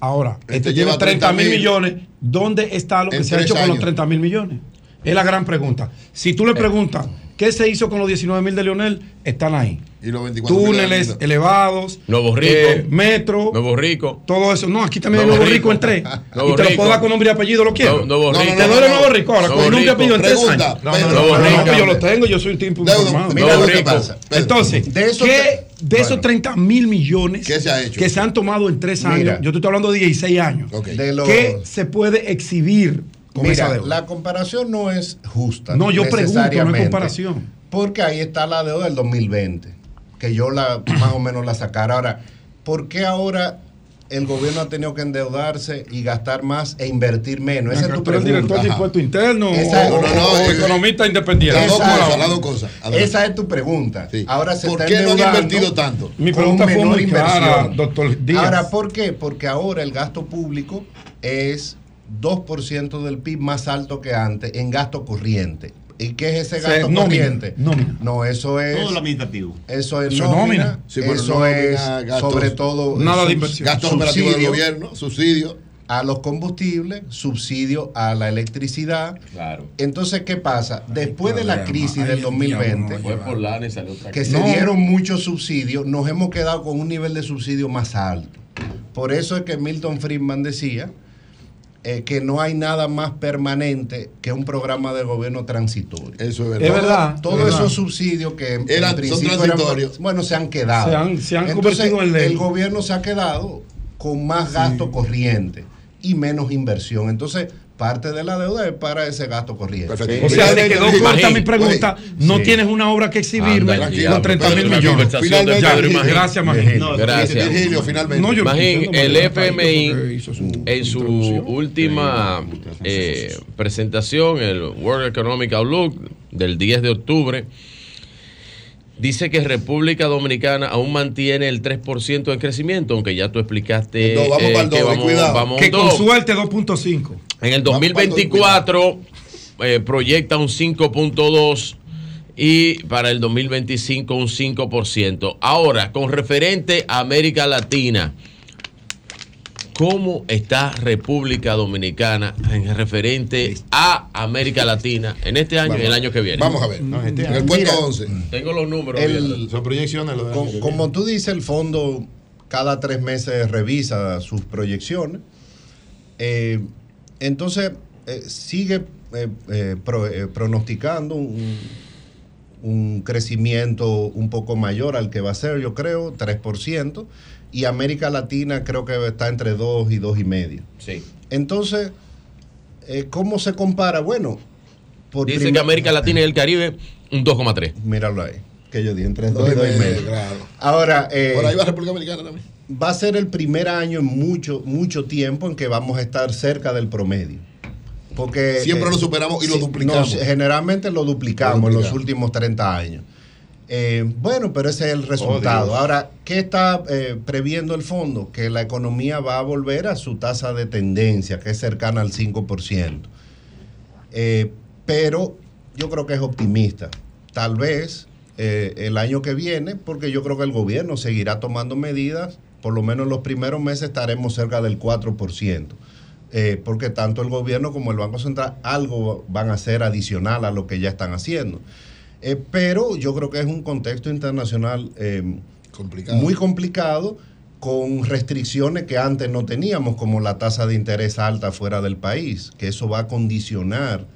Ahora, este, Este lleva 30 mil 30.000. millones. ¿Dónde está lo que se ha hecho con los años. 30 mil millones? Es la gran pregunta. Si tú le preguntas, ¿qué se hizo con los 19 mil de Leonel? Están ahí. Y los 24 mil de Túneles elevados, Nuevo Rico. eh, metro, Nuevo Rico. todo eso. No, aquí también hay Nuevo Nuevo Rico, Rico. en tres. Nuevo y te lo puedo dar con nombre y apellido, lo quiero. Nuevo No, Rico. no, te doy el Nuevo Rico ahora, con nombre y apellido en tres Pregunta, años. No, Nuevo Rico. yo lo tengo, yo soy un tipo Deuda, informado. mira lo que pasa. Entonces, De ¿qué esos bueno. 30 mil millones ¿Qué se ha hecho? que se han tomado en tres años? Mira. yo te estoy hablando de 16 años. Ok. De los- ¿Qué se puede exhibir con Mira, esa deuda? la comparación no es justa. No, yo pregunto, no comparación. Porque ahí está la deuda del 2020, que yo la más o menos la sacara. Ahora, ¿por qué ahora el gobierno ha tenido que endeudarse y gastar más e invertir menos? Esa es tu ¿Tú eres pregunta. director de Ajá. impuesto interno Esa- o, No, no, no, o eh, economista independiente? Esa- dos cosas. Es tu pregunta. Sí. Ahora se ¿Por está qué no han invertido tanto? Mi pregunta fue muy clara, inversión. doctor Díaz. Ahora, ¿por qué? Porque ahora el gasto público es 2% del PIB más alto que antes en gasto corriente. ¿Y qué es ese Se- gasto nómina, corriente? nómina. No, eso es. Todo lo administrativo. Eso es Eso es nómina. nómina. Sí, pero eso nómina, es gastos- sobre todo Nada de inversión. Gastos operativos del subsidio gobierno, subsidios. a los combustibles, subsidio a la electricidad. Claro. Entonces, ¿qué pasa? Después de la crisis Ay, del el 2020, diablo, Fue por lana y salió otra que se dieron muchos subsidios, nos hemos quedado con un nivel de subsidio más alto. Por eso es que Milton Friedman decía eh, que no hay nada más permanente que un programa de gobierno transitorio. Eso es verdad. Es verdad. Todos es verdad. esos subsidios que en, Eran- en principio son eran- transitorios. bueno, se han quedado. Se han- se han Entonces, convertido en ley. el gobierno se ha quedado con más gasto corriente y menos inversión. Entonces, parte de la deuda es para ese gasto corriente. O sea, te quedó corta mi pregunta. No Sí. tienes una obra que exhibirme Anda, con diablo, 30 mil millones. Finalmente. Gracias, Magín. No, Gracias. Virgilio, finalmente. No, yo- Magín, el FMI hizo su en su última eh, presentación, el World Economic Outlook del 10 de octubre, dice que República Dominicana aún mantiene el 3% de crecimiento, aunque ya tú explicaste No, vamos eh, pa'l que doble, vamos, cuidado. vamos Que con dos. suerte 2.5. En el Vamos pa'l 2024 eh, proyecta un 5.2 y para el 2025 un 5%. Ahora, con referente a América Latina, ¿Cómo está República Dominicana en referente a América Latina en este año y el año que viene? Vamos a ver. No, este En el año. puesto Mira, 11. Tengo los números. El-. Son proyecciones. lo del Co- año que como tú dices, el fondo cada tres meses revisa sus proyecciones. Eh, entonces, eh, sigue eh, eh, pro- eh, pronosticando un, un crecimiento un poco mayor al que va a ser, yo creo, 3%. Y América Latina creo que está entre 2 y 2,5%. Sí. Entonces, eh, ¿cómo se compara? Bueno, por Dice primer- que América Latina y el Caribe un 2,3. Míralo ahí. Que yo di entre Dos 2 y y 2 y medio, medio. claro. Ahora, eh, Por ahí va República Dominicana también. va a ser el primer año en mucho, mucho tiempo en que vamos a estar cerca del promedio. Porque Siempre lo superamos y lo duplicamos. no, generalmente lo duplicamos, Lo en los últimos 30 años. Eh, bueno, pero ese es el resultado. Dios. Ahora, ¿qué está eh, previendo el fondo? Que la economía va a volver a su tasa de tendencia, que es cercana al 5%. Eh, pero yo creo que es optimista. Tal vez el año que viene, porque yo creo que el gobierno seguirá tomando medidas, por lo menos en los primeros meses estaremos cerca del 4%. Eh, porque tanto el gobierno como el Banco Central algo van a hacer adicional a lo que ya están haciendo. Eh, pero yo creo que es un contexto internacional eh, Complicado. muy complicado con restricciones que antes no teníamos, como la tasa de interés alta fuera del país, que eso va a condicionar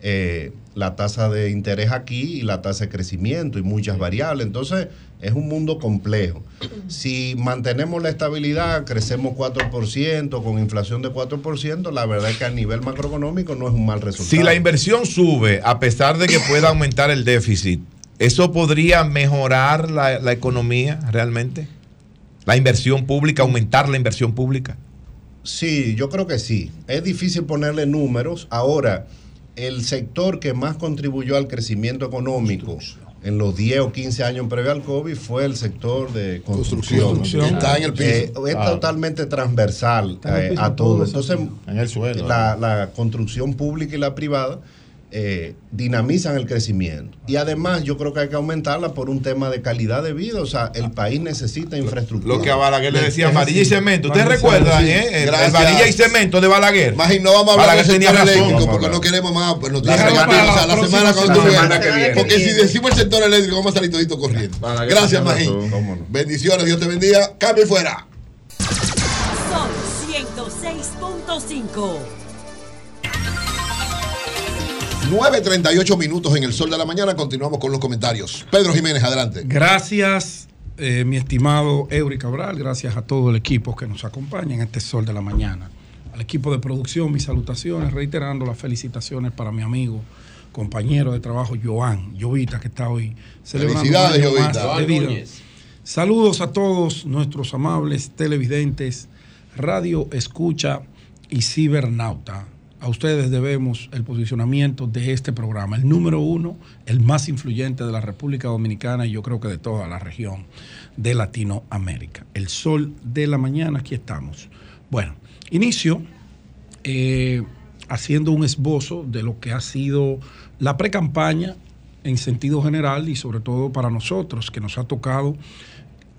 eh, la tasa de interés aquí y la tasa de crecimiento y muchas variables. Entonces, es un mundo complejo. Si mantenemos la estabilidad, crecemos 4%, con inflación de 4%, la verdad es que a nivel macroeconómico no es un mal resultado. Si la inversión sube, a pesar de que pueda aumentar el déficit, ¿eso podría mejorar la, la economía realmente? La inversión pública, aumentar la inversión pública. Sí, yo creo que sí. Es difícil ponerle números. Ahora, el sector que más contribuyó al crecimiento económico en los 10 o 15 años previo al COVID fue el sector de construcción. Construcción. Está en el piso. Eh, es Ah. totalmente transversal eh, a todo. Entonces, En el suelo. la, la construcción pública y la privada eh, dinamizan el crecimiento. Y además yo creo que hay que aumentarla por un tema de calidad de vida. O sea, el país necesita infraestructura. Lo que a Balaguer le decía varilla y cemento. ¿Ustedes recuerdan, decir, eh? El- varilla y cemento de Balaguer. Más y no vamos a hablar Balaguer del tenía sector razón. eléctrico porque no queremos más pues, Déjalo para negativas. la O sea, la semana cuando semana. Semana que viene. Porque si decimos el sector eléctrico, vamos a salir todito corriendo. Balaguer Gracias, Magín. no. Bendiciones, Dios te bendiga. Cambio y fuera. Son 106.5. 9.38 minutos en el sol de la mañana. Continuamos con los comentarios. Pedro Jiménez, adelante. Gracias, eh, mi estimado Eury Cabral. Gracias a todo el equipo que nos acompaña en este sol de la mañana. Al equipo de producción, mis salutaciones, reiterando las felicitaciones para mi amigo, compañero de trabajo, Joan, Jovita, que está hoy celebrando Felicidades, Jovita. Saludos a todos nuestros amables televidentes, radio escucha y cibernauta. A ustedes debemos el posicionamiento de este programa, el número uno, el más influyente de la República Dominicana y yo creo que de toda la región de Latinoamérica. El sol de la mañana, aquí estamos. Bueno, inicio eh, haciendo un esbozo de lo que ha sido la pre-campaña en sentido general y sobre todo para nosotros, que nos ha tocado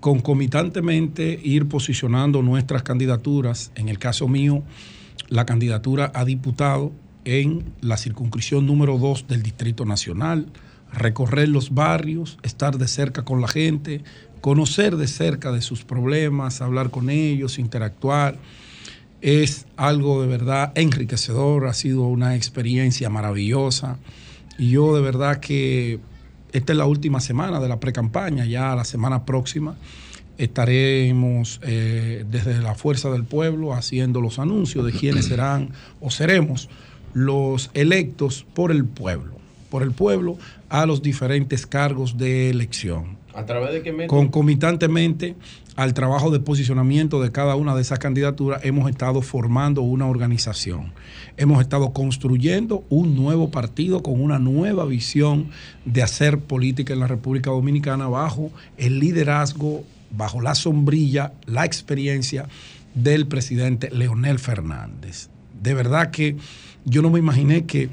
concomitantemente ir posicionando nuestras candidaturas. En el caso mío, la candidatura a diputado en la circunscripción número 2 del Distrito Nacional, recorrer los barrios, estar de cerca con la gente, conocer de cerca de sus problemas, hablar con ellos, interactuar. Es algo de verdad enriquecedor, ha sido una experiencia maravillosa. Y yo de verdad que esta es la última semana de la pre-campaña, ya la semana próxima estaremos eh, desde la Fuerza del Pueblo haciendo los anuncios de quiénes serán o seremos los electos por el pueblo, por el pueblo a los diferentes cargos de elección. ¿A través de qué método? Concomitantemente al trabajo de posicionamiento de cada una de esas candidaturas, hemos estado formando una organización. Hemos estado construyendo un nuevo partido con una nueva visión de hacer política en la República Dominicana bajo el liderazgo, bajo la sombrilla, la experiencia del presidente Leonel Fernández. De verdad que yo no me imaginé que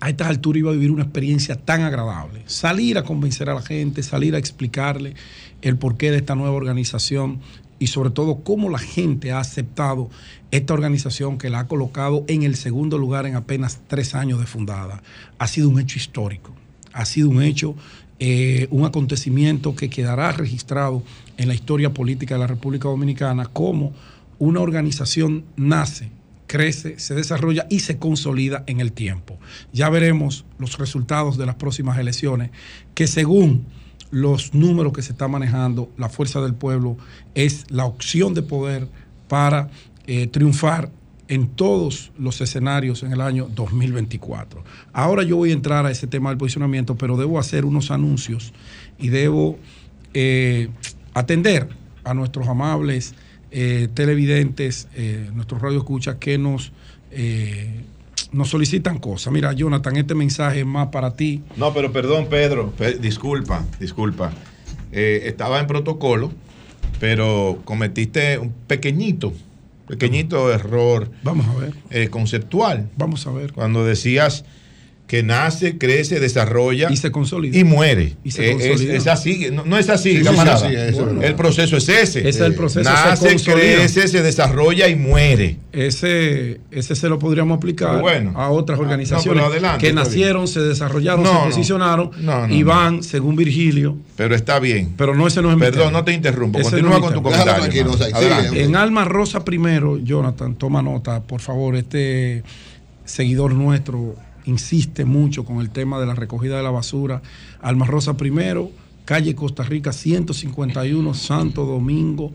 a estas alturas iba a vivir una experiencia tan agradable. Salir a convencer a la gente, salir a explicarle el porqué de esta nueva organización y sobre todo cómo la gente ha aceptado esta organización que la ha colocado en el segundo lugar en apenas tres años de fundada. Ha sido un hecho histórico, ha sido un hecho, eh, un acontecimiento que quedará registrado en la historia política de la República Dominicana como una organización nace, crece, se desarrolla y se consolida en el tiempo. Ya veremos los resultados de las próximas elecciones, que según los números que se está manejando, la fuerza del pueblo es la opción de poder para eh, triunfar en todos los escenarios en el año 2024. Ahora yo voy a entrar a ese tema del posicionamiento, pero debo hacer unos anuncios y debo eh, atender a nuestros amables eh, televidentes, eh, nuestros radioescuchas que nos, eh, nos solicitan cosas. Mira, Jonathan, este mensaje es más para ti. No, pero perdón, Pedro. Pe- disculpa, disculpa. Eh, estaba en protocolo, pero cometiste un pequeñito, pequeñito error. Vamos a ver. conceptual. Vamos a ver. Cuando decías que nace, crece, desarrolla y se consolida y muere. Y se Eh, es, así, no, no es así, Sí, sí, camarada. sí, sí, eso es verdad. el proceso es ese. Ese es el proceso, se Nace, crece, se desarrolla y muere. Ese, ese se lo podríamos aplicar bueno. a otras Ah, organizaciones no, pero adelante, que nacieron, se desarrollaron, No, se posicionaron No, no, y no. van, según Virgilio. Pero está bien. Pero no, ese no es mi Perdón, no te interrumpo. Ese Continúa con tu comentario. En Alma Rosa primero, Jonathan, toma nota, por favor, este seguidor nuestro insiste mucho con el tema de la recogida de la basura. Alma Rosa primero, calle Costa Rica 151, Santo Domingo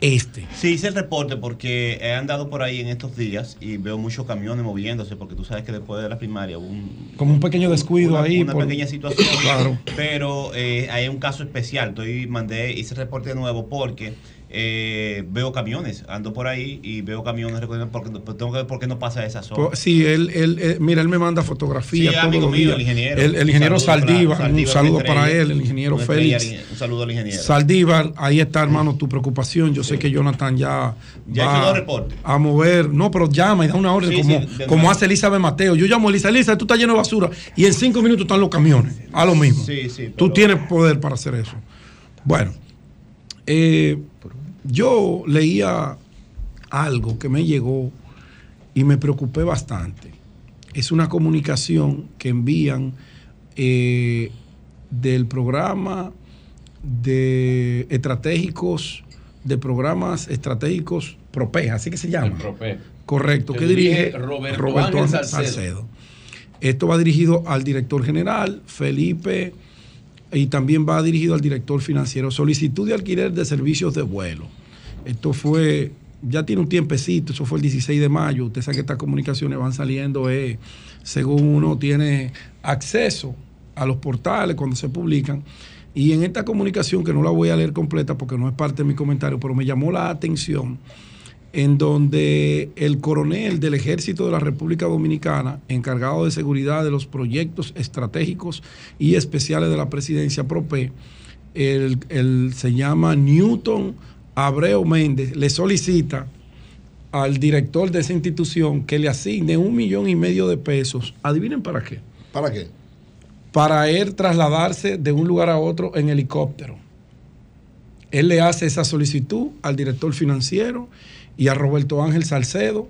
Este. Sí, hice el reporte porque he andado por ahí en estos días y veo muchos camiones moviéndose porque tú sabes que después de la primaria hubo un, Como un pequeño descuido una, ahí. una por- pequeña situación. Claro. Pero eh, hay un caso especial. Estoy, mandé, hice el reporte de nuevo porque eh, veo camiones. Ando por ahí y veo camiones recogiendo porque, pues tengo que ver por qué no pasa esa zona. Pues, Sí, él, él, eh, mira, él me manda fotografías Sí, todos amigo los mío, días. el ingeniero. El, el ingeniero Saldívar, un saludo para él, el ingeniero estrella, Félix. Un saludo al ingeniero. Saldívar, ahí está, hermano, tu preocupación. Yo sé que Jonathan ya, Ya va reportes. a mover. No, pero llama y da una orden, Sí, como, sí, como hace Elizabeth Mateo. Yo llamo a Elisa, Elisa, tú estás lleno de basura. Y en cinco minutos están los camiones. A lo mismo. Sí, sí, Tú tienes poder para hacer eso. Bueno, eh, yo leía algo que me llegó y me preocupé bastante. Es una comunicación que envían eh, del programa de estratégicos, de programas estratégicos PROPE, así que se llama. Prope. Correcto, Que dirige Roberto Ángel Ángel Salcedo. Esto va dirigido al director general, Felipe, y también va dirigido al director financiero. Solicitud de alquiler de servicios de vuelo. Esto fue, ya tiene un tiempecito, eso fue el 16 de mayo. Usted sabe que estas comunicaciones van saliendo eh, según uno tiene acceso a los portales cuando se publican. Y en esta comunicación, que no la voy a leer completa porque no es parte de mi comentario, pero me llamó la atención en donde el coronel del Ejército de la República Dominicana, encargado de seguridad de los proyectos estratégicos y especiales de la presidencia PROPE, el, el- se llama Newton Abreu Méndez, le solicita al director de esa institución que le asigne un millón y medio de pesos. Adivinen para qué. ¿Para qué? Para él trasladarse de un lugar a otro en helicóptero. Él le hace esa solicitud al director financiero y a Roberto Ángel Salcedo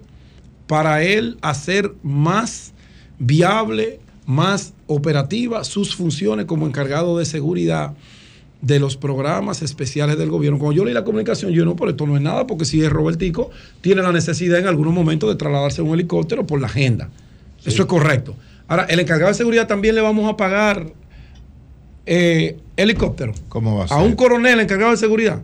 para él hacer más viable, más operativa sus funciones como encargado de seguridad de los programas especiales del gobierno. Cuando yo leí la comunicación, yo no, por esto no es nada, porque si es Robertico, tiene la necesidad en algunos momentos de trasladarse en un helicóptero por la agenda. Eso es correcto. Ahora, el encargado de seguridad también le vamos a pagar eh, helicóptero. ¿Cómo va a A ser? un coronel encargado de seguridad.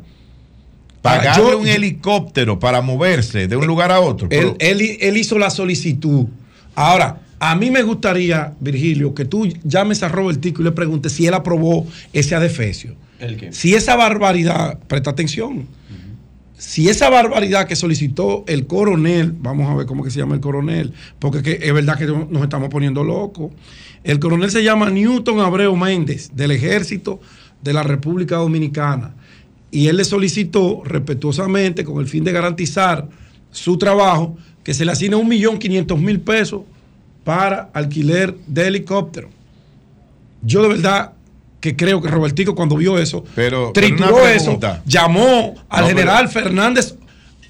Pagarle yo- un helicóptero para moverse de un lugar a otro. Él, él- él hizo la solicitud. Ahora, a mí me gustaría, Virgilio, que tú llames a Robertico y le preguntes si él aprobó ese adefesio. ¿El qué? Si esa barbaridad, presta atención, si esa barbaridad que solicitó el coronel, vamos a ver cómo que se llama el coronel, porque que es verdad que nos estamos poniendo locos. El coronel se llama Newton Abreu Méndez, del Ejército de la República Dominicana. Y él le solicitó respetuosamente, con el fin de garantizar su trabajo, que se le asigne un millón quinientos mil pesos para alquiler de helicóptero. Yo de verdad que creo que Robertico cuando vio eso, Pero, trituró eso, llamó al No, general Fernández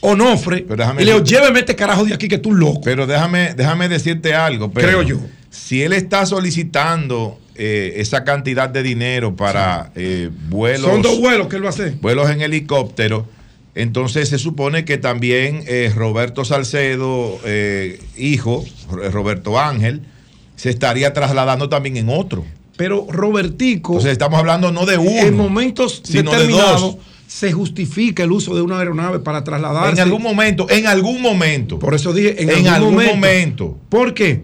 Onofre déjame y le dijo, lléveme este carajo de aquí que tú loco. Pero déjame, déjame decirte algo. Pedro. Creo yo. Si él está solicitando eh, esa cantidad de dinero para eh, vuelos, Son dos vuelos que él va a hacer. vuelos en helicóptero, entonces se supone que también eh, Roberto Salcedo, hijo, Ro- Roberto Ángel, se estaría trasladando también en otro. Pero Robertico, Entonces estamos hablando no de uno, en momentos sino de determinados, dos. se justifica el uso de una aeronave para trasladarse. En algún momento, en algún momento. Por eso dije, en, En algún, algún momento. momento. ¿Por qué?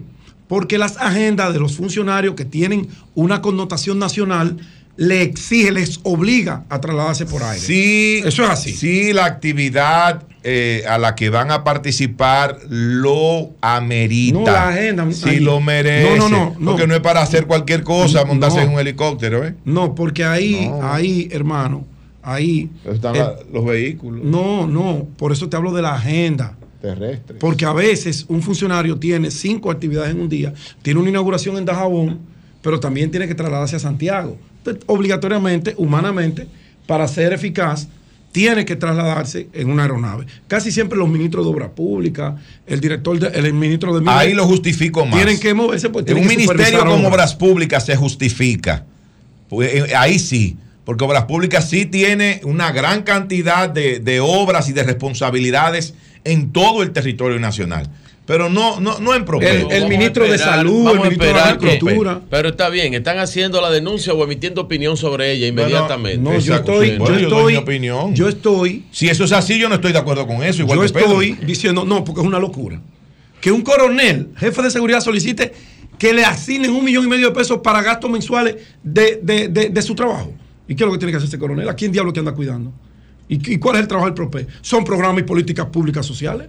Porque las agendas de los funcionarios que tienen una connotación nacional le exige, les obliga a trasladarse por aire. Sí, Eso es así. Sí, la actividad eh, a la que van a participar lo amerita. No, la agenda, Sí ahí. lo merece. No, no, no. Porque no es para hacer cualquier cosa, montarse No. en un helicóptero, ¿eh? No, porque ahí, No. ahí, hermano, ahí. Están eh, los vehículos no, no, por eso te hablo de la agenda. Terrestres. Porque a veces un funcionario tiene cinco actividades en un día, tiene una inauguración en Dajabón, pero también tiene que trasladarse a Santiago. Entonces, obligatoriamente, humanamente, para ser eficaz, tiene que trasladarse en una aeronave. Casi siempre los ministros de Obras Públicas, el director, de- el ministro de Minas, Ahí lo justifico más. Tienen que moverse porque En un ministerio con obras. obras públicas se justifica. Pues, eh, ahí sí. Porque Obras Públicas sí tiene una gran cantidad de, de obras y de responsabilidades en todo el territorio nacional. Pero no, no, no en propio. El- el ministro de Salud, el ministro de Agricultura. pero está bien, están haciendo la denuncia o emitiendo opinión sobre ella inmediatamente. No, yo estoy, sí. yo Bueno, yo estoy, mi opinión. yo estoy Si eso es así, yo no estoy de acuerdo con eso. Igual yo que Pedro. estoy diciendo, no, porque es una locura. Que un coronel, jefe de seguridad, solicite que le asignen un millón y medio de pesos para gastos mensuales de, de- de- de su trabajo. ¿Y qué es lo que tiene que hacer ese coronel? ¿A quién diablo que anda cuidando? ¿Y, y cuál es el trabajo del PROPE? ¿Son programas y políticas públicas sociales?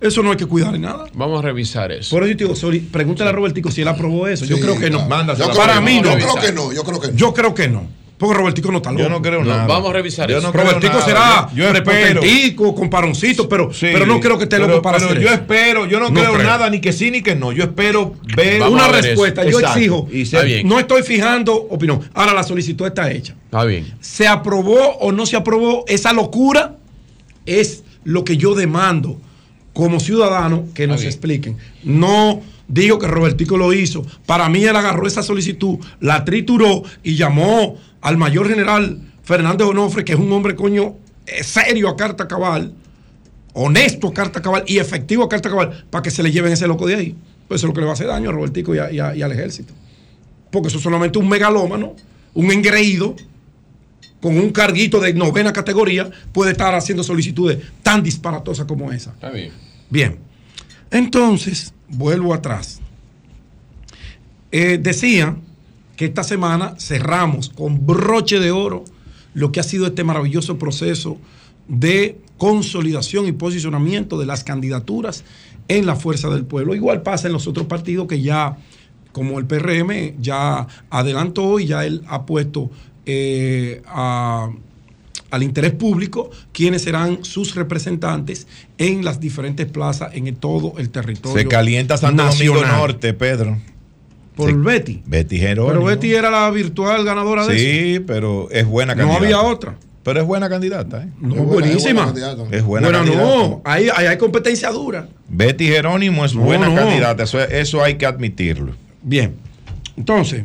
Eso no hay que cuidar en nada. Vamos a revisar eso. Por eso yo te digo, sorry, pregúntale a Robertico si él aprobó eso. yo creo que no. claro. Para mí no, no. Yo creo que no, yo creo que no. Yo creo que no. Porque Robertico no está loco. Yo no creo nada. vamos a revisar Yo eso. no Robertico nada. será Yo, yo con paroncito, pero, Sí, pero no creo que esté pero- loco para pero hacer yo eso. espero, yo no, No creo, creo. nada, ni que sí ni que no. Yo espero ver Vamos una eso. respuesta. Yo Exacto. exijo. Y se- bien. No estoy fijando opinión. Ahora la solicitud está hecha. Está bien. ¿Se aprobó o no se aprobó esa locura? Es lo que yo demando como ciudadano que nos bien. expliquen. No digo que Robertico lo hizo. Para mí él agarró esa solicitud, la trituró y llamó al mayor general Fernández Onofre, que es un hombre coño eh, serio a carta cabal, honesto a carta cabal y efectivo a carta cabal, para que se le lleven ese loco de ahí. Pues eso es lo que le va a hacer daño a Robertico y, a- y a- y al ejército. Porque eso es solamente un megalómano, un engreído, con un carguito de novena categoría, puede estar haciendo solicitudes tan disparatosas como esa. Está bien. Bien. Entonces, vuelvo atrás. Eh, decía que esta semana cerramos con broche de oro lo que ha sido este maravilloso proceso de consolidación y posicionamiento de las candidaturas en la fuerza del pueblo. Igual pasa en los otros partidos que ya, como el PRM, ya adelantó y ya él ha puesto eh, a- al interés público quiénes serán sus representantes en las diferentes plazas en el- todo el territorio. Se calienta Santo Domingo. Norte, Pedro. Por Betty. Betty Jerónimo. Pero Betty era la virtual ganadora de eso. Sí, pero es buena No candidata. había otra. Pero es buena candidata, ¿eh? No, Es buena- es buenísima. buena candidata. Es buena bueno, candidata. no, ahí, ahí hay competencia dura. Betty Jerónimo es No, buena no. candidata. Eso, eso hay que admitirlo. Bien, entonces,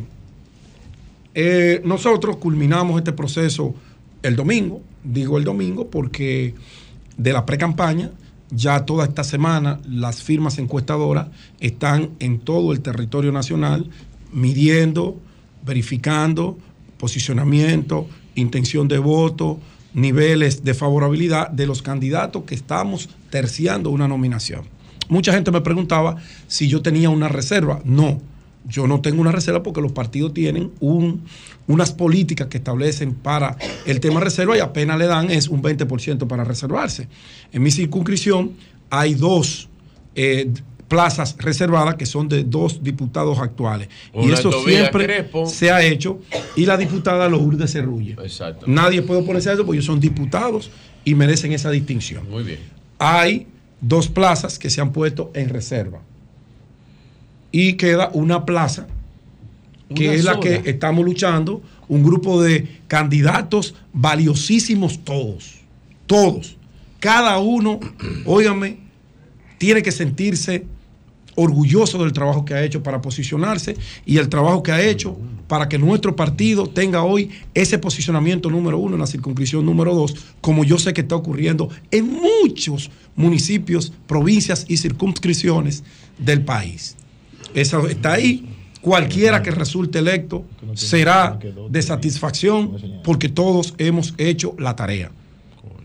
eh, nosotros culminamos este proceso el domingo, digo el domingo porque de la pre-campaña, ya toda esta semana las firmas encuestadoras están en todo el territorio nacional midiendo, verificando posicionamiento, intención de voto, niveles de favorabilidad de los candidatos que estamos terciando una nominación. Mucha gente me preguntaba si yo tenía una reserva. No, yo no tengo una reserva porque los partidos tienen un- unas políticas que establecen para el tema reserva y apenas le dan es un 20% para reservarse. En mi circunscripción hay dos eh, plazas reservadas que son de dos diputados actuales. y eso siempre Crespo. se ha hecho. Y la diputada Lourdes Cerrulla. Nadie puede oponerse a eso porque ellos son diputados y merecen esa distinción Muy bien. hay dos plazas que se han puesto en reserva. Y queda una plaza que Una es la que estamos luchando un grupo de candidatos valiosísimos todos, todos. Cada uno, óigame, tiene que sentirse orgulloso del trabajo que ha hecho para posicionarse y el trabajo que ha hecho para que nuestro partido tenga hoy ese posicionamiento número uno en la circunscripción número dos, como yo sé que está ocurriendo en muchos municipios, provincias y circunscripciones del país. Eso está ahí. Cualquiera que resulte electo será de satisfacción porque todos hemos hecho la tarea.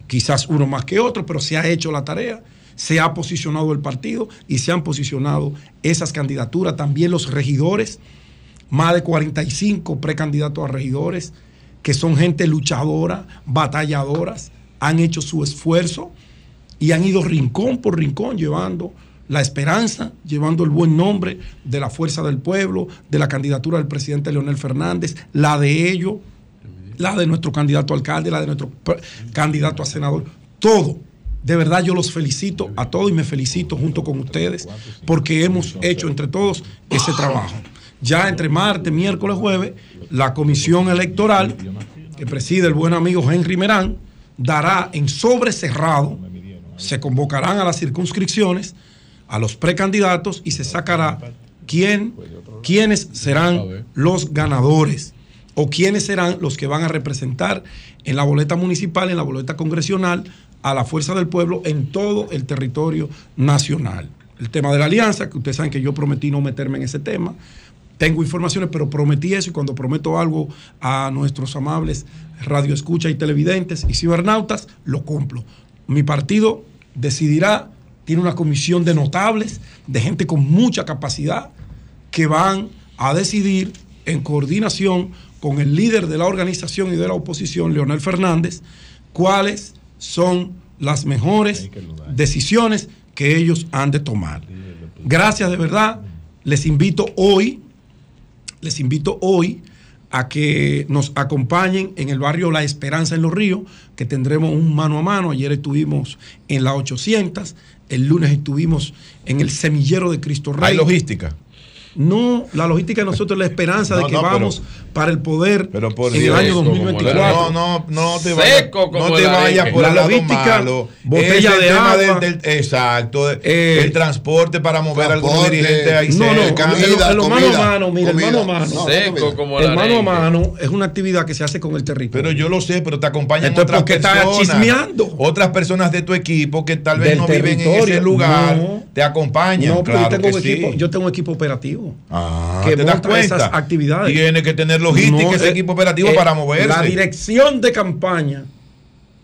Quizás uno más que otro, pero se ha hecho la tarea se ha posicionado el partido y se han posicionado esas candidaturas, también los regidores, más de 45 precandidatos a regidores, que son gente luchadora, batalladoras, han hecho su esfuerzo y han ido rincón por rincón llevando la esperanza, llevando el buen nombre de la fuerza del pueblo, de la candidatura del presidente Leonel Fernández, la de ellos, la de nuestro candidato a alcalde, la de nuestro candidato a senador, todo. De verdad yo los felicito a todos y me felicito junto con ustedes porque hemos hecho entre todos ese trabajo. Ya entre martes, miércoles, jueves, la comisión electoral que preside el buen amigo Henry Merán dará en sobre cerrado, se convocarán a las circunscripciones, a los precandidatos y se sacará quién, quiénes serán los ganadores o quiénes serán los que van a representar en la boleta municipal, en la boleta congresional, a la fuerza del pueblo en todo el territorio nacional. El tema de la alianza, que ustedes saben que yo prometí no meterme en ese tema. Tengo informaciones, pero prometí eso y cuando prometo algo a nuestros amables radioescuchas y televidentes y cibernautas, lo cumplo. Mi partido decidirá, tiene una comisión de notables, de gente con mucha capacidad, que van a decidir en coordinación con el líder de la organización y de la oposición, Leonel Fernández, cuáles son las mejores decisiones que ellos han de tomar. Gracias de verdad. Les invito hoy, les invito hoy a que nos acompañen en el barrio La Esperanza en Los Ríos, que tendremos un mano a mano. Ayer estuvimos en la 800, el lunes estuvimos en el semillero de Cristo Rey. ¿Hay logística? No, la logística de nosotros es la esperanza de que no, pero- vamos para el poder por en el año como 2024. No, no, no te vayas, Seco como no te el vayas por La el lado logística, malo. botella Es el de tema agua. del- del- exacto, Eh, el transporte para mover a transporte. dirigentes ahí No, no, lo mano a mano, mira, el mano a mano. No, Seco como el El mano a mano es una actividad que se hace con el territorio. Pero yo lo sé, pero te acompañan Entonces, otras ¿por qué estás personas. chismeando? Otras personas de tu equipo que tal vez Del no viven en ese lugar, te acompañan. no, pero claro yo, tengo que un sí. equipo, yo tengo un equipo operativo. Ah, que ¿te das monta cuenta? esas actividades. Tiene que tener logística No, ese eh, equipo operativo eh, para moverse. La dirección de campaña,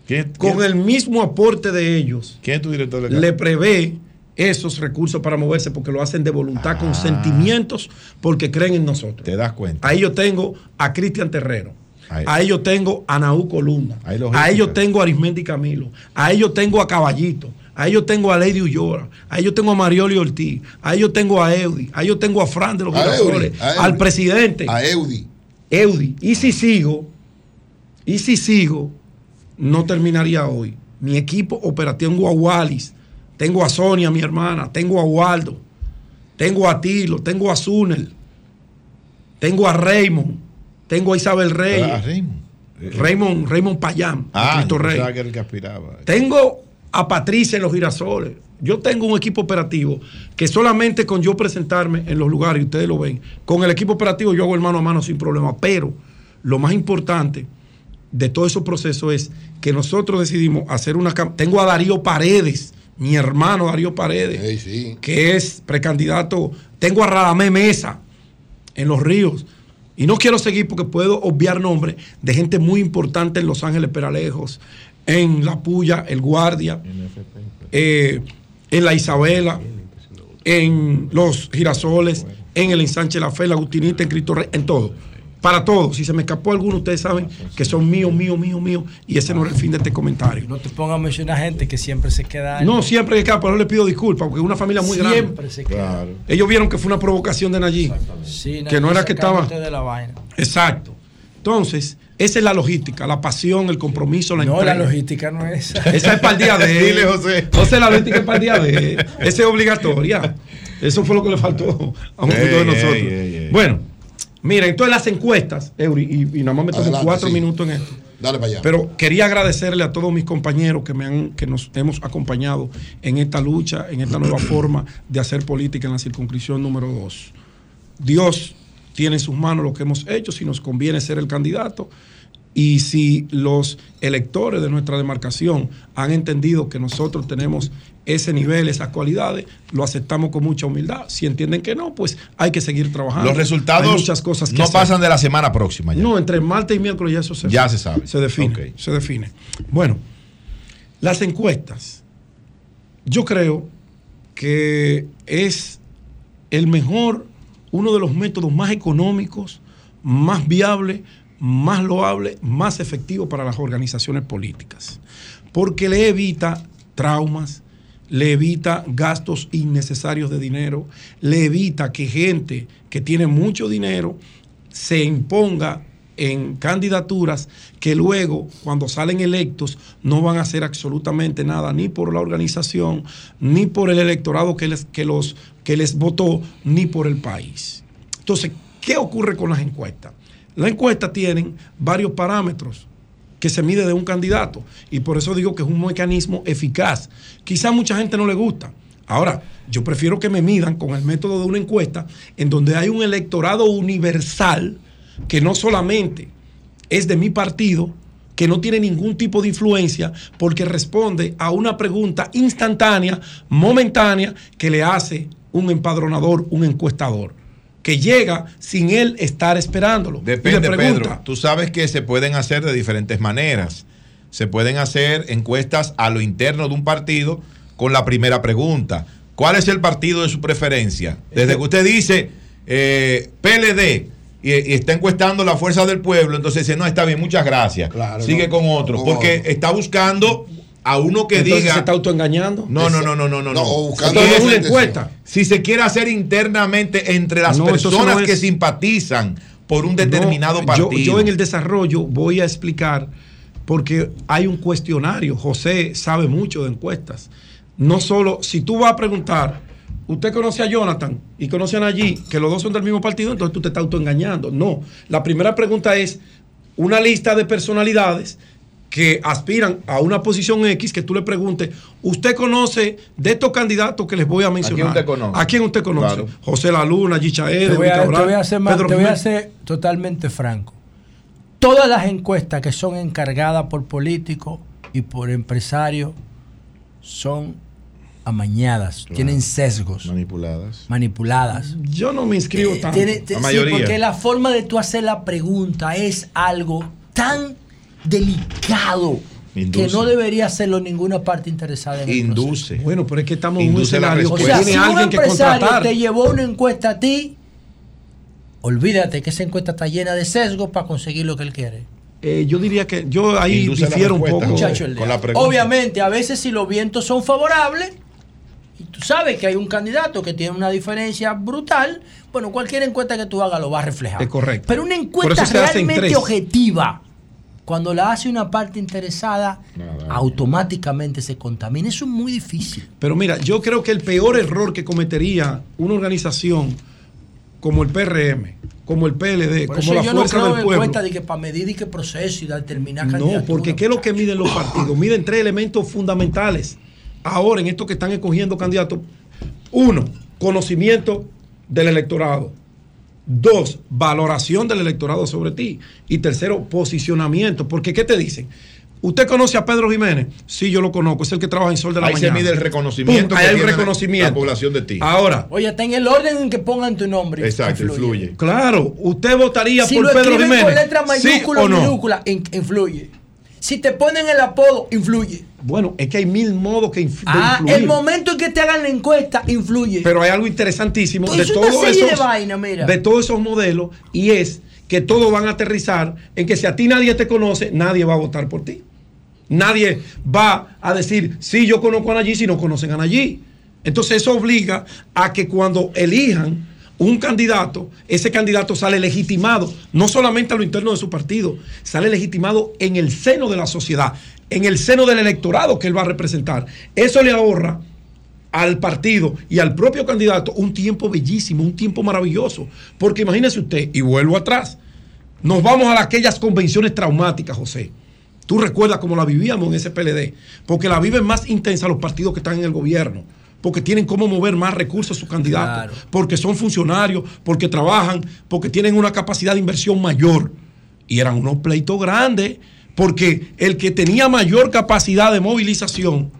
¿Quién, con el mismo aporte de ellos, quién es tu director de le prevé esos recursos para moverse porque lo hacen de voluntad, con sentimientos, porque creen en nosotros. Te das cuenta. Ahí yo tengo a Cristian Terrero. Ahí. Ahí yo tengo a Naú Columna. Ahí yo tengo a Arismendi Camilo. Ahí yo tengo a Caballito. Ahí yo tengo a Lady Ullora. Ahí yo tengo a Marioli Ortiz. Ahí yo tengo a Eudi. Ahí yo tengo a Fran de los A Girasoles. A. Al presidente. A Eudi. Eudi. Y si sigo, y si sigo, no terminaría hoy. Mi equipo operativo, tengo a Wallis, tengo a Sonia, mi hermana, tengo a Waldo, tengo a Tilo, tengo a Zunel, tengo a Raymond, tengo a Isabel Reyes, Ah, Raymond. Raymond, Raymond Payán, Ah, Cristo Rey. que el que aspiraba. Tengo a Patricia en los girasoles. Yo tengo un equipo operativo que solamente con yo presentarme en los lugares, y ustedes lo ven, con el equipo operativo yo hago el mano a mano sin problema. Pero lo más importante de todo ese proceso es que nosotros decidimos hacer una... Tengo a Darío Paredes, mi hermano Darío Paredes, sí. que es precandidato. Tengo a Radamé Mesa en los ríos. Y no quiero seguir porque puedo obviar nombres de gente muy importante en Los Ángeles Peralejos, en La Puya, El Guardia, eh, en La Isabela, en Los Girasoles, en el Ensanche La Fe, La Agustinita, en Cristo Rey, en todo. Para todos. Si se me escapó alguno, ustedes saben que son míos, míos, míos, míos. Y ese no es el fin de este comentario. No te pongas a mencionar gente que siempre se queda. No, siempre que pero no le pido disculpas porque es una familia muy grande. Siempre se queda. Ellos vieron que fue una provocación de Nayib. Sí, que no era que estaba. sacándote de la vaina. Exacto. Entonces, esa es la logística, la pasión, el compromiso, la No, entrega. la logística no es esa. Esa es para el día de Dile, José. José, la logística es para el día de Esa es obligatoria. Eso fue lo que le faltó a un Ey, poquito de ey, nosotros. ey, ey. Bueno, Mira, entonces las encuestas, Eury, y, y nada más me tomo Adelante, cuatro sí. minutos en esto. Dale para allá. Pero quería agradecerle a todos mis compañeros que, me han, que nos hemos acompañado en esta lucha, en esta nueva forma de hacer política en la circunscripción número 2. Dios tiene en sus manos lo que hemos hecho, si nos conviene ser el candidato y si los electores de nuestra demarcación han entendido que nosotros tenemos ese nivel, esas cualidades, lo aceptamos con mucha humildad. Si entienden que no, pues hay que seguir trabajando. Los resultados Hay muchas cosas que no hacer. pasan de la semana próxima ya. No, entre martes y miércoles ya eso se, Ya se sabe. Se define. Se define. Bueno, las encuestas. Yo creo que es el mejor, uno de los métodos más económicos, más viables, más loables, más efectivos para las organizaciones políticas. Porque le evita traumas, le evita gastos innecesarios de dinero, le evita que gente que tiene mucho dinero se imponga en candidaturas que luego, cuando salen electos, no van a hacer absolutamente nada, ni por la organización, ni por el electorado que les, que los, que les votó, ni por el país. Entonces, ¿qué ocurre con las encuestas? Las encuestas tienen varios parámetros que se mide de un candidato y por eso digo que es un mecanismo eficaz. Quizá mucha gente no le gusta. Ahora, yo prefiero que me midan con el método de una encuesta en donde hay un electorado universal que no solamente es de mi partido, que no tiene ningún tipo de influencia porque responde a una pregunta instantánea, momentánea, que le hace un empadronador, un encuestador, que llega sin él estar esperándolo. Depende, pregunta, Pedro. Tú sabes que se pueden hacer de diferentes maneras. Se pueden hacer encuestas a lo interno de un partido con la primera pregunta. ¿Cuál es el partido de su preferencia? Desde que usted dice eh, PLD y, está encuestando la fuerza del pueblo, entonces dice, no, está bien, muchas gracias. Sigue no. con otro. Porque está buscando a uno que Entonces diga... se está autoengañando. No, no, no, no, no, no. No, no. o buscando Si es una encuesta. Si se quiere hacer internamente entre las No, personas no es- que simpatizan por un determinado No, partido. Yo, yo en el desarrollo voy a explicar porque hay un cuestionario. José sabe mucho de encuestas. No solo, si tú vas a preguntar, usted conoce a Jonathan y conocen allí que los dos son del mismo partido, entonces tú te estás autoengañando. No, la primera pregunta es una lista de personalidades que aspiran a una posición X, que tú le preguntes, ¿usted conoce de estos candidatos que les voy a mencionar? usted conoce? ¿A quién usted conoce? Claro. José La Luna, Gichaed, Te voy, a, te voy a ser más- Pedro te voy a ser totalmente franco. Todas las encuestas que son encargadas por políticos y por empresarios son amañadas, tienen sesgos. Manipuladas. Manipuladas. Yo no me inscribo Eh, tanto. tiene- te- sí, porque la forma de tú hacer la pregunta es algo tan delicado Induce. que no debería hacerlo ninguna parte interesada en el Induce. Bueno, pero es que estamos en un Induce la escenario que o sea, tiene si un alguien que empresario contratar. te llevó una encuesta a ti, olvídate que esa encuesta está llena de sesgos para conseguir lo que él quiere. Eh, yo diría que yo ahí Induce difiero un poco. Muchacho, el con de- la pregunta. Obviamente, a veces si los vientos son favorables, y tú sabes que hay un candidato que tiene una diferencia brutal, bueno, cualquier encuesta que tú hagas lo va a reflejar. Es correcto. Pero una encuesta realmente objetiva, cuando la hace una parte interesada, automáticamente se contamina. Eso es muy difícil. Pero mira, yo creo que el peor error que cometería una organización como el PRM, como el PLD, Por como eso la yo no Fuerza creo en del Pueblo. encuesta de que para medir y que proceso y determinar No, porque ¿qué es lo que miden los partidos? Miden tres elementos fundamentales. Ahora, en esto que están escogiendo candidatos. Uno, conocimiento del electorado. Dos, valoración del electorado sobre ti. Y tercero, posicionamiento. Porque, ¿qué te dicen? ¿Usted conoce a Pedro Jiménez? Sí, yo lo conozco. Es el que trabaja en Sol de la Ahí se Mañana. mide el reconocimiento Pum, ahí que hay un reconocimiento. la población de ti. Ahora, Oye, está en el orden en que pongan tu nombre. Exacto, influye. claro, ¿usted votaría Si por lo Pedro Jiménez? con letra ¿Sí mayúscula o o no? minúscula, in- influye. Si te ponen el apodo, influye. Bueno, es que hay mil modos que inf- de Ah, influir. el momento en que te hagan la encuesta, influye. Pero hay algo interesantísimo Pues de es todos esos de vaina, mira. de todos esos modelos y es que todos van a aterrizar en que si a ti nadie te conoce, nadie va a votar por ti. Nadie va a decir, sí, yo conozco a Nayí si no conocen a Nayí. Entonces eso obliga a que cuando elijan un candidato, ese candidato sale legitimado, no solamente a lo interno de su partido, sale legitimado en el seno de la sociedad, en el seno del electorado que él va a representar. Eso le ahorra al partido y al propio candidato un tiempo bellísimo, un tiempo maravilloso. Porque imagínese usted, y vuelvo atrás, nos vamos a aquellas convenciones traumáticas, José. Tú recuerdas cómo la vivíamos en ese PLD, porque la viven más intensa los partidos que están en el gobierno, porque tienen cómo mover más recursos a sus candidatos, porque son funcionarios, porque trabajan, porque tienen una capacidad de inversión mayor. Y eran unos pleitos grandes, porque el que tenía mayor capacidad de movilización,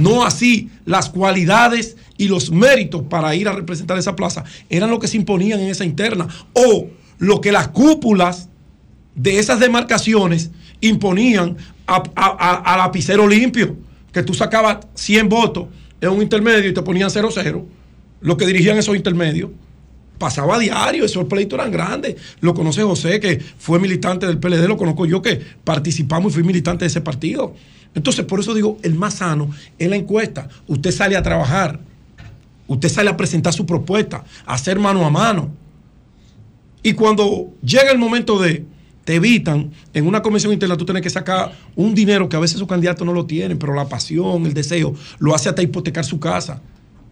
no así las cualidades y los méritos para ir a representar esa plaza, eran lo que se imponían en esa interna, o lo que las cúpulas de esas demarcaciones imponían a, a- a- a lapicero limpio, que tú sacabas 100 votos en un intermedio y te ponían 0-0, los que dirigían esos intermedios. Pasaba a diario, esos pleitos eran grandes. Lo conoce José, que fue militante del PLD, lo conozco yo, que participamos y fui militante de ese partido. Entonces, por eso digo, el más sano es la encuesta. Usted sale a trabajar, usted sale a presentar su propuesta, a hacer mano a mano. Y cuando llega el momento de, te evitan, en una convención interna tú tienes que sacar un dinero que a veces sus candidatos no lo tienen, pero la pasión, el deseo, lo hace hasta hipotecar su casa.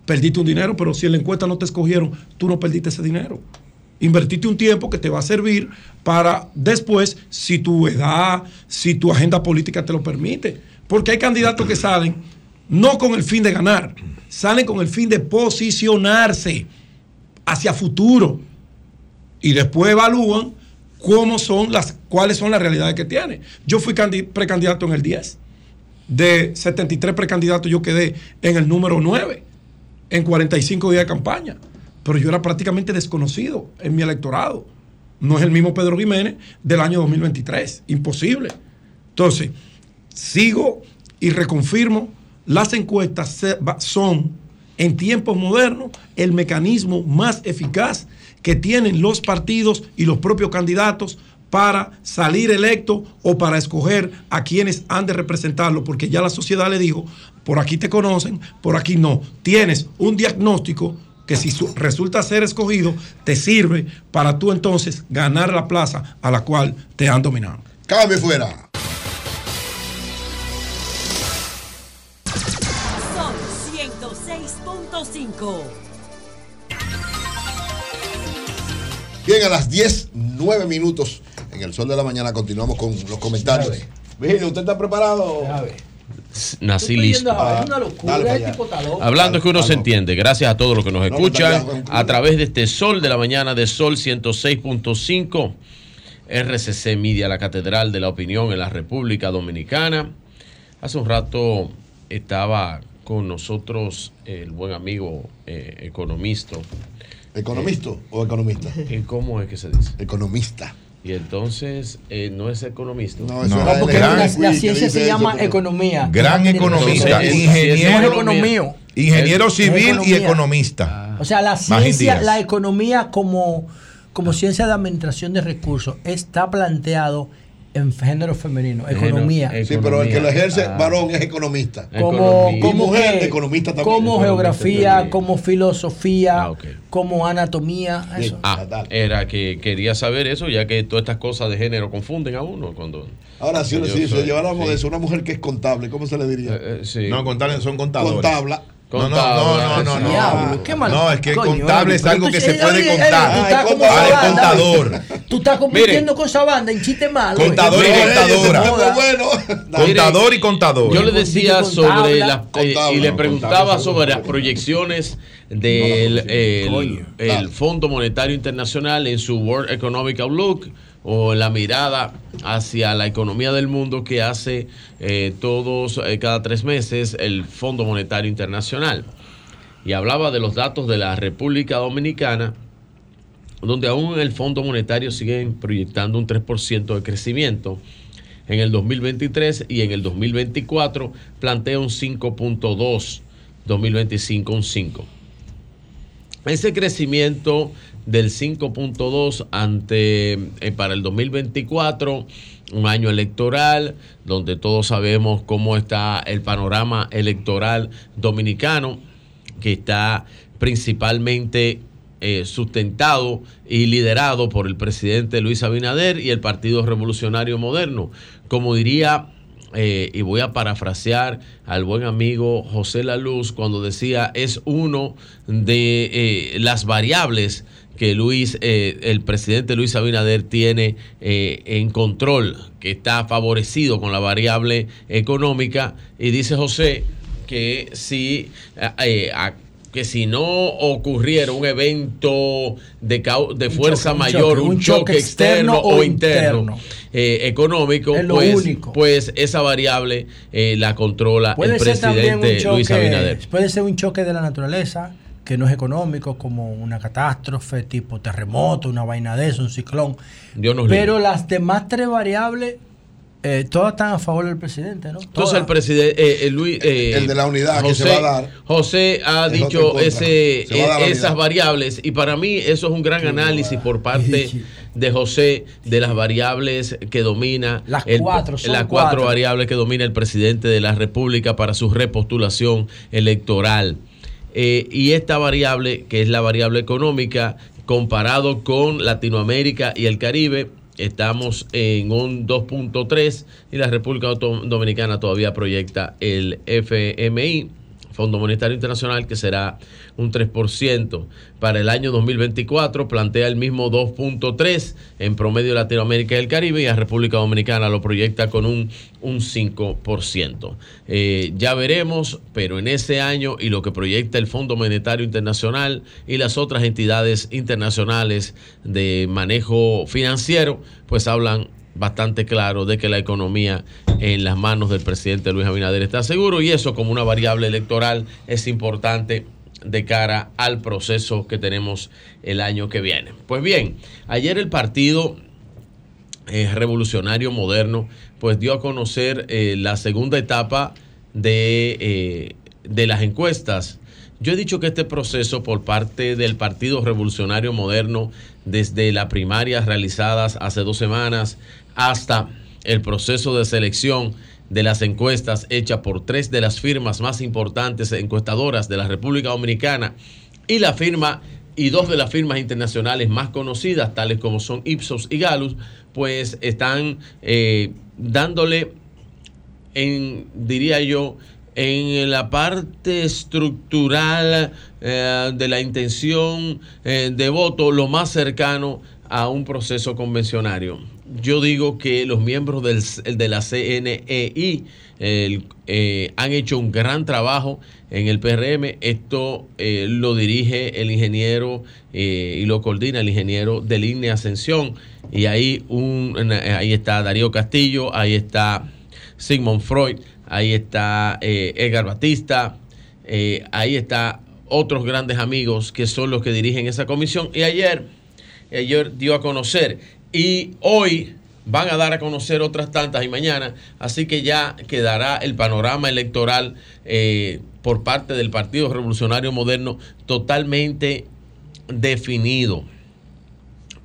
Perdiste un dinero, pero si en la encuesta no te escogieron, tú no perdiste ese dinero. Invertiste un tiempo que te va a servir para después, si tu edad, si tu agenda política te lo permite. Porque hay candidatos que salen no con el fin de ganar, salen con el fin de posicionarse hacia futuro y después evalúan cómo son las, cuáles son las realidades que tiene. Yo fui candi- precandidato en el 10. De 73 precandidatos yo quedé en el número 9 en 45 días de campaña. Pero yo era prácticamente desconocido en mi electorado. No es el mismo Pedro Jiménez del año 2023. Imposible. Entonces, sigo y reconfirmo, las encuestas son en tiempos modernos el mecanismo más eficaz que tienen los partidos y los propios candidatos para salir electo o para escoger a quienes han de representarlo, porque ya la sociedad le dijo, por aquí te conocen, por aquí no. Tienes un diagnóstico que si su- resulta ser escogido, te sirve para tú entonces ganar la plaza a la cual te han dominado. Cambio fuera. Son 106.5. Bien, a las 10, 9 minutos en el sol de la mañana continuamos con los comentarios. Virgilio, ¿usted está preparado? Nací listo. yendo a- es una locura, dale este tipo. Hablando es que uno se entiende. Gracias a todos los que nos No, escuchan no, no, no. a través de este Sol de la Mañana de Sol 106.5. RCC Media, la Catedral de la Opinión en la República Dominicana. Hace un rato estaba con nosotros el buen amigo eh, economista. ¿Economista o economista? ¿Y ¿Cómo es que se dice? Economista. Y entonces eh, no es economista. No, No, porque la, la ciencia se llama economía. Gran No, economista, Entonces, ingeniero, No es economía. ingeniero Es civil y economista. O sea, la ciencia, la economía como, como ciencia de administración de recursos está planteado en género femenino, economía. Sí, pero el que lo ejerce Ah. varón es economista. Como, Y como mujer, economista también. como geografía, como filosofía, como anatomía. Eso. Ah, era que quería saber eso, ya que todas estas cosas de género confunden a uno cuando. Ahora, si, Yo si, si lleváramos sí. eso, una mujer que es contable, ¿cómo se le diría? No, contables son contadores. Contable. No, no, no, no, no, no. Diablo, qué mal- No, es que coño, contable es algo tú- que se puede oye, contar. tú estás como Ah, el contador. Tú estás compitiendo con esa banda en chiste malo. Contador y contadora. Contador y contador. Yo le decía sobre las eh, y le preguntaba sobre las proyecciones del el, el Fondo Monetario Internacional en su World Economic Outlook o la mirada hacia la economía del mundo que hace eh, todos eh, cada tres meses el Fondo Monetario Internacional y hablaba de los datos de la República Dominicana donde aún el Fondo Monetario siguen proyectando un 3% de crecimiento. En el 2023 y en el 2024 plantea un 5.2, 2025 un 5. Ese crecimiento del 5.2 ante eh, para el 2024, un año electoral, donde todos sabemos cómo está el panorama electoral dominicano, que está principalmente eh, sustentado y liderado por el presidente Luis Abinader y el Partido Revolucionario Moderno. Como diría eh, y voy a parafrasear al buen amigo José La Luz cuando decía es uno de las variables que Luis, eh, el presidente Luis Abinader tiene eh, en control, que está favorecido con la variable económica. Y dice José que si, eh, a- que si no ocurriera un evento de, de fuerza un mayor, choque, un, un choque, choque externo, externo o interno, eh, económico, pues, pues esa variable eh, la controla el presidente Luis Abinader. puede ser un choque de la naturaleza que no es económico, como una catástrofe, tipo terremoto, una vaina de eso, un ciclón. Dios nos libre. Pero las demás tres variables, eh, todas están a favor del presidente, ¿no? Entonces el presidente, eh, Luis, eh, El de la unidad que José, se va a dar. José ha dicho ese, esas unidad. variables y para mí eso es un gran análisis por parte de José de las variables que domina Las el- cuatro, son las cuatro cuatro. variables que domina el presidente de la República para su repostulación electoral. Eh, y esta variable, que es la variable económica, comparado con Latinoamérica y el Caribe, estamos en un 2.3 y la República Dominicana todavía proyecta el FMI, Fondo Monetario Internacional, que será un 3%. Para el año 2024 plantea el mismo 2.3 en promedio Latinoamérica y el Caribe y a República Dominicana lo proyecta con un, un 5%. Eh, ya veremos, pero en ese año y lo que proyecta el Fondo Monetario Internacional y las otras entidades internacionales de manejo financiero, pues hablan bastante claro de que la economía en las manos del presidente Luis Abinader está seguro y eso como una variable electoral es importante de cara al proceso que tenemos el año que viene. Pues bien, ayer el partido eh, revolucionario moderno pues dio a conocer eh, la segunda etapa de, eh, de las encuestas. Yo he dicho que este proceso por parte del Partido Revolucionario Moderno, desde las primarias realizadas hace dos semanas hasta el proceso de selección de las encuestas hechas por tres de las firmas más importantes encuestadoras de la República Dominicana y la firma y dos de las firmas internacionales más conocidas, tales como son Ipsos y Gallup, pues están eh, dándole en, diría yo, en la parte estructural eh, de la intención eh, de voto lo más cercano a un proceso convencionario. Yo digo que los miembros del, de la CNEI eh, han hecho un gran trabajo en el PRM. Esto eh, lo dirige el ingeniero eh, y lo coordina el ingeniero de línea Ascensión. Y ahí, un, ahí está Darío Castillo, ahí está Sigmund Freud, ahí está eh, Edgar Batista, ahí está otros grandes amigos que son los que dirigen esa comisión. Y ayer, ayer dio a conocer y hoy van a dar a conocer otras tantas y mañana, así que ya quedará el panorama electoral eh, por parte del Partido Revolucionario Moderno totalmente definido.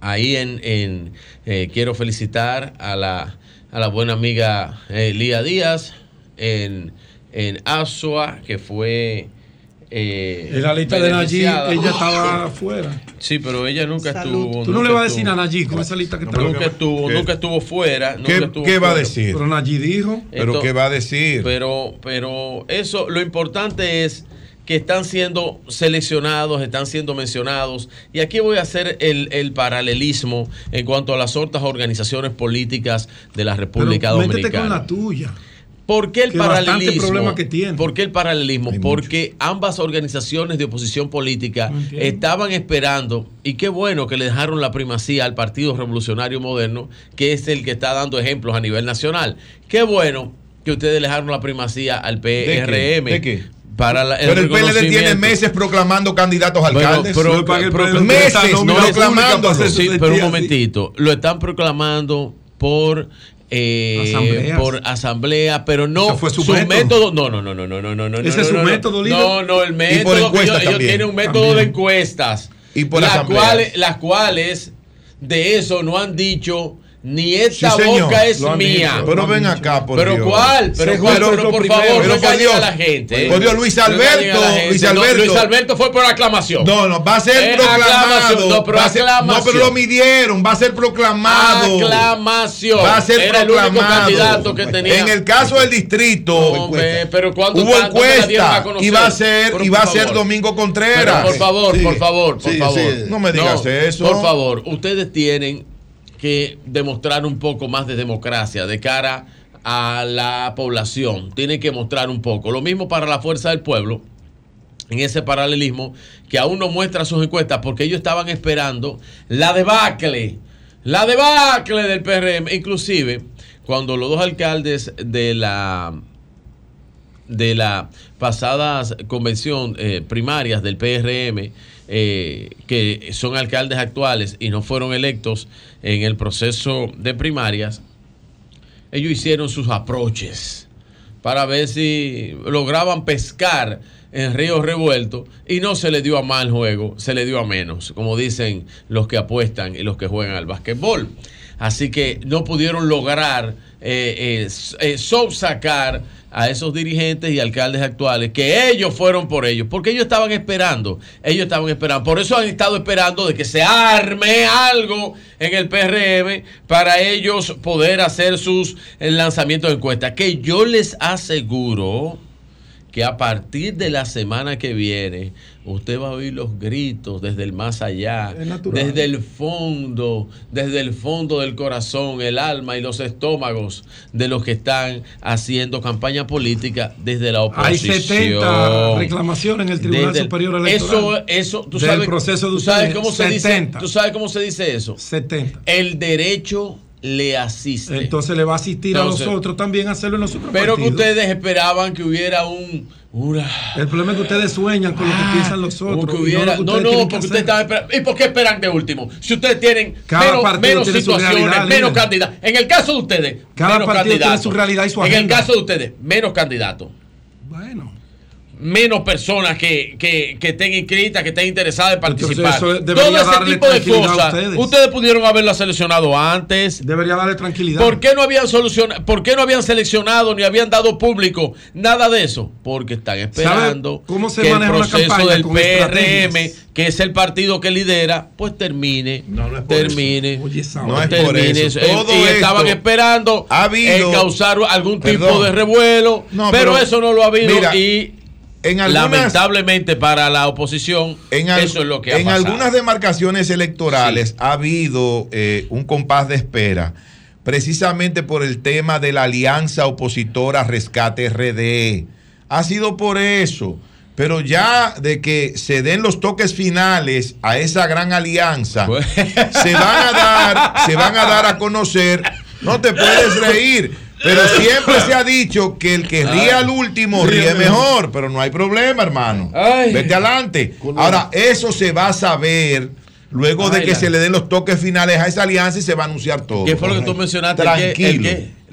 Ahí en, eh, quiero felicitar a la, a la buena amiga eh, Lía Díaz en, en Asua, que fue... Eh, En la lista de Nayib, ella estaba afuera. Sí, pero ella nunca Salud. estuvo. Tú no le vas a decir a Nayib con esa lista que está. Nunca estuvo, ¿Qué? nunca estuvo fuera. ¿Qué- nunca estuvo qué va a fuera. decir? Pero Nayib dijo. ¿Pero qué va a decir? Pero, pero eso, lo importante es que están siendo seleccionados, están siendo mencionados. Y aquí voy a hacer el, el paralelismo en cuanto a las otras organizaciones políticas de la República Pero métete Dominicana. con la tuya. ¿Por qué el Que paralelismo? problema que tiene. ¿Por qué el paralelismo? Porque ambas organizaciones de oposición política estaban esperando, y qué bueno que le dejaron la primacía al Partido Revolucionario Moderno, que es el que está dando ejemplos a nivel nacional. Qué bueno que ustedes le dejaron la primacía al? PRM. ¿De qué? Para la- Pero el PLD tiene meses proclamando candidatos a Bueno, alcaldes. pero- pero- meses no proclamando. Sí, pero un momentito. Lo están proclamando por. Eh, Asambleas. por asamblea, pero no fue su método. método. No, no, no, no, no, no, no, no. Ese no, es su no, no. método, líder. No, no, el método. ellos, ellos tienen un método También. de encuestas. Y por las cuales, las cuales de eso no han dicho Ni esta Sí, señor. boca es mía. dicho, Pero ven acá, por ¿Pero Dios. cuál? ¿Pero Sí, cuál? pero Pero, por primero. favor, Pero no por Dios. a la gente. Por Dios, Luis No Alberto. Luis No, Alberto. Luis Alberto fue por aclamación. No, no, va a ser proclamado. no, pero va a ser- no, pero lo midieron, va a ser proclamado. Aclamación. Va a ser Era el único proclamado. candidato que tenía. En el caso del distrito, Hombre, pero ¿cuánto hubo encuesta y va a ser, y va a ser. Domingo Contreras. Pero por favor, Sí. por favor, por Sí, favor. sí. No me digas eso. Por favor, ustedes tienen que demostrar un poco más de democracia de cara a la población. Tienen que mostrar un poco. Lo mismo para la fuerza del pueblo en ese paralelismo que aún no muestra sus encuestas porque ellos estaban esperando la debacle, la debacle del PRM, inclusive cuando los dos alcaldes de la de la pasadas convención eh, primarias del PRM eh, que son alcaldes actuales y no fueron electos en el proceso de primarias ellos hicieron sus aproches para ver si lograban pescar en río revuelto y no se le dio a mal juego, se le dio a menos, como dicen los que apuestan y los que juegan al basquetbol. Así que no pudieron lograr eh, eh, subsacar a esos dirigentes y alcaldes actuales que ellos fueron por ellos, porque ellos estaban esperando, ellos estaban esperando, por eso han estado esperando de que se arme algo en el PRM para ellos poder hacer sus eh, lanzamientos de encuestas, que yo les aseguro que a partir de la semana que viene usted va a oír los gritos desde el más allá, desde el fondo, desde el fondo del corazón, el alma y los estómagos de los que están haciendo campaña política desde la Hay oposición. 70 reclamaciones en el Tribunal Desde Superior Electoral. Eso, eso, tú Del sabes, proceso de tú sabes ustedes, cómo se dice, 70. tú sabes cómo se dice eso. 70. El derecho le asiste. Entonces le va a asistir Entonces, a nosotros también a hacerlo en los otros Pero que ustedes esperaban que hubiera un una El problema es que ustedes sueñan con lo que piensan los otros. no hubiera, no, no, porque ustedes estaban esperando. ¿Y por qué esperan de último? Si ustedes tienen Cada menos, tiene situaciones, menos candidatos. En el caso de ustedes, Cada menos partido tiene candidatos. su realidad y su En el caso de ustedes, menos candidatos. Bueno. Menos personas que, que, que estén inscritas, que estén interesadas en participar. eso debería Todo ese darle tipo de cosas. ustedes. Ustedes pudieron haberla seleccionado antes. Debería darle tranquilidad. ¿Por qué no habían solucionado, por qué no habían seleccionado ni habían dado público nada de eso? Porque están esperando cómo se que el maneja una proceso del PRM, que es el partido que lidera, pues termine, termine, No es por termine eso. Eh, Todo y estaban esperando ha habido- eh, causar algún tipo de revuelo, No, pero, pero- eso no lo ha habido mira, y en algunas- lamentablemente para la oposición En, al- eso es lo que ha en pasado. algunas demarcaciones electorales ha habido eh, un compás de espera, precisamente por el tema de la alianza opositora Rescate RD. Ha sido por eso. Pero ya de que se den los toques finales a esa gran alianza, Pues. se van a dar, se van a dar a conocer. No te puedes reír. Pero siempre se ha dicho que el que ríe al último ríe mejor, pero no hay problema, hermano. Vete adelante. Ahora, eso se va a saber luego de que la- se le den los toques finales a esa alianza y se va a anunciar todo. ¿Qué fue lo que tú mencionaste? ¿El qué? ¿El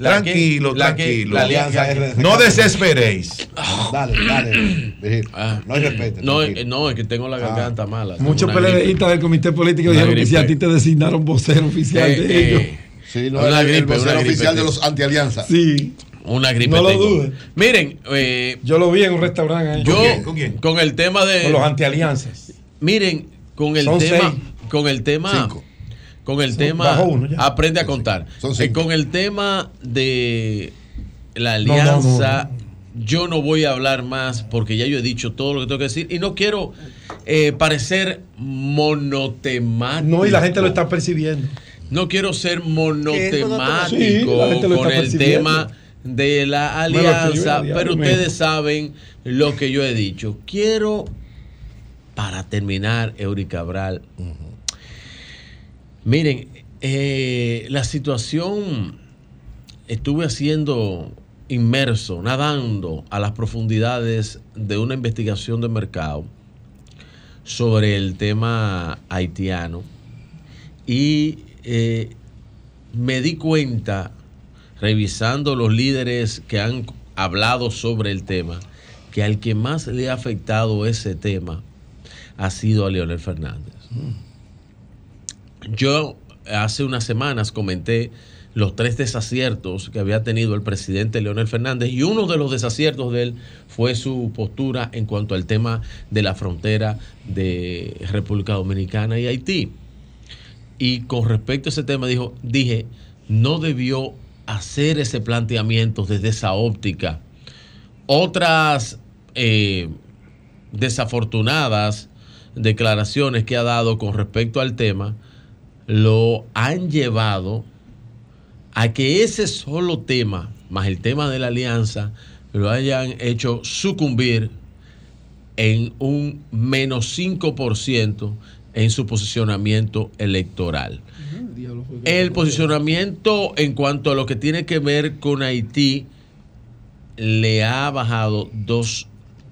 Tranquilo. Tranquilo, tranquilo. La alianza No desesperéis. Dale, dale. Vigil. No hay respeto. Ah. No, eh, no, es que tengo la garganta mala. Muchos. PLDistas del comité político Una dijeron que si a ti te designaron vocero oficial Eh, de eh, ellos. Sí, no, Una el, el gripe, vocero una gripe oficial de los antialianzas. Sí. Una gripe No lo dudes. Miren, eh, Yo lo vi en un restaurante ahí. yo ¿Con quién? con el tema de Con los antialianzas. miren, con el Son tema, seis. con el tema, Cinco. con el Son- tema, uno ya. aprende a contar. Son Eh, cinco. con el tema de la No, no, no, alianza, no, yo no voy a hablar más porque ya yo he dicho todo lo que tengo que decir y no quiero eh, parecer monotemático. No, y la gente lo está percibiendo. No quiero ser monotemático con el tema de la alianza, pero ustedes saben lo que yo he dicho. Quiero, para terminar, Eury Cabral, miren, eh, la situación, estuve haciendo inmerso, nadando a las profundidades de una investigación de mercado sobre el tema haitiano y eh, me di cuenta, revisando los líderes que han hablado sobre el tema, que al que más le ha afectado ese tema ha sido a Leonel Fernández. Yo hace unas semanas comenté los tres desaciertos que había tenido el presidente Leonel Fernández y uno de los desaciertos de él fue su postura en cuanto al tema de la frontera de República Dominicana y Haití. Y con respecto a ese tema dijo, dije, no debió hacer ese planteamiento desde esa óptica. Otras eh, desafortunadas declaraciones que ha dado con respecto al tema lo han llevado a que ese solo tema, más el tema de la alianza, lo hayan hecho sucumbir en un menos 5% en su posicionamiento electoral. El posicionamiento en cuanto a lo que tiene que ver con Haití le ha bajado dos-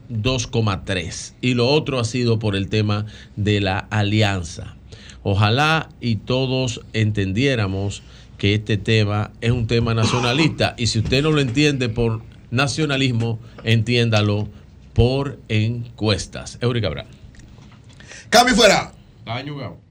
2,3 y lo otro ha sido por el tema de la alianza. Ojalá y todos entendiéramos que este tema es un tema nacionalista y si usted no lo entiende por nacionalismo, entiéndalo por encuestas. Eury Cabral. Cambio fuera. Daño, Gabo.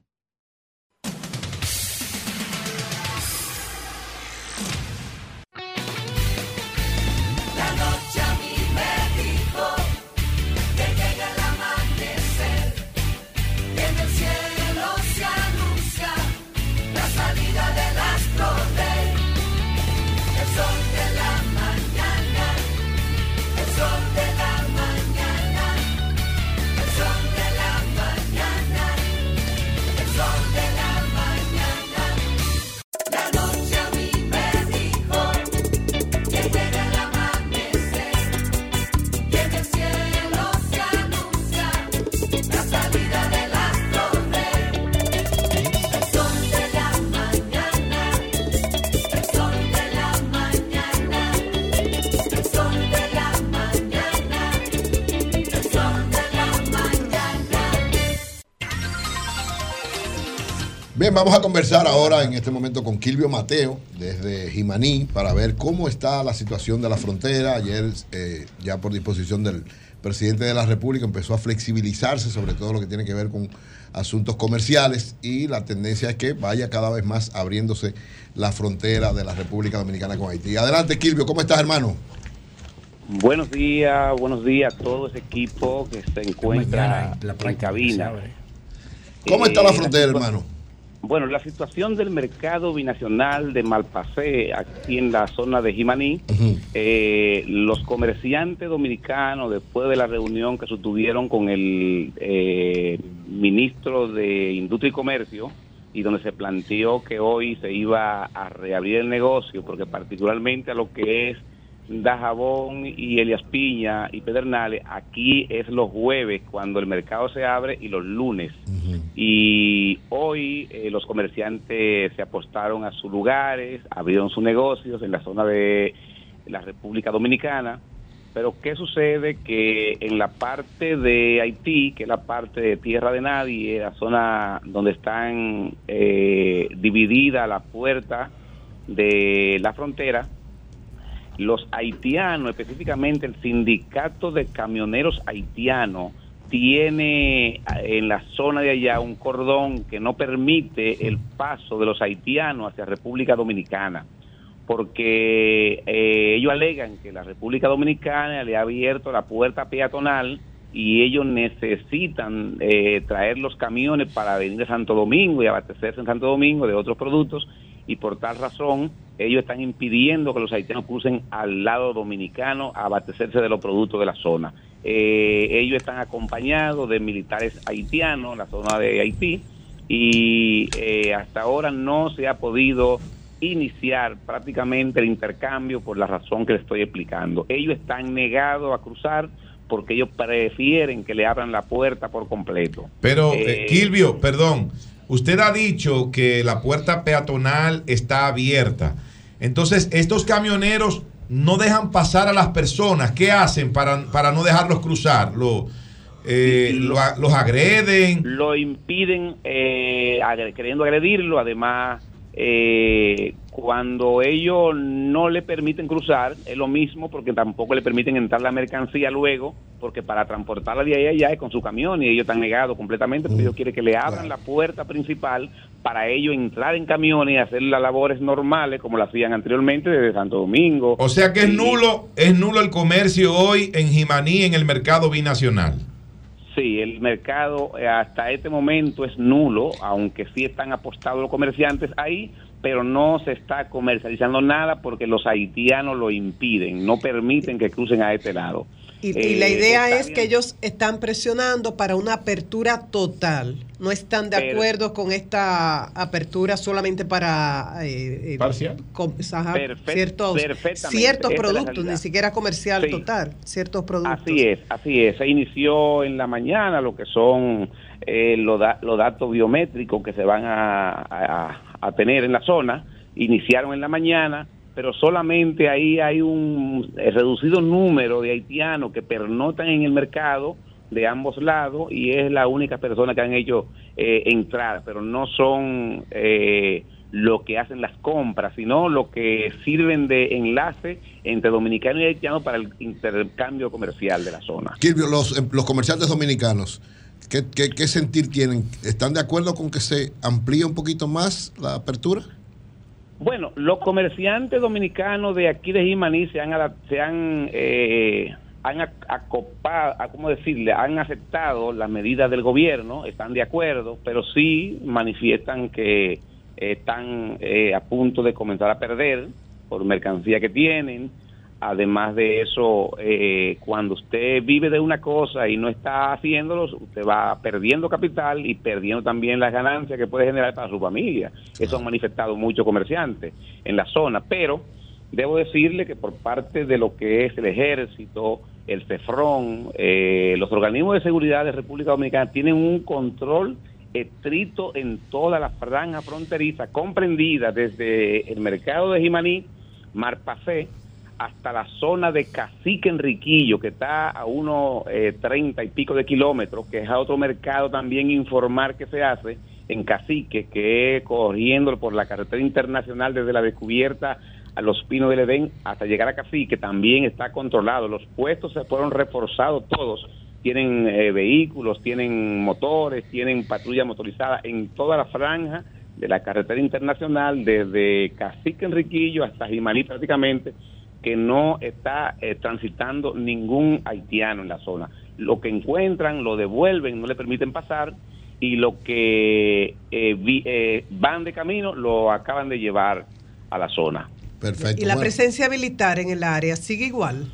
Bien, vamos a conversar ahora en este momento con Kilvio Mateo desde Jimaní para ver cómo está la situación de la frontera. Ayer, eh, ya por disposición del presidente de la República, empezó a flexibilizarse sobre todo lo que tiene que ver con asuntos comerciales y la tendencia es que vaya cada vez más abriéndose la frontera de la República Dominicana con Haití. Adelante, Kilvio, ¿cómo estás, hermano? Buenos días, buenos días a todo ese equipo que se encuentra la en práctica cabina. ¿Cómo está la Eh, frontera, situa- hermano? Bueno, la situación del mercado binacional de Malpasé, aquí en la zona de Jimaní, eh, los comerciantes dominicanos, después de la reunión que sostuvieron con el eh, ministro de Industria y Comercio, y donde se planteó que hoy se iba a reabrir el negocio, porque particularmente a lo que es Dajabón y Elias Piña y Pedernales, aquí es los jueves cuando el mercado se abre y los lunes. Y hoy eh, los comerciantes se apostaron a sus lugares, abrieron sus negocios en la zona de la República Dominicana. Pero ¿qué sucede? Que en la parte de Haití, que es la parte de tierra de nadie, la zona donde están eh, divididas las puertas de la frontera, los haitianos, específicamente el sindicato de camioneros haitianos, tiene eh, en la zona de allá un cordón que no permite el paso de los haitianos hacia República Dominicana, porque eh, ellos alegan que la República Dominicana le ha abierto la puerta peatonal y ellos necesitan eh, traer los camiones para venir a Santo Domingo y abastecerse en Santo Domingo de otros productos y por tal razón ellos están impidiendo que los haitianos crucen al lado dominicano a abastecerse de los productos de la zona. Eh, ellos están acompañados de militares haitianos en la zona de Haití y eh, hasta ahora no se ha podido iniciar prácticamente el intercambio por la razón que les estoy explicando. Ellos están negados a cruzar porque ellos prefieren que le abran la puerta por completo. Pero, Eh, eh, Kilvio, perdón, usted ha dicho que la puerta peatonal está abierta. Entonces, estos camioneros no dejan pasar a las personas. ¿Qué hacen para, para no dejarlos cruzar? Lo, eh, lo ¿Los agreden? lo impiden eh, agredirlo, además eh, cuando ellos no le permiten cruzar, es lo mismo porque tampoco le permiten entrar la mercancía luego, porque para transportarla de ahí a allá es con su camión y ellos están negados completamente, porque ellos quieren que le abran la puerta principal para ellos entrar en camiones y hacer las labores normales como lo hacían anteriormente desde Santo Domingo. O sea que es nulo, es nulo el comercio hoy en Jimaní en el mercado binacional. Sí, el mercado eh, hasta este momento es nulo, aunque sí están apostados los comerciantes ahí, pero no se está comercializando nada porque los haitianos lo impiden, no permiten que crucen a este lado. Y, y la Eh, idea es bien. que ellos están presionando para una apertura total. No están de Pero- acuerdo con esta apertura solamente para eh, eh, Parcial. ajá, Perfect- ciertos, productos, ni siquiera comercial Sí. total, ciertos productos. Así es, así es. Se inició en la mañana lo que son eh, los, da- los datos biométricos que se van a, a- a tener en la zona. Iniciaron en la mañana, pero solamente ahí hay un reducido número de haitianos que pernotan en el mercado de ambos lados y es la única persona que han hecho eh, entrar, pero no son eh, lo que hacen las compras, sino lo que sirven de enlace entre dominicanos y haitianos para el intercambio comercial de la zona. Kilvio, los, em, los comerciantes dominicanos, ¿qué, qué, qué sentir tienen? ¿Están de acuerdo con que se amplíe un poquito más la apertura? Bueno, los comerciantes dominicanos de aquí de Jimaní se han, se han, eh, han ac- acopado, ¿cómo decirle? Han aceptado las medidas del gobierno, están de acuerdo, pero sí manifiestan que están eh, a punto de comenzar a perder por mercancía que tienen. Además de eso, eh, cuando usted vive de una cosa y no está haciéndolo, usted va perdiendo capital y perdiendo también las ganancias que puede generar para su familia. Eso han manifestado muchos comerciantes en la zona, pero debo decirle que por parte de lo que es el ejército, el CEFRON, eh, los organismos de seguridad de República Dominicana tienen un control estricto en toda la franja fronteriza, comprendida desde el mercado de Jimaní, Marpacé, hasta la zona de Cacique Enriquillo, que está a unos eh, treinta y pico de kilómetros, que es a otro mercado también informar que se hace en Cacique, que es corriendo por la carretera internacional desde la descubierta a los Pinos del Edén hasta llegar a Cacique, también está controlado. Los puestos se fueron reforzados todos. Tienen eh, vehículos, tienen motores, tienen patrulla motorizada en toda la franja de la carretera internacional, desde Cacique Enriquillo hasta Jimaní prácticamente, que no está eh, transitando ningún haitiano en la zona. Lo que encuentran lo devuelven, no le permiten pasar y lo que eh, vi- eh, van de camino lo acaban de llevar a la zona. Perfecto. Y la bueno. presencia militar en el área sigue igual.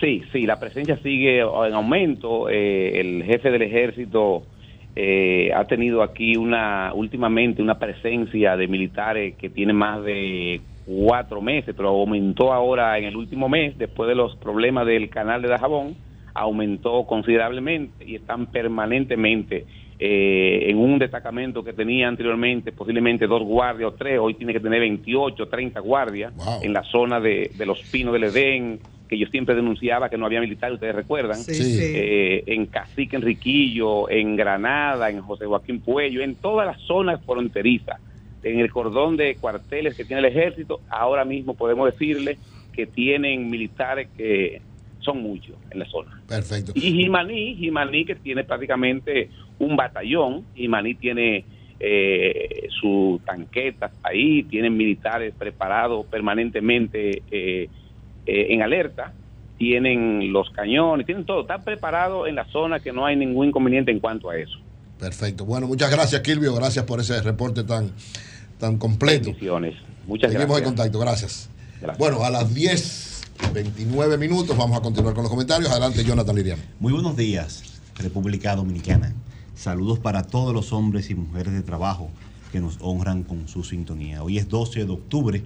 Sí, sí, la presencia sigue en aumento. Eh, el jefe del ejército eh, ha tenido aquí una últimamente una presencia de militares que tiene más de cuatro meses, pero aumentó ahora en el último mes, después de los problemas del canal de Dajabón, aumentó considerablemente y están permanentemente eh, en un destacamento que tenía anteriormente posiblemente dos guardias o tres, hoy tiene que tener 28, 30 guardias en la zona de, de los Pinos del Edén, que yo siempre denunciaba que no había militares, ustedes recuerdan, Sí, Sí. sí. Eh, en Cacique Enriquillo, en Granada, en José Joaquín Puello, en todas las zonas fronterizas, en el cordón de cuarteles que tiene el ejército, ahora mismo podemos decirle que tienen militares que son muchos en la zona. Perfecto. Y Jimaní, Jimaní que tiene prácticamente un batallón, Jimaní tiene eh, sus tanquetas ahí, tienen militares preparados permanentemente eh, eh, en alerta, tienen los cañones, tienen todo, está preparado en la zona que no hay ningún inconveniente en cuanto a eso. Perfecto. Bueno, muchas gracias, Kilvio. Gracias por ese reporte tan, tan completo. Bendiciones. Muchas Seguimos en gracias. contacto. Gracias. Gracias. Bueno, a las 10, 29 minutos vamos a continuar con los comentarios. Adelante, Jonathan Liriano. Muy buenos días, República Dominicana. Saludos para todos los hombres y mujeres de trabajo que nos honran con su sintonía. Hoy es 12 de octubre,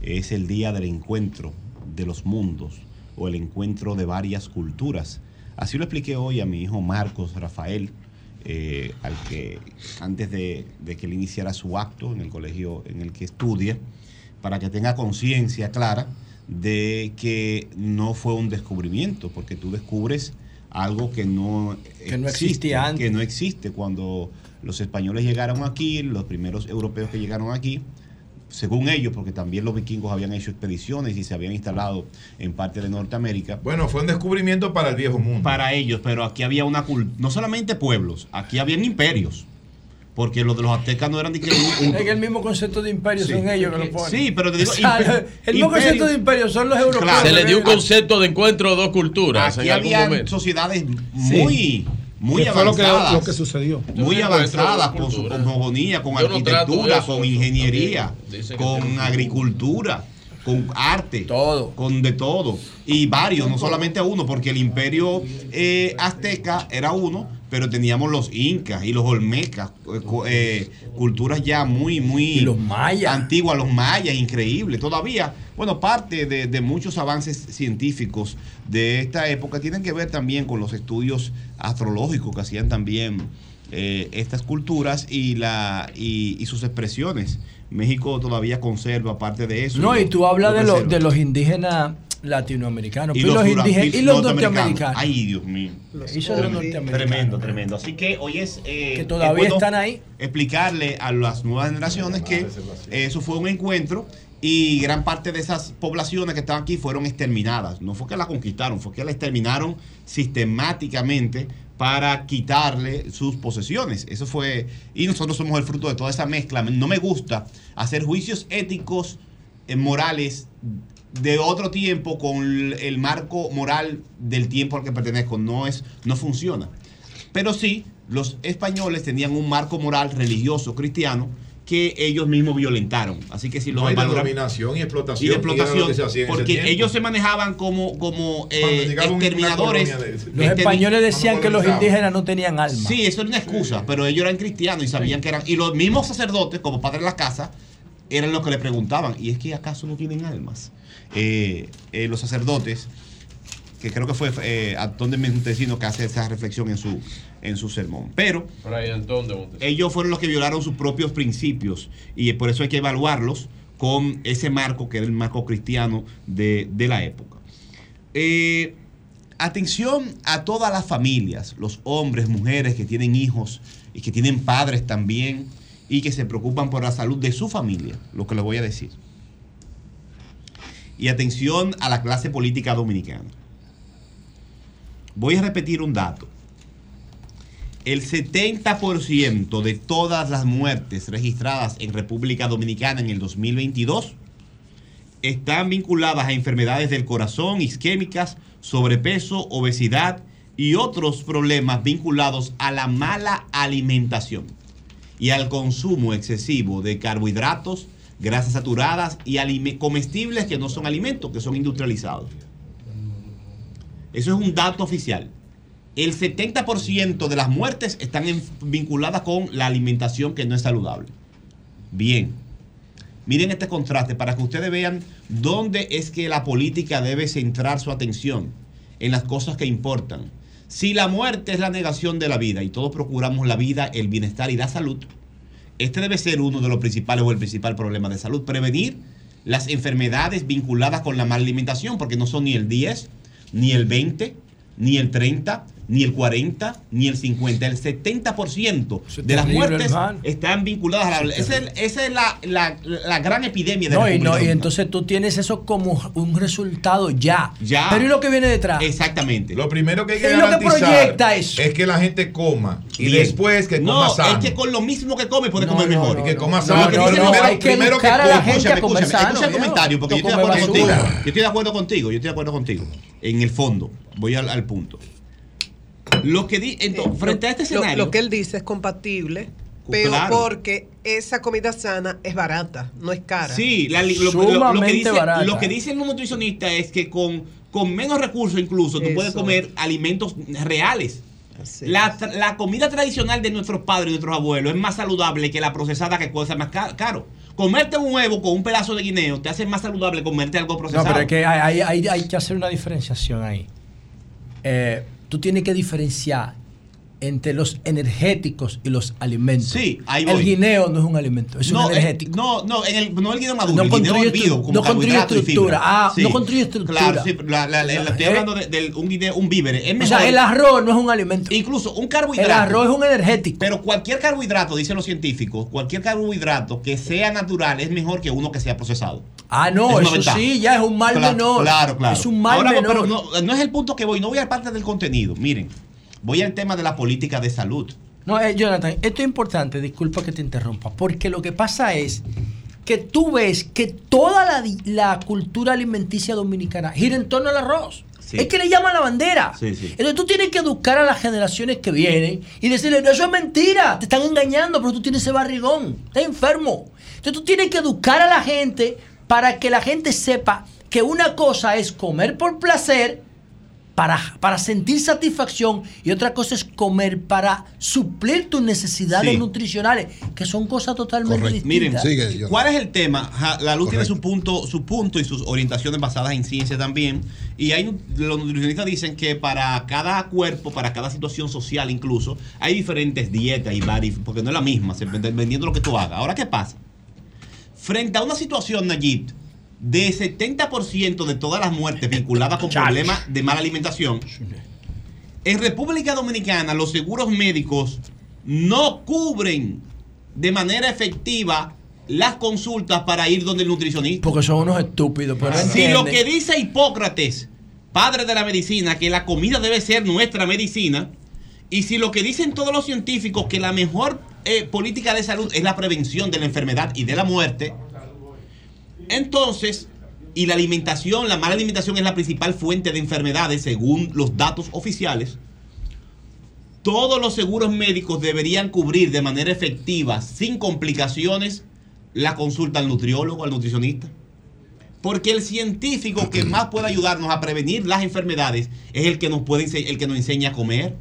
es el día del encuentro de los mundos o el encuentro de varias culturas. Así lo expliqué hoy a mi hijo Marcos Rafael, eh, al que antes de, de que él iniciara su acto en el colegio en el que estudia, para que tenga conciencia clara de que no fue un descubrimiento, porque tú descubres algo que no, Que no existe, existía antes. que no existe. Cuando los españoles llegaron aquí, los primeros europeos que llegaron aquí, según ellos, porque también los vikingos habían hecho expediciones y se habían instalado en parte de Norteamérica. Bueno, fue un descubrimiento para el viejo mundo. Para ellos, pero aquí había una cultura, no solamente pueblos, aquí habían imperios. Porque los de los aztecas no eran de que un- Es que el mismo concepto de imperio Sí. son ellos que lo ponen. Sí, pero te digo, O sea, el mismo imperio- concepto de imperio son los europeos. Claro. Se le dio un concepto de encuentro de dos culturas Aquí en algún había momento. sociedades muy, muy ¿Qué fue lo que- avanzadas. lo que sucedió? Muy avanzadas con su cosmogonía, con Yo arquitectura, con ingeniería, con agricultura, con arte. Todo. Con de todo. Y varios, no solamente uno, porque el imperio eh, azteca era uno, pero teníamos los incas y los olmecas, eh, eh, culturas ya muy, muy Y los mayas. antiguas, los mayas, increíble. Todavía, bueno, parte de, de muchos avances científicos de esta época tienen que ver también con los estudios astrológicos que hacían también eh, estas culturas y, la, y, y sus expresiones. México todavía conserva parte de eso. No, lo- y tú hablas lo de, los preserva. de los indígenas latinoamericanos. Y Y, los los, indígenas, y y los norteamericanos. norteamericanos. Ay, Dios mío. Y son los norteamericanos. Tremendo, tremendo. Así que hoy es. eh, Que todavía es bueno están ahí. Explicarle a las nuevas generaciones que eso fue un encuentro y gran parte de esas poblaciones que estaban aquí fueron exterminadas. No fue que la conquistaron, fue que la exterminaron sistemáticamente para quitarle sus posesiones. Eso fue. Y nosotros somos el fruto de toda esa mezcla. No me gusta hacer juicios éticos, eh, morales de otro tiempo con el marco moral del tiempo al que pertenezco. No es, no funciona. Pero sí, los españoles tenían un marco moral religioso cristiano que ellos mismos violentaron. Así que si lo No hay dominación y explotación. y de que era lo explotación, que se hacía en ese porque ellos se manejaban como, como eh, exterminadores. de- Los españoles decían que los indígenas no tenían alma. Sí, eso era una excusa, pero ellos eran cristianos y sabían que eran. Y los mismos sacerdotes, como padres de la casa, eran los que le preguntaban: ¿y es que acaso no tienen almas? Eh, eh, los sacerdotes, que creo que fue eh, Antón de Montesino que hace esa reflexión en su, en su sermón. Pero ellos fueron los que violaron sus propios principios y por eso hay que evaluarlos con ese marco que era el marco cristiano de, de la época. Eh, atención a todas las familias, los hombres, mujeres que tienen hijos y que tienen padres también y que se preocupan por la salud de su familia, lo que les voy a decir. Y atención a la clase política dominicana. Voy a repetir un dato. El 70% de todas las muertes registradas en República Dominicana en el 2022 están vinculadas a enfermedades del corazón, isquémicas, sobrepeso, obesidad y otros problemas vinculados a la mala alimentación y al consumo excesivo de carbohidratos, grasas saturadas y comestibles que no son alimentos, que son industrializados. Eso es un dato oficial. El 70% de las muertes están vinculadas con la alimentación que no es saludable. Bien. Miren este contraste para que ustedes vean dónde es que la política debe centrar su atención en las cosas que importan. Si la muerte es la negación de la vida y todos procuramos la vida, el bienestar y la salud, este debe ser uno de los principales o el principal problema de salud. Prevenir las enfermedades vinculadas con la mala alimentación, porque no son ni el 10, ni el 20, ni el 30, ni el 40, ni el 50. El 70% de las muertes hermano. están vinculadas a la... Esa es, esa es la, la- la gran epidemia de No, y, República no, y entonces tú tienes eso como un resultado ya. Ya. Pero ¿y lo que viene detrás? Exactamente. Lo primero que hay que Es lo que garantizar proyecta eso. es que la gente coma y Bien. después que No, coma sano. es que con lo mismo que come puede No, comer no, mejor. y que coma no, sano. no, Pero no, primero, hay que primero educar a la gente a comer sano. escucha el comentario, porque No yo estoy de acuerdo contigo. Yo estoy de acuerdo contigo, yo estoy de acuerdo contigo. En el fondo, voy al, al punto. Lo que di, entonces, frente a este escenario. Lo, que él dice es compatible, pero Claro. porque esa comida sana es barata, no es cara. Sí, la lo, lo- lo que dice, barata. lo que dicen los nutricionistas es que con, con menos recursos incluso tú puedes comer alimentos reales. La, la comida tradicional de nuestros padres y nuestros abuelos es más saludable que la procesada que cuesta más ca- caro. Comerte un huevo con un pedazo de guineo te hace más saludable que comerte algo No, procesado. pero es que hay, hay- hay- hay que hacer una diferenciación ahí. Eh, tú tienes que diferenciar entre los energéticos y los alimentos. Sí, ahí El voy. guineo no es un alimento, es no, un eh, energético. no, no, en el, no el guineo maduro, No el guineo hervido, como no construye estructura. Ah, no construye estructura. Claro, sí, la- la- estoy Eh, hablando de, un, guineo, un víver. Es o sea, el arroz no es un alimento. Incluso un carbohidrato. El arroz es un energético. Pero cualquier carbohidrato, dicen los científicos, cualquier carbohidrato que sea natural es mejor que uno que sea procesado. Ah, no, Es eso ventaja. sí, ya es un mal Claro, menor. Claro, claro. Es un mal Ahora, menor. Pero no, no es el punto que voy, no voy a parte del contenido. Miren, voy al tema de la política de salud. No, eh, Jonathan, esto es importante, disculpa que te interrumpa, porque lo que pasa es que tú ves que toda la, cultura alimenticia dominicana gira en torno al arroz. Sí. Es que le llaman la bandera. Sí, sí. Entonces tú tienes que educar a las generaciones que vienen y decirles, no, eso es mentira, te están engañando, pero tú tienes ese barrigón, estás enfermo. Entonces tú tienes que educar a la gente para que la gente sepa que una cosa es comer por placer, para, para sentir satisfacción, y otra cosa es comer para suplir tus necesidades Sí. nutricionales, que son cosas totalmente Miren, distintas. ¿cuál es el tema? Ja, La luz tiene su punto, su punto y sus orientaciones basadas en ciencia también. Y hay los nutricionistas dicen que para cada cuerpo, para cada situación social incluso, hay diferentes dietas y vari- porque no es la misma, dependiendo de lo que tú hagas. Ahora, ¿qué pasa? Frente a una situación, Nayib, de 70% de todas las muertes vinculadas con problemas de mala alimentación, en República Dominicana los seguros médicos no cubren de manera efectiva las consultas para ir donde el nutricionista. Porque son unos estúpidos, pero Si lo que dice Hipócrates, padre de la medicina, que la comida debe ser nuestra medicina, y si lo que dicen todos los científicos, que la mejor eh, política de salud es la prevención de la enfermedad y de la muerte, entonces, y la alimentación, la mala alimentación es la principal fuente de enfermedades según los datos oficiales, todos los seguros médicos deberían cubrir de manera efectiva, sin complicaciones, la consulta al nutriólogo, al nutricionista. Porque el científico que más puede ayudarnos a prevenir las enfermedades es el que nos puede el que nos enseña a comer.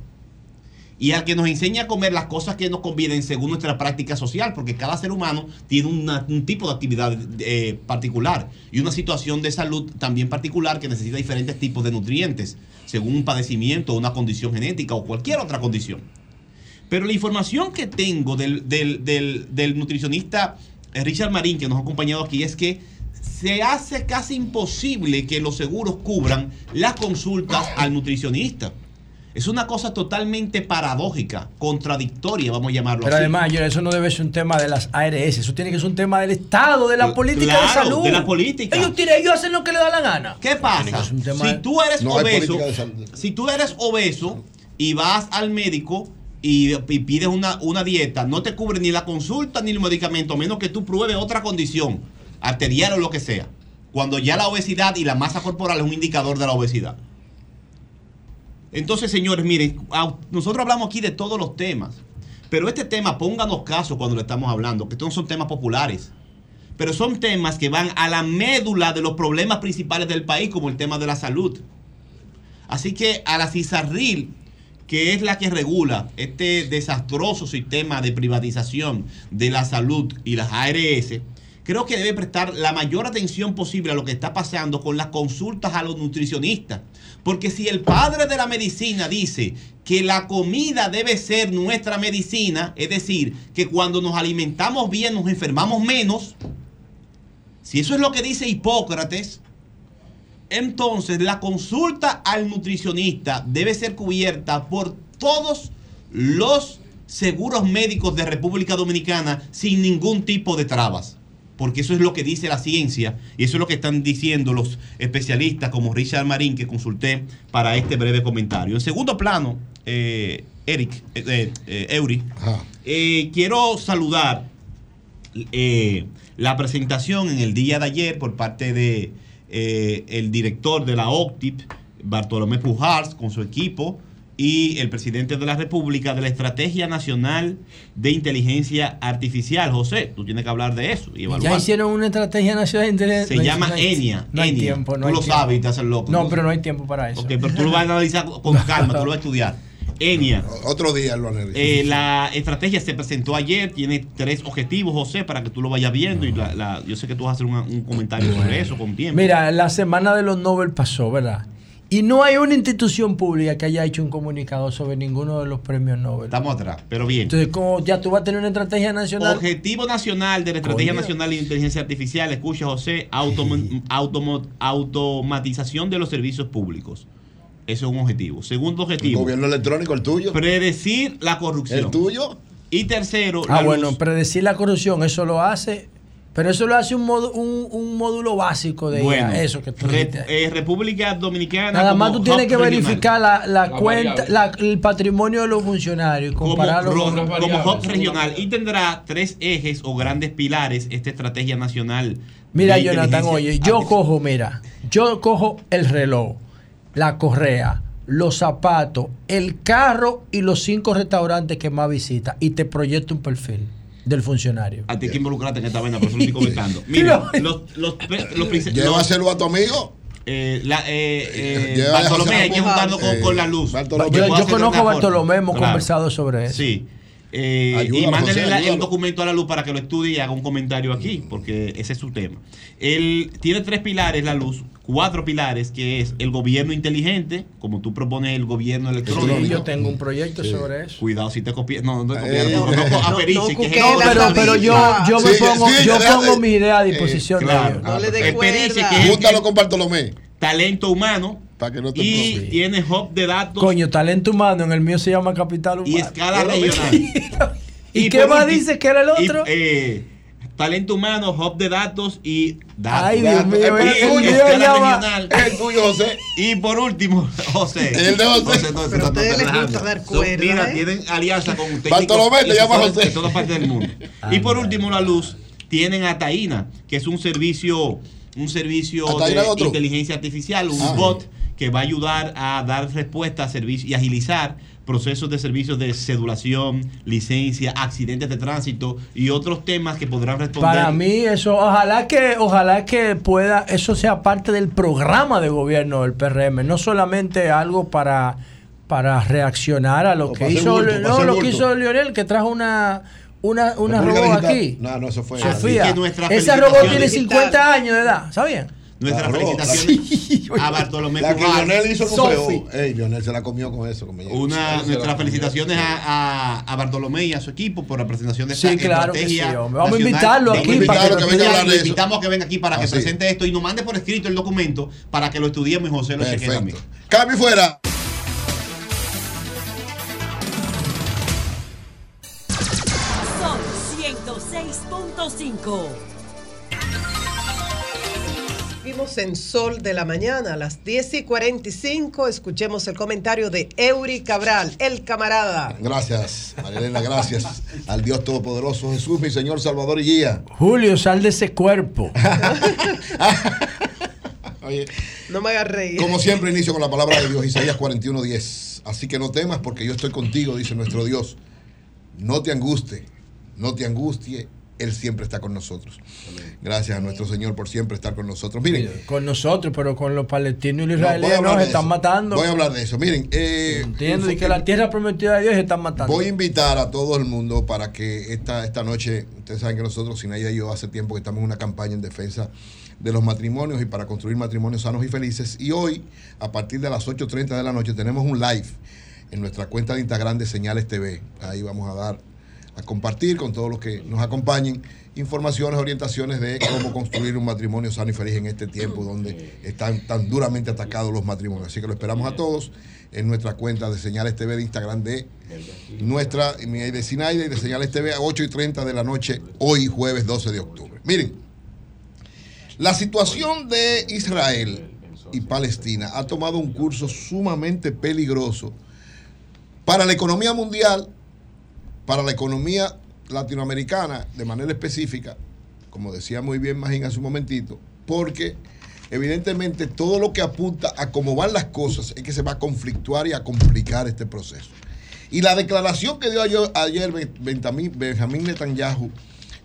Y al que nos enseña a comer las cosas que nos convienen según nuestra práctica social, porque cada ser humano tiene un tipo de actividad eh, particular y una situación de salud también particular que necesita diferentes tipos de nutrientes, según un padecimiento, una condición genética o cualquier otra condición. Pero la información que tengo del, del- del- del nutricionista Richard Marín, que nos ha acompañado aquí, es que se hace casi imposible que los seguros cubran las consultas al nutricionista. Es una cosa totalmente paradójica, contradictoria, vamos a llamarlo Pero así. además, yo, eso no debe ser un tema de las ARS, eso tiene que ser un tema del Estado, de la política claro, de salud. de la política. Ellos, tienen- ellos hacen lo que les da la gana. ¿Qué pasa? Si de- tú eres No obeso, si tú eres obeso y vas al médico y, y pides una, una dieta, no te cubre ni la consulta ni el medicamento, a menos que tú pruebes otra condición, arterial o lo que sea. Cuando ya la obesidad y la masa corporal es un indicador de la obesidad. Entonces, señores, miren, nosotros hablamos aquí de todos los temas, pero este tema, pónganos caso cuando lo estamos hablando, que estos son temas populares, pero son temas que van a la médula de los problemas principales del país, como el tema de la salud. Así que a la CISARRIL, que es la que regula este desastroso sistema de privatización de la salud y las ARS, creo que debe prestar la mayor atención posible a lo que está pasando con las consultas a los nutricionistas. Porque si el padre de la medicina dice que la comida debe ser nuestra medicina, es decir, que cuando nos alimentamos bien nos enfermamos menos, si eso es lo que dice Hipócrates, entonces la consulta al nutricionista debe ser cubierta por todos los seguros médicos de República Dominicana sin ningún tipo de trabas. Porque eso es lo que dice la ciencia y eso es lo que están diciendo los especialistas como Richard Marín que consulté para este breve comentario. En segundo plano, eh, Eric, eh, eh, eh, Eury, eh, quiero saludar eh, la presentación en el día de ayer por parte de el director de la OCTIP, Bartolomé Pujars, con su equipo, y el presidente de la República de la Estrategia Nacional de Inteligencia Artificial. José, tú tienes que hablar de eso y evaluar. Ya hicieron una estrategia nacional de inteligencia. Se no hay- llama no ENIA. No hay ENIA. tiempo, no Tú hay lo tiempo. sabes y te haces loco. No, ¿no? pero no hay tiempo para eso. Ok, pero tú lo vas a analizar con calma, tú lo vas a estudiar. ENIA. Otro día lo analizo. Eh, la estrategia se presentó ayer, tiene tres objetivos, José, para que tú lo vayas viendo. Y la- la- yo sé que tú vas a hacer un comentario sobre eso con tiempo. Mira, la semana de los Nobel pasó, ¿verdad? Y no hay una institución pública que haya hecho un comunicado sobre ninguno de los premios Nobel. Estamos atrás, pero bien. Entonces, como ya tú vas a tener una estrategia nacional. Objetivo nacional de la Estrategia Coño. Nacional de Inteligencia Artificial, escucha José, automo- automo- automatización de los servicios públicos. Eso es un objetivo. Segundo objetivo. Gobierno electrónico, el tuyo. Predecir la corrupción. ¿El tuyo? Y tercero, Ah, la bueno, luz. predecir la corrupción, eso lo hace. Pero eso lo hace un, modo- un, un módulo básico de Bueno, IA, eso que tú Re- eh, República Dominicana. Nada como más tú tienes que verificar la, la La cuenta, la- el patrimonio de los funcionarios y como, compararlo ro- con como hub regional y tendrá tres ejes o grandes pilares esta estrategia nacional. Mira, Jonathan, oye, yo cojo, mira, yo cojo el reloj, la correa, los zapatos, el carro y los cinco restaurantes que más visita y te proyecto un perfil del funcionario. A ti que involucrarte en esta vaina, por eso lo estoy comentando. Mira, los, los, los, Llévaselo a tu amigo. Eh, la, eh, eh, Lleva- Bartolomé, hay que juntarlo con, Eh, con la luz. Bartolomé. Yo conozco a Bartolomé, hemos Claro. conversado sobre eso. Sí. Eh, Ayúdalo, y mándale José, la- el documento a la luz para que lo estudie y haga un comentario aquí, porque ese es su tema. Él tiene tres pilares, la luz, cuatro pilares, que es el gobierno inteligente, como tú propones el gobierno electrónico. Sí, yo tengo un proyecto sobre eso. Cuidado si te copias. No, no te Eh, copias. no, a no, que no, pero- pero yo- yo me pongo- yo pongo mis ideas a disposición de claro. ellos. No le dé El Perici, cuerda. que es el Júntalo con Bartolomé. talento humano Para que no te y profe. tiene hub de datos Coño, talento humano, en el mío se llama capital humano. y escala regional. ¿Y, qué por más dice que era el y, otro? eh, talento humano, hub de datos y datos. Ay, Dios mío, Y el- llama- regional. El tuyo, José. Y por último, José. El de José. no, Pero a no, no, ustedes les gusta dar cuerda, Mira, ¿eh? tienen alianza con técnicos Bartolomé, te y llama José. de todas partes del mundo. y por último, la luz, tienen a Taina, que es un servicio, un servicio ¿Ataína de inteligencia artificial, un Ah. bot que va a ayudar a dar respuesta a servicios y agilizar procesos de servicios de cedulación, licencia, accidentes de tránsito y otros temas que podrán responder. Para mí eso, ojalá que, ojalá que pueda, eso sea parte del programa de gobierno del PRM, no solamente algo para, para reaccionar a lo O que hizo, bulto, no, lo que hizo Lionel, que trajo una, una, una robot Digital. aquí. No, no, eso fue. Sofía, esa robot tiene felicitaciones. 50 años de edad, ¿sabían? Nuestras Claro, felicitaciones a Bartolomé La que. Lionel hizo feo. Ey, Lionel se la comió con eso. Con Una, nuestras felicitaciones a, a, a Bartolomé y a su equipo por la presentación de esta Sí, claro que estrategia. sí. Vamos a invitarlo aquí Vamos para que venga a hablar invitamos a que venga aquí para que Así. presente esto y nos mande por escrito el documento para que lo estudiemos y José lo chequee también. Perfecto. Cambio fuera. Sol 106.5. En Sol de la Mañana a las 10 y 45. Escuchemos el comentario de Eury Cabral, el camarada. Gracias, Marilena, gracias al Dios Todopoderoso Jesús, mi Señor Salvador y Guía. Julio, sal de ese cuerpo. Oye, No me hagas reír. como siempre inicio con la palabra de Dios, Isaías 41:10. Así que no temas porque yo estoy contigo, dice nuestro Dios. No te angustie, no te angustie, Él siempre está con nosotros. Gracias a nuestro Señor por siempre estar con nosotros. Miren, Con nosotros, pero con los palestinos y los israelíes nos están eso. matando. Voy a hablar de eso. Miren, eh, Entiendo, y que la tierra prometida de Dios se están matando. Voy a invitar a todo el mundo para que esta, esta noche, ustedes saben que nosotros, Sinaya y yo, hace tiempo que estamos en una campaña en defensa de los matrimonios y para construir matrimonios sanos y felices. Y hoy, a partir de las 8.30 de la noche, tenemos un live en nuestra cuenta de Instagram de Señales TV. Ahí vamos a dar, a compartir con todos los que nos acompañen informaciones, orientaciones de cómo construir un matrimonio sano y feliz en este tiempo donde están tan duramente atacados los matrimonios. Así que lo esperamos a todos en nuestra cuenta de Señales TV de Instagram de nuestra, de Sinaida y de Señales TV a 8 y 30 de la noche, hoy jueves 12 de octubre. Miren, la situación de Israel y Palestina ha tomado un curso sumamente peligroso para la economía mundial, para la economía latinoamericana de manera específica, como decía muy bien Magín hace un momentito, porque evidentemente todo lo que apunta a cómo van las cosas es que se va a conflictuar y a complicar este proceso. Y la declaración que dio ayer, Benjamín Netanyahu,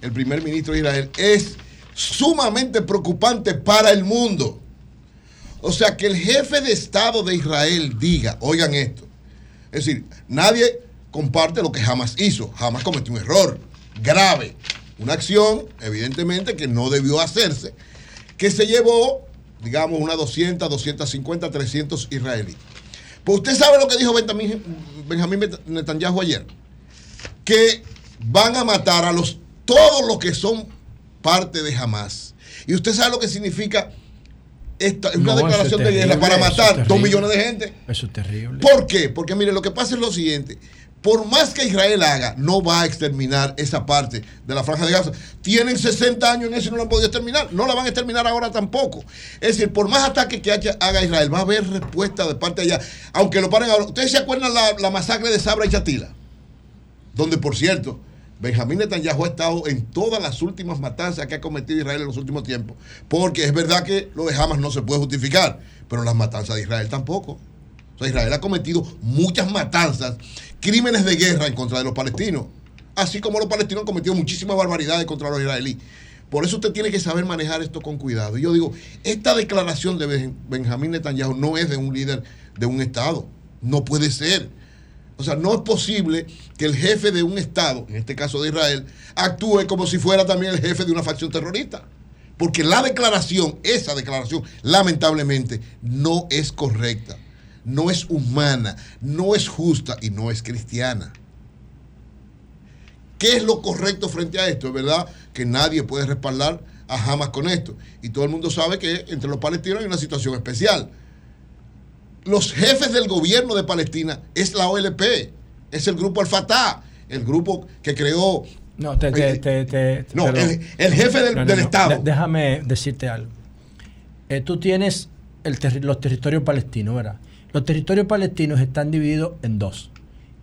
el primer ministro de Israel, es sumamente preocupante para el mundo. O sea, que el jefe de Estado de Israel diga, oigan esto, es decir, nadie comparte lo que jamás hizo, jamás cometió un error grave, una acción evidentemente que no debió hacerse, que se llevó digamos, unas 200, 250, 300 israelíes. Pues usted sabe lo que dijo Benjamín, Benjamín Netanyahu ayer, que van a matar a los todos los que son parte de Hamas. Y usted sabe lo que significa esta, una No, eso es declaración de guerra para es matar dos millones de gente. Eso es terrible. ¿Por qué? Porque mire, lo que pasa es lo siguiente. Por más que Israel haga, no va a exterminar esa parte de la franja de Gaza. Tienen 60 años en eso y no la han podido exterminar. No la van a exterminar ahora tampoco. Es decir, por más ataques que haga Israel, va a haber respuesta de parte de allá. Aunque lo paren ahora. ¿Ustedes se acuerdan la, la masacre de Sabra y Chatila? Donde, por cierto, Benjamín Netanyahu ha estado en todas las últimas matanzas que ha cometido Israel en los últimos tiempos. Porque es verdad que lo de Hamas no se puede justificar, pero las matanzas de Israel tampoco. O sea, Israel ha cometido muchas matanzas, crímenes de guerra en contra de los palestinos. Así como los palestinos han cometido muchísimas barbaridades contra los israelíes. Por eso usted tiene que saber manejar esto con cuidado. Y yo digo, esta declaración de Ben- Benjamín Netanyahu no es de un líder de un Estado. No puede ser. O sea, no es posible que el jefe de un Estado, en este caso de Israel, actúe como si fuera también el jefe de una facción terrorista. Porque la declaración, esa declaración, lamentablemente, no es correcta, no es humana, no es justa y no es cristiana. ¿Qué es lo correcto frente a esto? Es verdad que nadie puede respaldar a Hamas con esto. Y todo el mundo sabe que entre los palestinos hay una situación especial. Los jefes del gobierno de Palestina es la OLP, es el grupo Al-Fatah, el grupo que creó No, te, te, te- no, el- el jefe del- del Estado. Déjame decirte algo. Eh, tú tienes el terri- los territorios palestinos, ¿verdad? Los territorios palestinos están divididos en dos.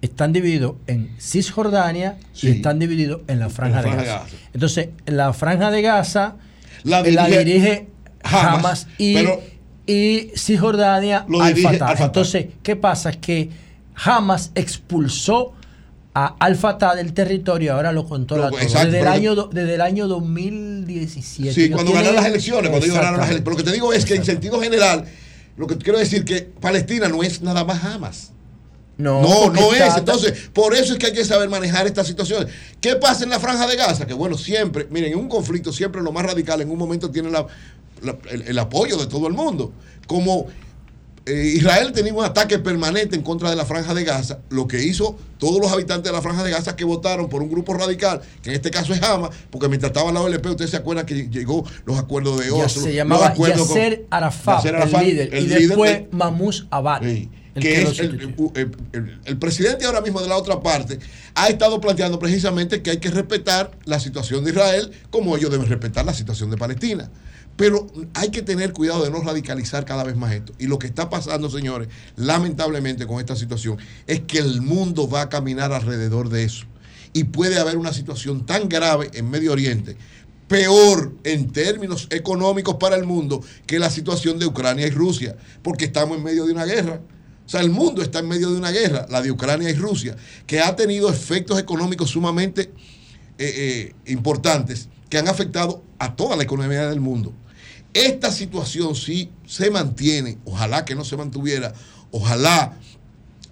Están divididos en Cisjordania Sí. y están divididos en la franja, la franja de, de Gaza. Entonces, la franja de Gaza La la dirige, dirige Hamas, Hamas y, pero- y Cisjordania al. Al-Fatah. Entonces, ¿qué pasa? Que Hamas expulsó a Al Fatah del territorio, ahora lo controla todo. exacto, desde, el año, desde el año 2017. Sí, cuando tienen- ganaron las elecciones, cuando ellos ganaron las elecciones. Pero lo que te digo es que en sentido general, lo que quiero decir que Palestina no es nada más Hamas. No, No, no es. está- Entonces, por eso es que hay que saber manejar estas situaciones. ¿Qué pasa en la franja de Gaza? Que bueno, siempre, miren, en un conflicto siempre lo más radical en un momento tiene la- la- el, el apoyo de todo el mundo. Como eh, Israel tenía un ataque permanente en contra de la franja de Gaza, lo que hizo todos los habitantes de la franja de Gaza que votaron por un grupo radical, que en este caso es Hamas, porque mientras estaba la OLP, ustedes se acuerdan que llegó los acuerdos de Ya Oslo. se llamaba Yasser Arafat, el líder, el y líder después de- Mahmoud. Sí, el que es el- el presidente ahora mismo de la otra parte ha estado planteando precisamente que hay que respetar la situación de Israel como ellos deben respetar la situación de Palestina. Pero hay que tener cuidado de no radicalizar cada vez más esto. Y lo que está pasando, señores, lamentablemente con esta situación, es que el mundo va a caminar alrededor de eso. Y puede haber una situación tan grave en Medio Oriente, peor en términos económicos para el mundo que la situación de Ucrania y Rusia, porque estamos en medio de una guerra. O sea, el mundo está en medio de una guerra, la de Ucrania y Rusia, que ha tenido efectos económicos sumamente eh, eh, importantes que han afectado a toda la economía del mundo. Esta situación sí se mantiene, ojalá que no se mantuviera, ojalá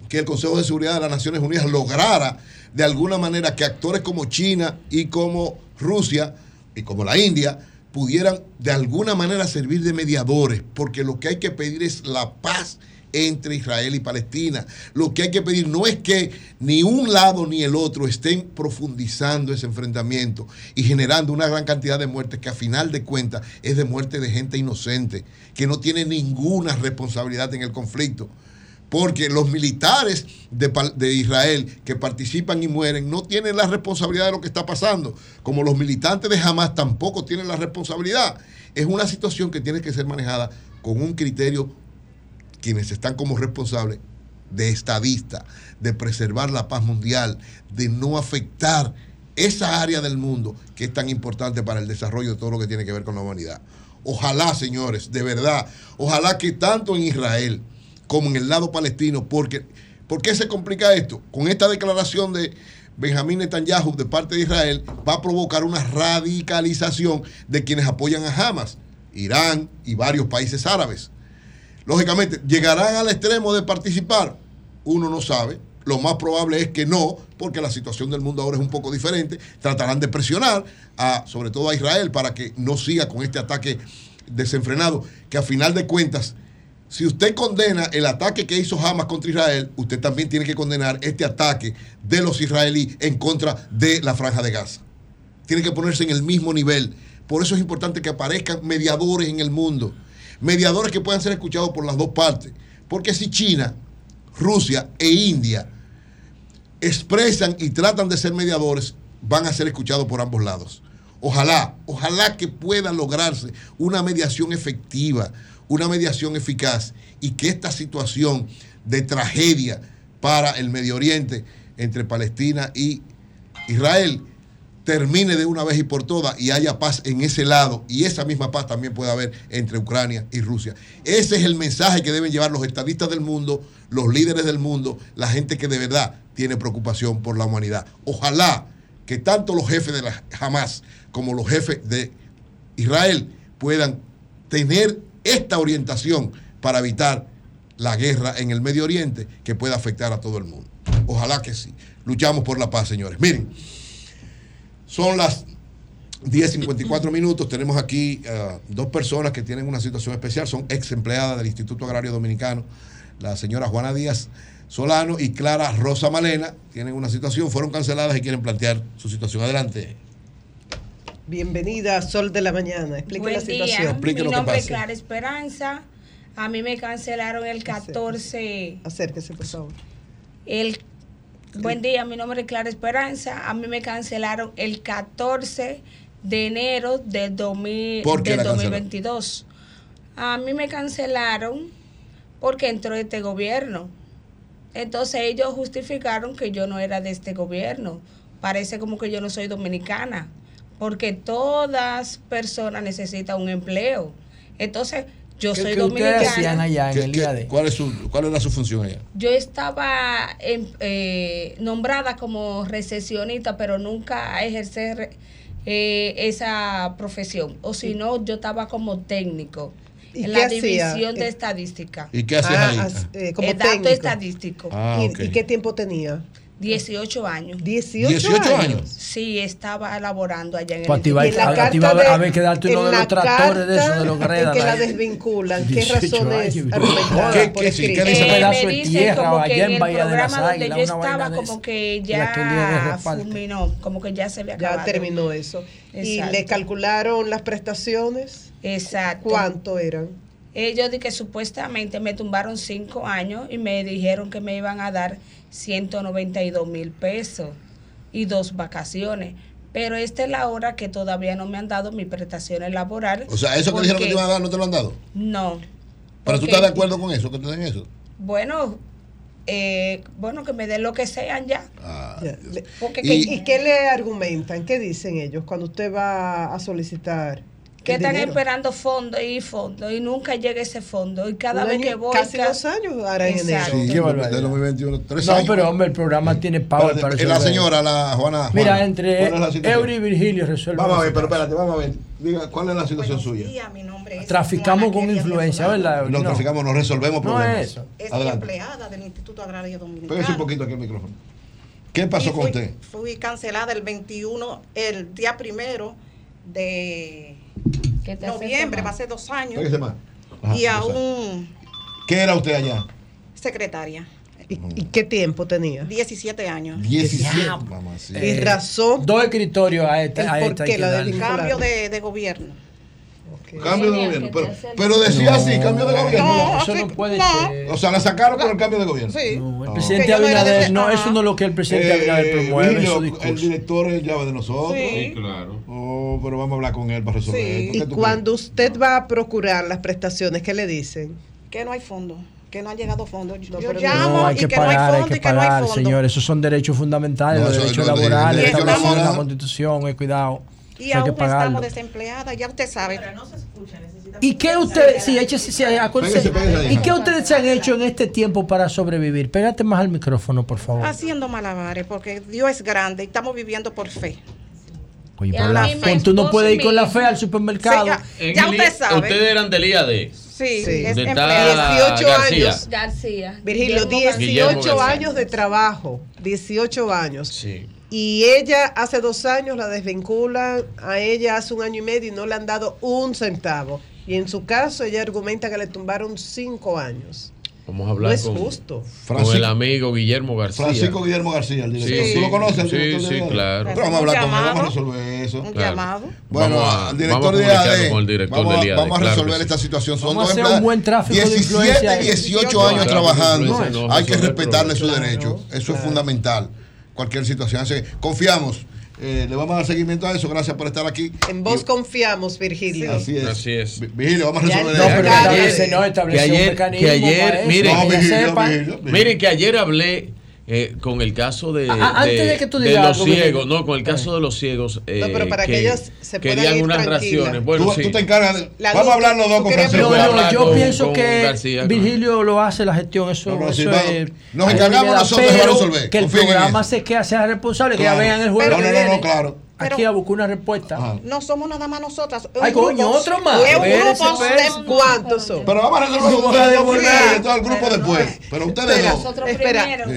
que el Consejo de Seguridad de las Naciones Unidas lograra de alguna manera que actores como China y como Rusia y como la India pudieran de alguna manera servir de mediadores, porque lo que hay que pedir es la paz entre Israel y Palestina. Lo que hay que pedir no es que ni un lado ni el otro estén profundizando ese enfrentamiento y generando una gran cantidad de muertes que a final de cuentas es de muerte de gente inocente, que no tiene ninguna responsabilidad en el conflicto porque los militares de, de Israel que participan y mueren no tienen la responsabilidad de lo que está pasando, como los militantes de Hamas tampoco tienen la responsabilidad. Es una situación que tiene que ser manejada con un criterio, quienes están como responsables, de estadista, de preservar la paz mundial, de no afectar esa área del mundo que es tan importante para el desarrollo de todo lo que tiene que ver con la humanidad. Ojalá, señores, de verdad, ojalá que tanto en Israel, como en el lado palestino, porque ¿por qué se complica esto? Con esta declaración de Benjamín Netanyahu de parte de Israel va a provocar una radicalización de quienes apoyan a Hamas, Irán y varios países árabes. Lógicamente, ¿llegarán al extremo de participar? Uno no sabe. Lo más probable es que no, porque la situación del mundo ahora es un poco diferente. Tratarán de presionar, a, sobre todo a Israel, para que no siga con este ataque desenfrenado, que a final de cuentas, si usted condena el ataque que hizo Hamas contra Israel, usted también tiene que condenar este ataque de los israelíes en contra de la franja de Gaza. Tiene que ponerse en el mismo nivel. Por eso es importante que aparezcan mediadores en el mundo. Mediadores que puedan ser escuchados por las dos partes. Porque si China, Rusia e India expresan y tratan de ser mediadores, van a ser escuchados por ambos lados. Ojalá, ojalá que pueda lograrse una mediación efectiva, una mediación eficaz y que esta situación de tragedia para el Medio Oriente entre Palestina y Israel termine de una vez y por todas y haya paz en ese lado y esa misma paz también puede haber entre Ucrania y Rusia. Ese es el mensaje que deben llevar los estadistas del mundo, los líderes del mundo, la gente que de verdad tiene preocupación por la humanidad. Ojalá que tanto los jefes de la Hamas como los jefes de Israel puedan tener esta orientación para evitar la guerra en el Medio Oriente que pueda afectar a todo el mundo. Ojalá que sí. Luchamos por la paz, señores. Miren, son las 10.54 minutos. Tenemos aquí eh, dos personas que tienen una situación especial. Son ex empleadas del Instituto Agrario Dominicano. La señora Juana Díaz Solano y Clara Rosa Malena tienen una situación. Fueron canceladas y quieren plantear su situación. Adelante. Bienvenida a Sol de la Mañana. Explique Buen la día. situación. Explique Mi lo que nombre es. Clara Esperanza. A mí me cancelaron el 14. Acérquese, por favor. El, buen día, mi nombre es Clara Esperanza. A mí me cancelaron el 14 de enero del, 2000 ¿Por qué del la cancelaron? 2022. A mí me cancelaron porque entró este gobierno. Entonces ellos justificaron que yo no era de este gobierno. Parece como que yo no soy dominicana, porque todas personas necesitan un empleo. Entonces yo ¿Qué- soy qué dominicana. hacían allá en ¿Qué- el qué- IAD? ¿cuál, es su, ¿Cuál era su función allá? Yo estaba en- eh, nombrada como recesionista, pero nunca ejercer eh, esa profesión. O si no, yo estaba como técnico ¿Y en qué la hacía? división de Eh, estadística. ¿Y qué hacías Ah, ahí? eh, como El dato técnico. estadístico. Ah, ¿Y, ok. y qué tiempo tenía? 18 años. 18, 18 años. Sí, estaba elaborando allá en el Pues a Y en la a- a carta va a de- haber que darte uno de los tractores de esos, de los Gredas. que la desvinculan. ¿Qué 18 razones ¿Qué- qué sí? ¿Qué dice? Eh, pedazo me de dicen tierra como allá que en el Bahía de las programa donde Águilas, yo estaba como eso. que ya fulminó, como que ya se había Ya acabado. terminó eso. ¿Y Exacto. le calcularon las prestaciones? Exacto. ¿Cuánto eran? Ellos di que supuestamente me tumbaron cinco años y me dijeron que me iban a dar 192 mil pesos y dos vacaciones. Pero esta es la hora que todavía no me han dado mis prestaciones laborales. O sea, eso que dijeron que te porque- iban a dar no te lo han dado. No. Pero tú Porque- estás de acuerdo con eso, que te den eso. Bueno, eh, bueno, que me den lo que sean ya. Ah, Porque ¿Y, que- y qué le argumentan? ¿Qué dicen ellos cuando usted va a solicitar? Que están dinero? esperando fondo y fondo y nunca llega ese fondo y cada Un vez año- que voy casi ca- dos años ahora en enero. Sí, Qué barbaridad. del 2021, tres No, años. pero hombre, el programa tiene power para eh, la señora, la Juana. Mira, Juana, entre. Eury y Virgilio resuelven. Vamos a ver, pero espérate, vamos a ver. Diga, ¿cuál es la situación suya? día, mi nombre es Traficamos Juana con influencia, ¿verdad? No, No. traficamos, no resolvemos No problemas. es eso. Es Adelante. empleada del Instituto Agrario Dominicano. Pégase un poquito aquí el micrófono. ¿Qué pasó Y con fui- usted? Fui cancelada el 21, el día primero de ¿Qué te hace noviembre, tomar? va a ser dos años. Ajá, y aún ¿Qué era usted allá? secretaria, ¿Y, y qué tiempo tenía? 17 años. 17. Mamacita. ¿Y razón? Dos escritorios a esta. ¿El a por qué la desvincularon? Cambio de, de gobierno. Cambio de gobierno. Pero, pero decía así, cambio de gobierno. No, Eso no puede no. ser. O sea, la sacaron por el cambio de gobierno. Sí. No, el No. presidente Abinader, no, eso no es lo que el presidente Abinader Eh, promueve el director es llave de nosotros. Sí. claro. Oh, pero vamos a hablar con él para resolver Sí. esto. ¿Qué Y cuando usted va a procurar las prestaciones, ¿qué le dicen? Que no hay fondo, que no han llegado fondos. Yo llamo y que que no hay pagar, hay fondo que y que no hay pagar, fondo. señor. Esos son derechos fundamentales, No, los derechos no, laborales, la. Constitución, eh, cuidado. Y hay que aún estamos desempleadas, ya usted sabe. ¿Y qué ustedes, sí, échese, sí, acuérdese- Pégase, pégase ahí. ¿y qué ustedes se han hecho en este tiempo para sobrevivir? Pégate más al micrófono, por favor. Haciendo malabares, porque Dios es grande y estamos viviendo por fe. Oye, Y pero la fe, tú no puedes y ir con la fe al supermercado. Sí, ya- Ya usted sabe. Ustedes eran del IAD. Sí, Sí. es ¿Dónde empleada. está 18 García? años. García. Virgilio, Guillermo 18 García. años de trabajo. 18 años. Sí. Y ella hace dos años la desvinculan, a ella hace un año y medio y no le han dado un centavo. Y en su caso, ella argumenta que le tumbaron cinco años. Vamos a hablar No es con, justo. con el amigo Guillermo García. Francisco Guillermo García, el director. Sí, ¿Tú lo conoces, el sí, director sí, claro. Pero vamos a hablar con él, vamos a resolver eso. Un Claro. llamado. Bueno, Vamos a- al director vamos a de comunicarnos IAD, con el director vamos, a- del IAD, vamos a claro resolver sí. esta situación. Son Vamos a hacer un buen tráfico de 17 influencia. y 18 No, años trabajando. no Hay que respetarle sus derechos. Eso es fundamental. Cualquier situación. Así que confiamos. Eh, le vamos a dar seguimiento a eso. Gracias por estar aquí. En vos confiamos, Virgilio. Así es. Así es. Vi- Vigilio, vamos a resolver no, pero ayer- establece, no, que estableció un ayer, mecanismo que ayer, para eso, miren, para que Vigilio. miren que ayer hablé eh, con el caso de, Ah, antes de que tú de los ciegos, no, con el caso de los ciegos eh, No, pero para que ellas se puedan querían ir unas tranquilas. raciones. Bueno, tú, sí. tú te encargas. de- La vamos luz, a hablar los dos con Francisco. No, no, yo con- pienso con que García, claro. Virgilio lo hace la gestión, eso, No, no, sí, eso vamos. es. Nos encargamos nosotros, pero resolver. Que el Confíen programa se queda, sea responsable, que Claro. ya vean el juego. No, que no, no, viene. No, claro. Aquí a buscar una respuesta. Ajá. No somos nada más nosotras. Ay, coño, otro más. Es un grupo de ¿Cuántos son? Pero vamos a resolver No, ustedes de primero y todo el grupo después. Pero ustedes dos. Nosotros Espera. primero.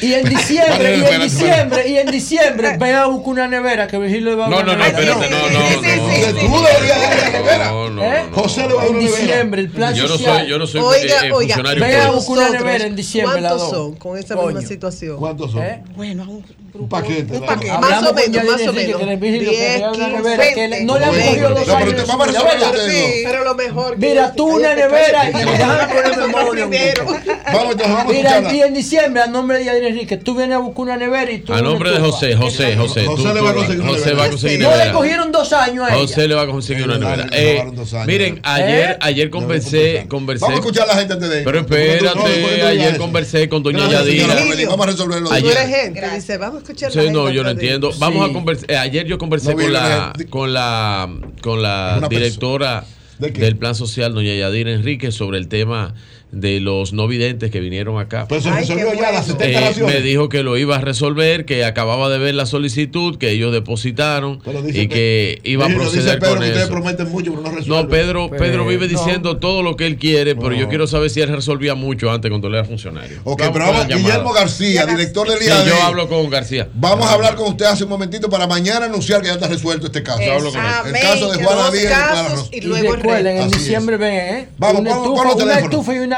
Y en diciembre, y en diciembre, y en diciembre, ve a buscar una nevera que Virgilio va a No, no, no, espérate, no, no, Sí, sí, no. sí, Tú deberías darle la nevera. No, no, ¿Eh? no, José le va a dar En una nevera. diciembre, el plan Yo no soy, yo no soy Oiga, eh, oiga, funcionario Ve a buscar una nevera en diciembre, ¿Cuántos son con esa misma situación? ¿Cuántos son? ¿Eh? Bueno, un grupo. Un paquete. Un ¿no? paquete. Más o menos, más o menos. que le Virgilio que 10, vea una 15, nevera que le- 20. no le ha Bueno, cogido pero años. te- vamos a de resolver verdad. ustedes dos. Sí, pero lo mejor. que Mira tú una nevera y déjame poner memoria. Vamos, entonces, vamos a Mira, en diciembre, a nombre de Yadira Enrique, tú vienes a buscar una nevera y tú. A nombre de José. José, José. José va a conseguir una José nevera. va a conseguir No le cogieron dos años a ella. José le va a conseguir una nevera. Eh, miren, ayer, ¿Eh? ayer conversé, conversé. Vamos a escuchar a la gente antes de Pero espérate, ayer conversé con doña Yadira. Vamos a resolverlo. Ayer- gente, dice, vamos a escuchar Sí, la no, gente yo no entiendo. Vamos a conversar. eh, ayer yo conversé No, con la, con la, con la directora del Plan Social, doña Yadira Enrique, sobre el tema de los no videntes que vinieron acá. Pero se resolvió ya las bueno. 70 Eh, me dijo que lo iba a resolver, que acababa de ver la solicitud, que ellos depositaron y que iba a proceder Pedro con que ustedes eso. prometen mucho, pero no resuelven. No, Pedro, Pedro vive no. diciendo todo lo que él quiere, pero yo quiero saber si él resolvía mucho antes cuando él era funcionario. Ok, Vamos pero con vamos. Guillermo García, director del Sí, IAD. yo hablo con García. Vamos a hablar con usted hace un momentito para mañana anunciar que ya está resuelto este caso. Yo hablo con él. El caso de Juana dos Díaz y luego recuerden, en diciembre ven, ¿eh? Vamos, los una estufa y una.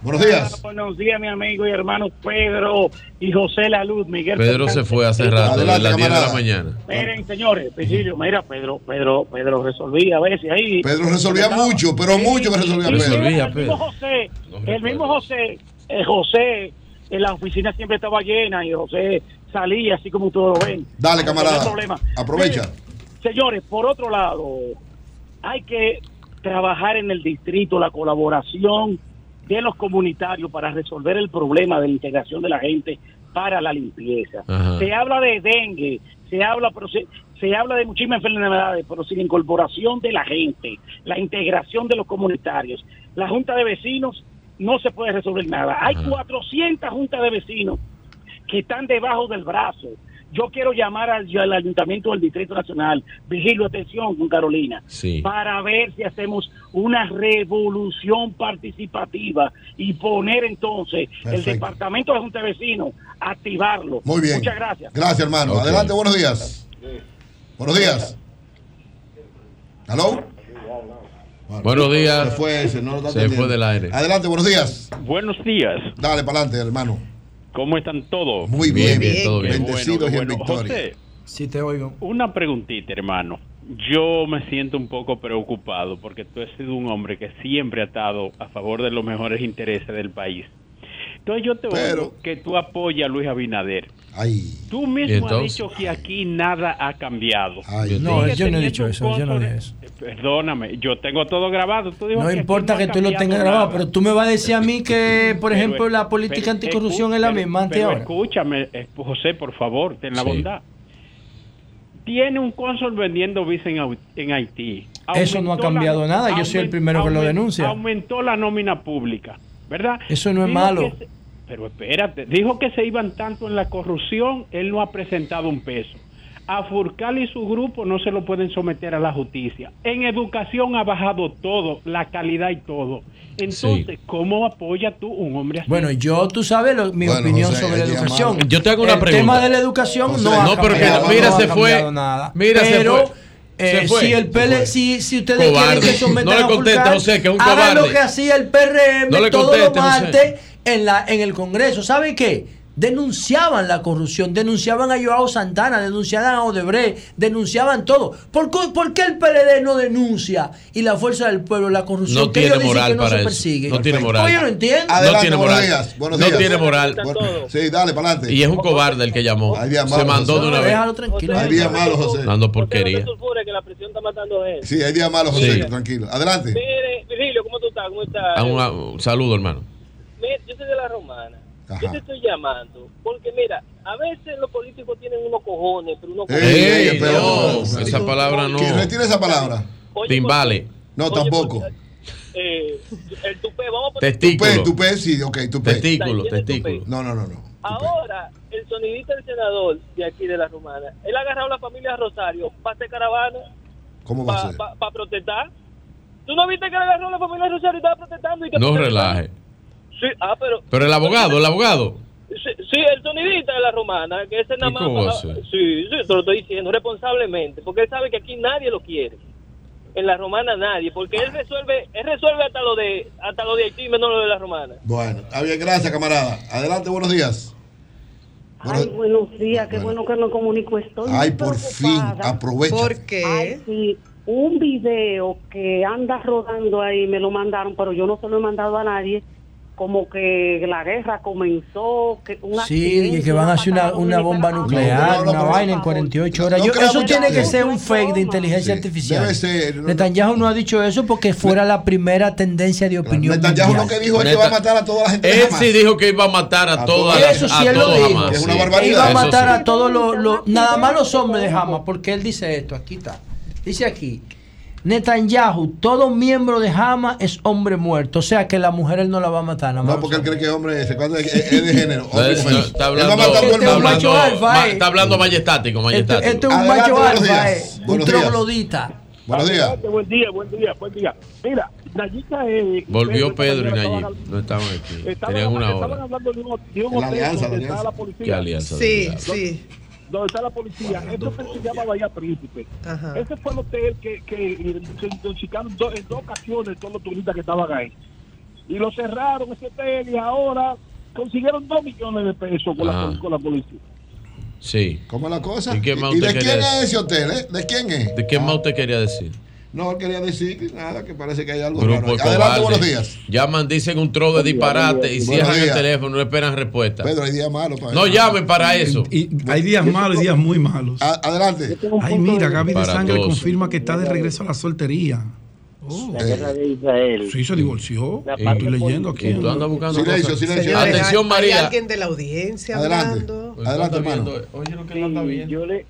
Buenos días. Buenos días, mi amigo y hermano Pedro y José La Luz, Miguel. Pedro se fue hace rato, a las 10 de la mañana. Miren, señores, Virgilio, mira, Pedro, Pedro, Pedro resolvía a veces ahí. Pedro resolvía mucho, pero mucho que resolvía Pedro. Resolvía, el mismo Pedro. José, No el mismo José, eh, José, en la oficina siempre estaba llena y José salía así como todos lo ven. Dale, No camarada. hay problema. Aprovecha. Miren, señores, por otro lado, hay que trabajar en el distrito la colaboración de los comunitarios para resolver el problema de la integración de la gente para la limpieza. Ajá. Se habla de dengue, se habla, pero se, se habla de muchísimas enfermedades, pero sin incorporación de la gente, la integración de los comunitarios. La Junta de Vecinos no se puede resolver nada. Hay Ajá. 400 juntas de vecinos que están debajo del brazo. Yo quiero llamar al, al Ayuntamiento del Distrito Nacional, vigilo, atención, con Carolina, Sí. para ver si hacemos una revolución participativa y poner entonces el. Departamento de Junta de Vecinos, activarlo. Muy bien. Muchas gracias. Gracias, hermano. Adelante, buenos días. Buenos días. ¿Aló? Buenos días. Se fue ese, no lo está Se atendiendo. fue del aire. Adelante, buenos días. Buenos días, Dale para adelante, hermano. ¿Cómo están todos? Muy Bien, bien. bien, todo bien. Bendecidos y en Bueno, victoria. José, Sí, te oigo. una preguntita, hermano. Yo me siento un poco preocupado porque tú has sido un hombre que siempre ha estado a favor de los mejores intereses del país. Entonces yo te Pero- oigo que tú apoyas a Luis Abinader. Ay, Tú ¿Y mismo has dicho que aquí nada ha cambiado. ay. No, yo no he dicho eso, yo no dije eso. Perdóname, yo tengo todo grabado. Tú No importa no que tú lo tengas grabado, nada. pero tú me vas a decir a mí que, por Pero- ejemplo, la política pero- anticorrupción es la misma antes pero ahora. Escúchame, eh, José, por favor, ten la Sí. bondad. Tiene un cónsul vendiendo visa en, Haití. Eso no ha cambiado la- nada, yo soy el aument- primero que lo denuncia. Aumentó la nómina pública. ¿verdad? Eso no es malo. Se- pero espérate, dijo que se iban tanto en la corrupción, él no ha presentado un peso. A Furcal y su grupo no se lo pueden someter a la justicia. En educación ha bajado todo, la calidad y todo. Entonces, ¿cómo apoya tú un hombre así? Bueno, yo, tú sabes lo- mi Bueno, opinión José, sobre la educación. llamarlo. Yo te hago una el pregunta. tema de la educación José, no ha no, cambiado, mira, no se ha fue. cambiado nada. Mira, se pero, fue. eh, Se fue. si el Se PL, fue. si, si ustedes Cobarde. quieren que sometan No le a conteste, Fulcar, José, que es un hagan cobarde. lo que hacía el PRM No le todos los martes en, la, en el Congreso. ¿Saben qué? Denunciaban la corrupción, denunciaban a Joao Santana, denunciaban a Odebrecht, denunciaban todo. ¿Por, qué- por qué el PLD no denuncia y la Fuerza del Pueblo la corrupción? No que tiene ellos dicen moral que no para se eso. persigue? No tiene moral. Yo no entiendo. no tiene moral. buenos no días. tiene moral. Bueno, sí, dale, para adelante. Y es un cobarde el que llamó. Hay días Se malos, mandó José. de una No, vez. déjalo tranquilo. Hay días malos, José. Dando porquería. que la presión está matando gente. Sí, hay días malos, José, Sí. tranquilo. Adelante. Mire, Virgilio, ¿cómo tú estás? ¿Cómo estás? Ah, un- un saludo, hermano. Mira, yo soy de la romana. Ajá. Yo te estoy llamando porque, mira, a veces los políticos tienen unos cojones, pero unos cojones. ey, no, esa palabra no. ¿Quién retira esa palabra? Timbale. No, tampoco. Eh, el tupé, vamos a poner Testículo. Tupé, tupé, sí, ok, tupé. Testículo, testículo. No, no, no, no. Ahora, el sonidista del senador de aquí de la romana, él ha agarrado a la familia Rosario para hacer caravana, ¿Cómo va a ser? para protestar. ¿Tú no viste que le agarró a la familia Rosario y estaba protestando? Y que No relaje. Sí, ah, pero... Pero el abogado, el abogado. Sí, sí, el sonidista de la romana, que ese nada ¿Y más... Sí, sí, te lo estoy diciendo responsablemente, porque él sabe que aquí nadie lo quiere. En la romana nadie, porque él resuelve, él resuelve hasta lo de hasta lo de Haití, menos lo de la romana. Bueno, está bien, gracias, camarada. Adelante, buenos días. Buenos- Ay, buenos días, qué bueno que me comunico. Estoy Ay, por fin, aprovecha. ¿Por qué? Ay, sí, un video que anda rodando ahí, me lo mandaron, pero yo no se lo he mandado a nadie. Como que la guerra comenzó, que un Sí, y que van a hacer una, una bomba nuclear, no, no, una vaina en 48 horas. Yo- eso tiene que ser un fake de inteligencia Sí, artificial. debe ser. Netanyahu no ha dicho eso porque fuera la primera tendencia de opinión. Netanyahu mundial. lo que dijo es que va a matar a toda la gente Él sí dijo que iba a matar a, todas las Eso a sí, él lo todos dijo. Hamas, Es una barbaridad. Iba a Eso matar sí. a todos los, los- nada más los hombres de Hamas, porque él dice esto, aquí está. Dice aquí, Netanyahu, todo miembro de Hamas es hombre muerto, o sea que la mujer él no la va a matar nada más. No, porque él cree que hombre se cuenta es es de género. No, no, mujer. está Él va hablando, a matar el Este es un macho alfa, eh. está hablando majestático, majestático. Este es un Adelante, macho buenos alfa, días. eh, un Buenos días. troglodita. Buenos días. Adelante, Buen día, buen día, buen día. Mira, Nayita eh, Volvió esta Pedro y Nayib. estaban- No estaban aquí. Estaban, Tenían una estaban hora. hablando de un, de un La hotel alianza, la donde está alianza. la policía. ¿Qué alianza? Sí, sí. Donde está la policía. Este hotel se llama Bahía Príncipe. Ajá. Ese fue el hotel que, que se intoxicaron do- en dos ocasiones todos los turistas que estaban ahí. Y lo cerraron ese hotel y ahora consiguieron dos millones de pesos con, la, con la policía. Sí. ¿Cómo es la cosa? ¿Y qué más ¿Y usted de quién es ese hotel? eh? ¿De quién es? ¿De qué más usted quería decir? No, quería decir que nada, que parece que hay algo Grupo raro. Adelante, cobardes. buenos días. Llaman, dicen un tro de disparate y cierran el teléfono, no esperan respuesta. Pedro, hay días malos. para No eso. llamen para eso. Y hay días malos y días muy malos. A- adelante. Ay, mira, Gaby de Sangre todos. confirma que está de regreso a la soltería. Oh. La guerra de Israel. Sí, se divorció. Parte Estoy leyendo aquí. Tú andas buscando Silencio, cosas. silencio. Señores, Atención, María. Hay alguien de la audiencia Adelante. hablando. Pues Adelante, anda hermano. Oye lo que él anda viendo. yo le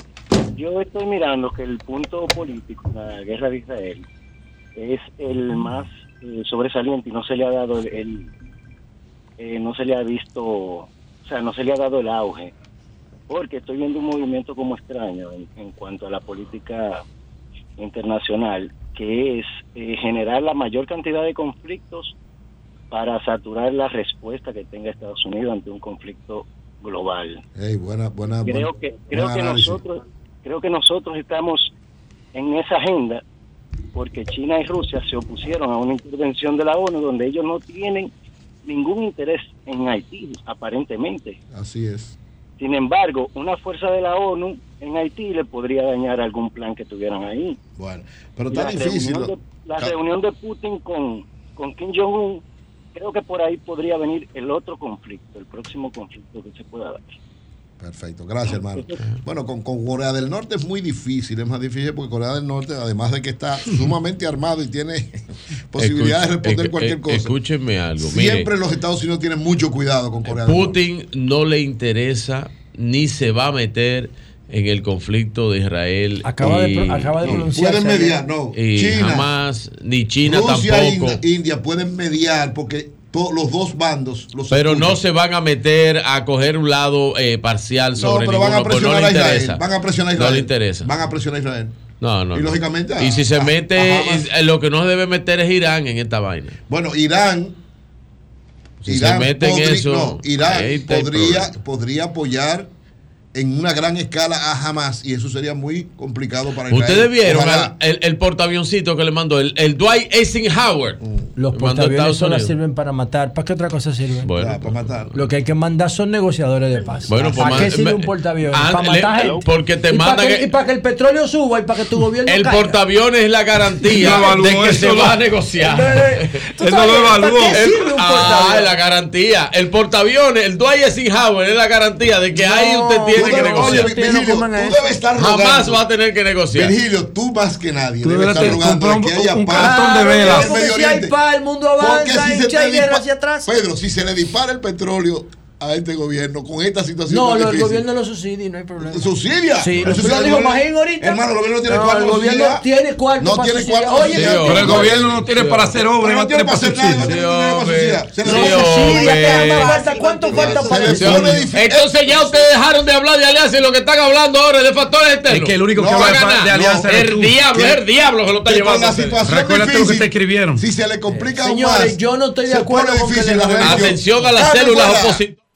yo estoy mirando que el punto político la guerra de Israel es el más eh, sobresaliente y no se le ha dado el, el- eh, no se le ha visto o sea no se le ha dado el auge porque estoy viendo un movimiento como extraño en, en cuanto a la política internacional que es eh, generar la mayor cantidad de conflictos para saturar la respuesta que tenga Estados Unidos ante un conflicto global Ey, buena, buena, creo que creo que análisis. nosotros creo que nosotros estamos en esa agenda porque China y Rusia se opusieron a una intervención de la ONU donde ellos no tienen ningún interés en Haití aparentemente Así es. sin embargo una fuerza de la ONU en Haití le podría dañar algún plan que tuvieran ahí Bueno, pero está la difícil. reunión de, la reunión de Putin con con Kim Jong Un creo que por ahí podría venir el otro conflicto el próximo conflicto que se pueda dar Perfecto, gracias hermano. Bueno, con, con Corea del Norte es muy difícil, es más difícil porque Corea del Norte, además de que está sumamente armado y tiene posibilidad de responder cualquier cosa, Escúchenme algo. mire. siempre los Estados Unidos tienen mucho cuidado con Corea del Norte. Putin no le interesa ni se va a meter en el conflicto de Israel. Acaba de y- pro- acaba de y- pronunciarse. Pueden mediar, no. Y China, jamás, ni China Rusia e tampoco. India, India pueden mediar porque los dos bandos los Pero escuchan. no se van a meter a coger un lado eh, parcial No, sobre pero van a ninguno, pues no presionar le a Israel. Van a presionar a No Israel. le interesa. Van a presionar a Israel. No, no. Y no. lógicamente a- Y si se a- mete, a eh, lo que no se debe meter es Irán en esta vaina. Bueno, Irán. Si Irán se mete en eso, no, Irán podría, podría apoyar en una gran escala a Hamas y eso sería muy complicado para Israel. Ustedes vieron Ojalá. el, el portaavioncito que le mandó, el, el Dwight Eisenhower. Los Lo mandó a portaaviones solo sirven para matar. ¿Para qué otra cosa sirven? Bueno, para matar. Lo que hay que mandar son negociadores de paz. Bueno, pues ¿Para qué man- sirve un portaaviones? Ah, para le- matar gente. porque te y manda para que, que- y para que el petróleo suba y para que tu gobierno El caiga. portaaviones es la garantía de que se va a negociar. ¿Tú Él no lo evaluó. para qué El- sirve un ah, portaaviones? la garantía. El portaaviones, el Dwight Eisenhower es la garantía de que ahí usted tiene Tú que debes- negociar. oye, Virgilio, tú debes estar Jamás rogando. va a tener que negociar. Virgilio, tú más que nadie Tú debes estar rogando de que un- haya un paz cartón de velas. Porque si hay paz, el mundo avanza si y se hacia atrás. Pedro, si se le dispara el petróleo a este gobierno con esta situación No, tan lo- el gobierno lo subsidia y no hay problema. ¿Subsidia? Sí, Pero lo, subsidia lo dijo el gobierno- Magín ahorita. Hermano, el gobierno no tiene No, cuarto El gobierno tiene cuarto No para tiene cuarto Oye. Pero el gobierno no tiene para hacer obra, no no tiene para hacer nada, no tiene para subsidiar. Se. ¿Cuánto falta? ¿Cuánto falta para. Entonces ya ustedes dejaron de hablar de alianza y lo que están hablando ahora es de factores externos. Es que el único que va a ganar. de alianza el diablo, es el diablo que lo está llevando. Recuérdate lo que te escribieron. Si se le complica aún Señores, yo no estoy de acuerdo con que. Atención a las células opositoras.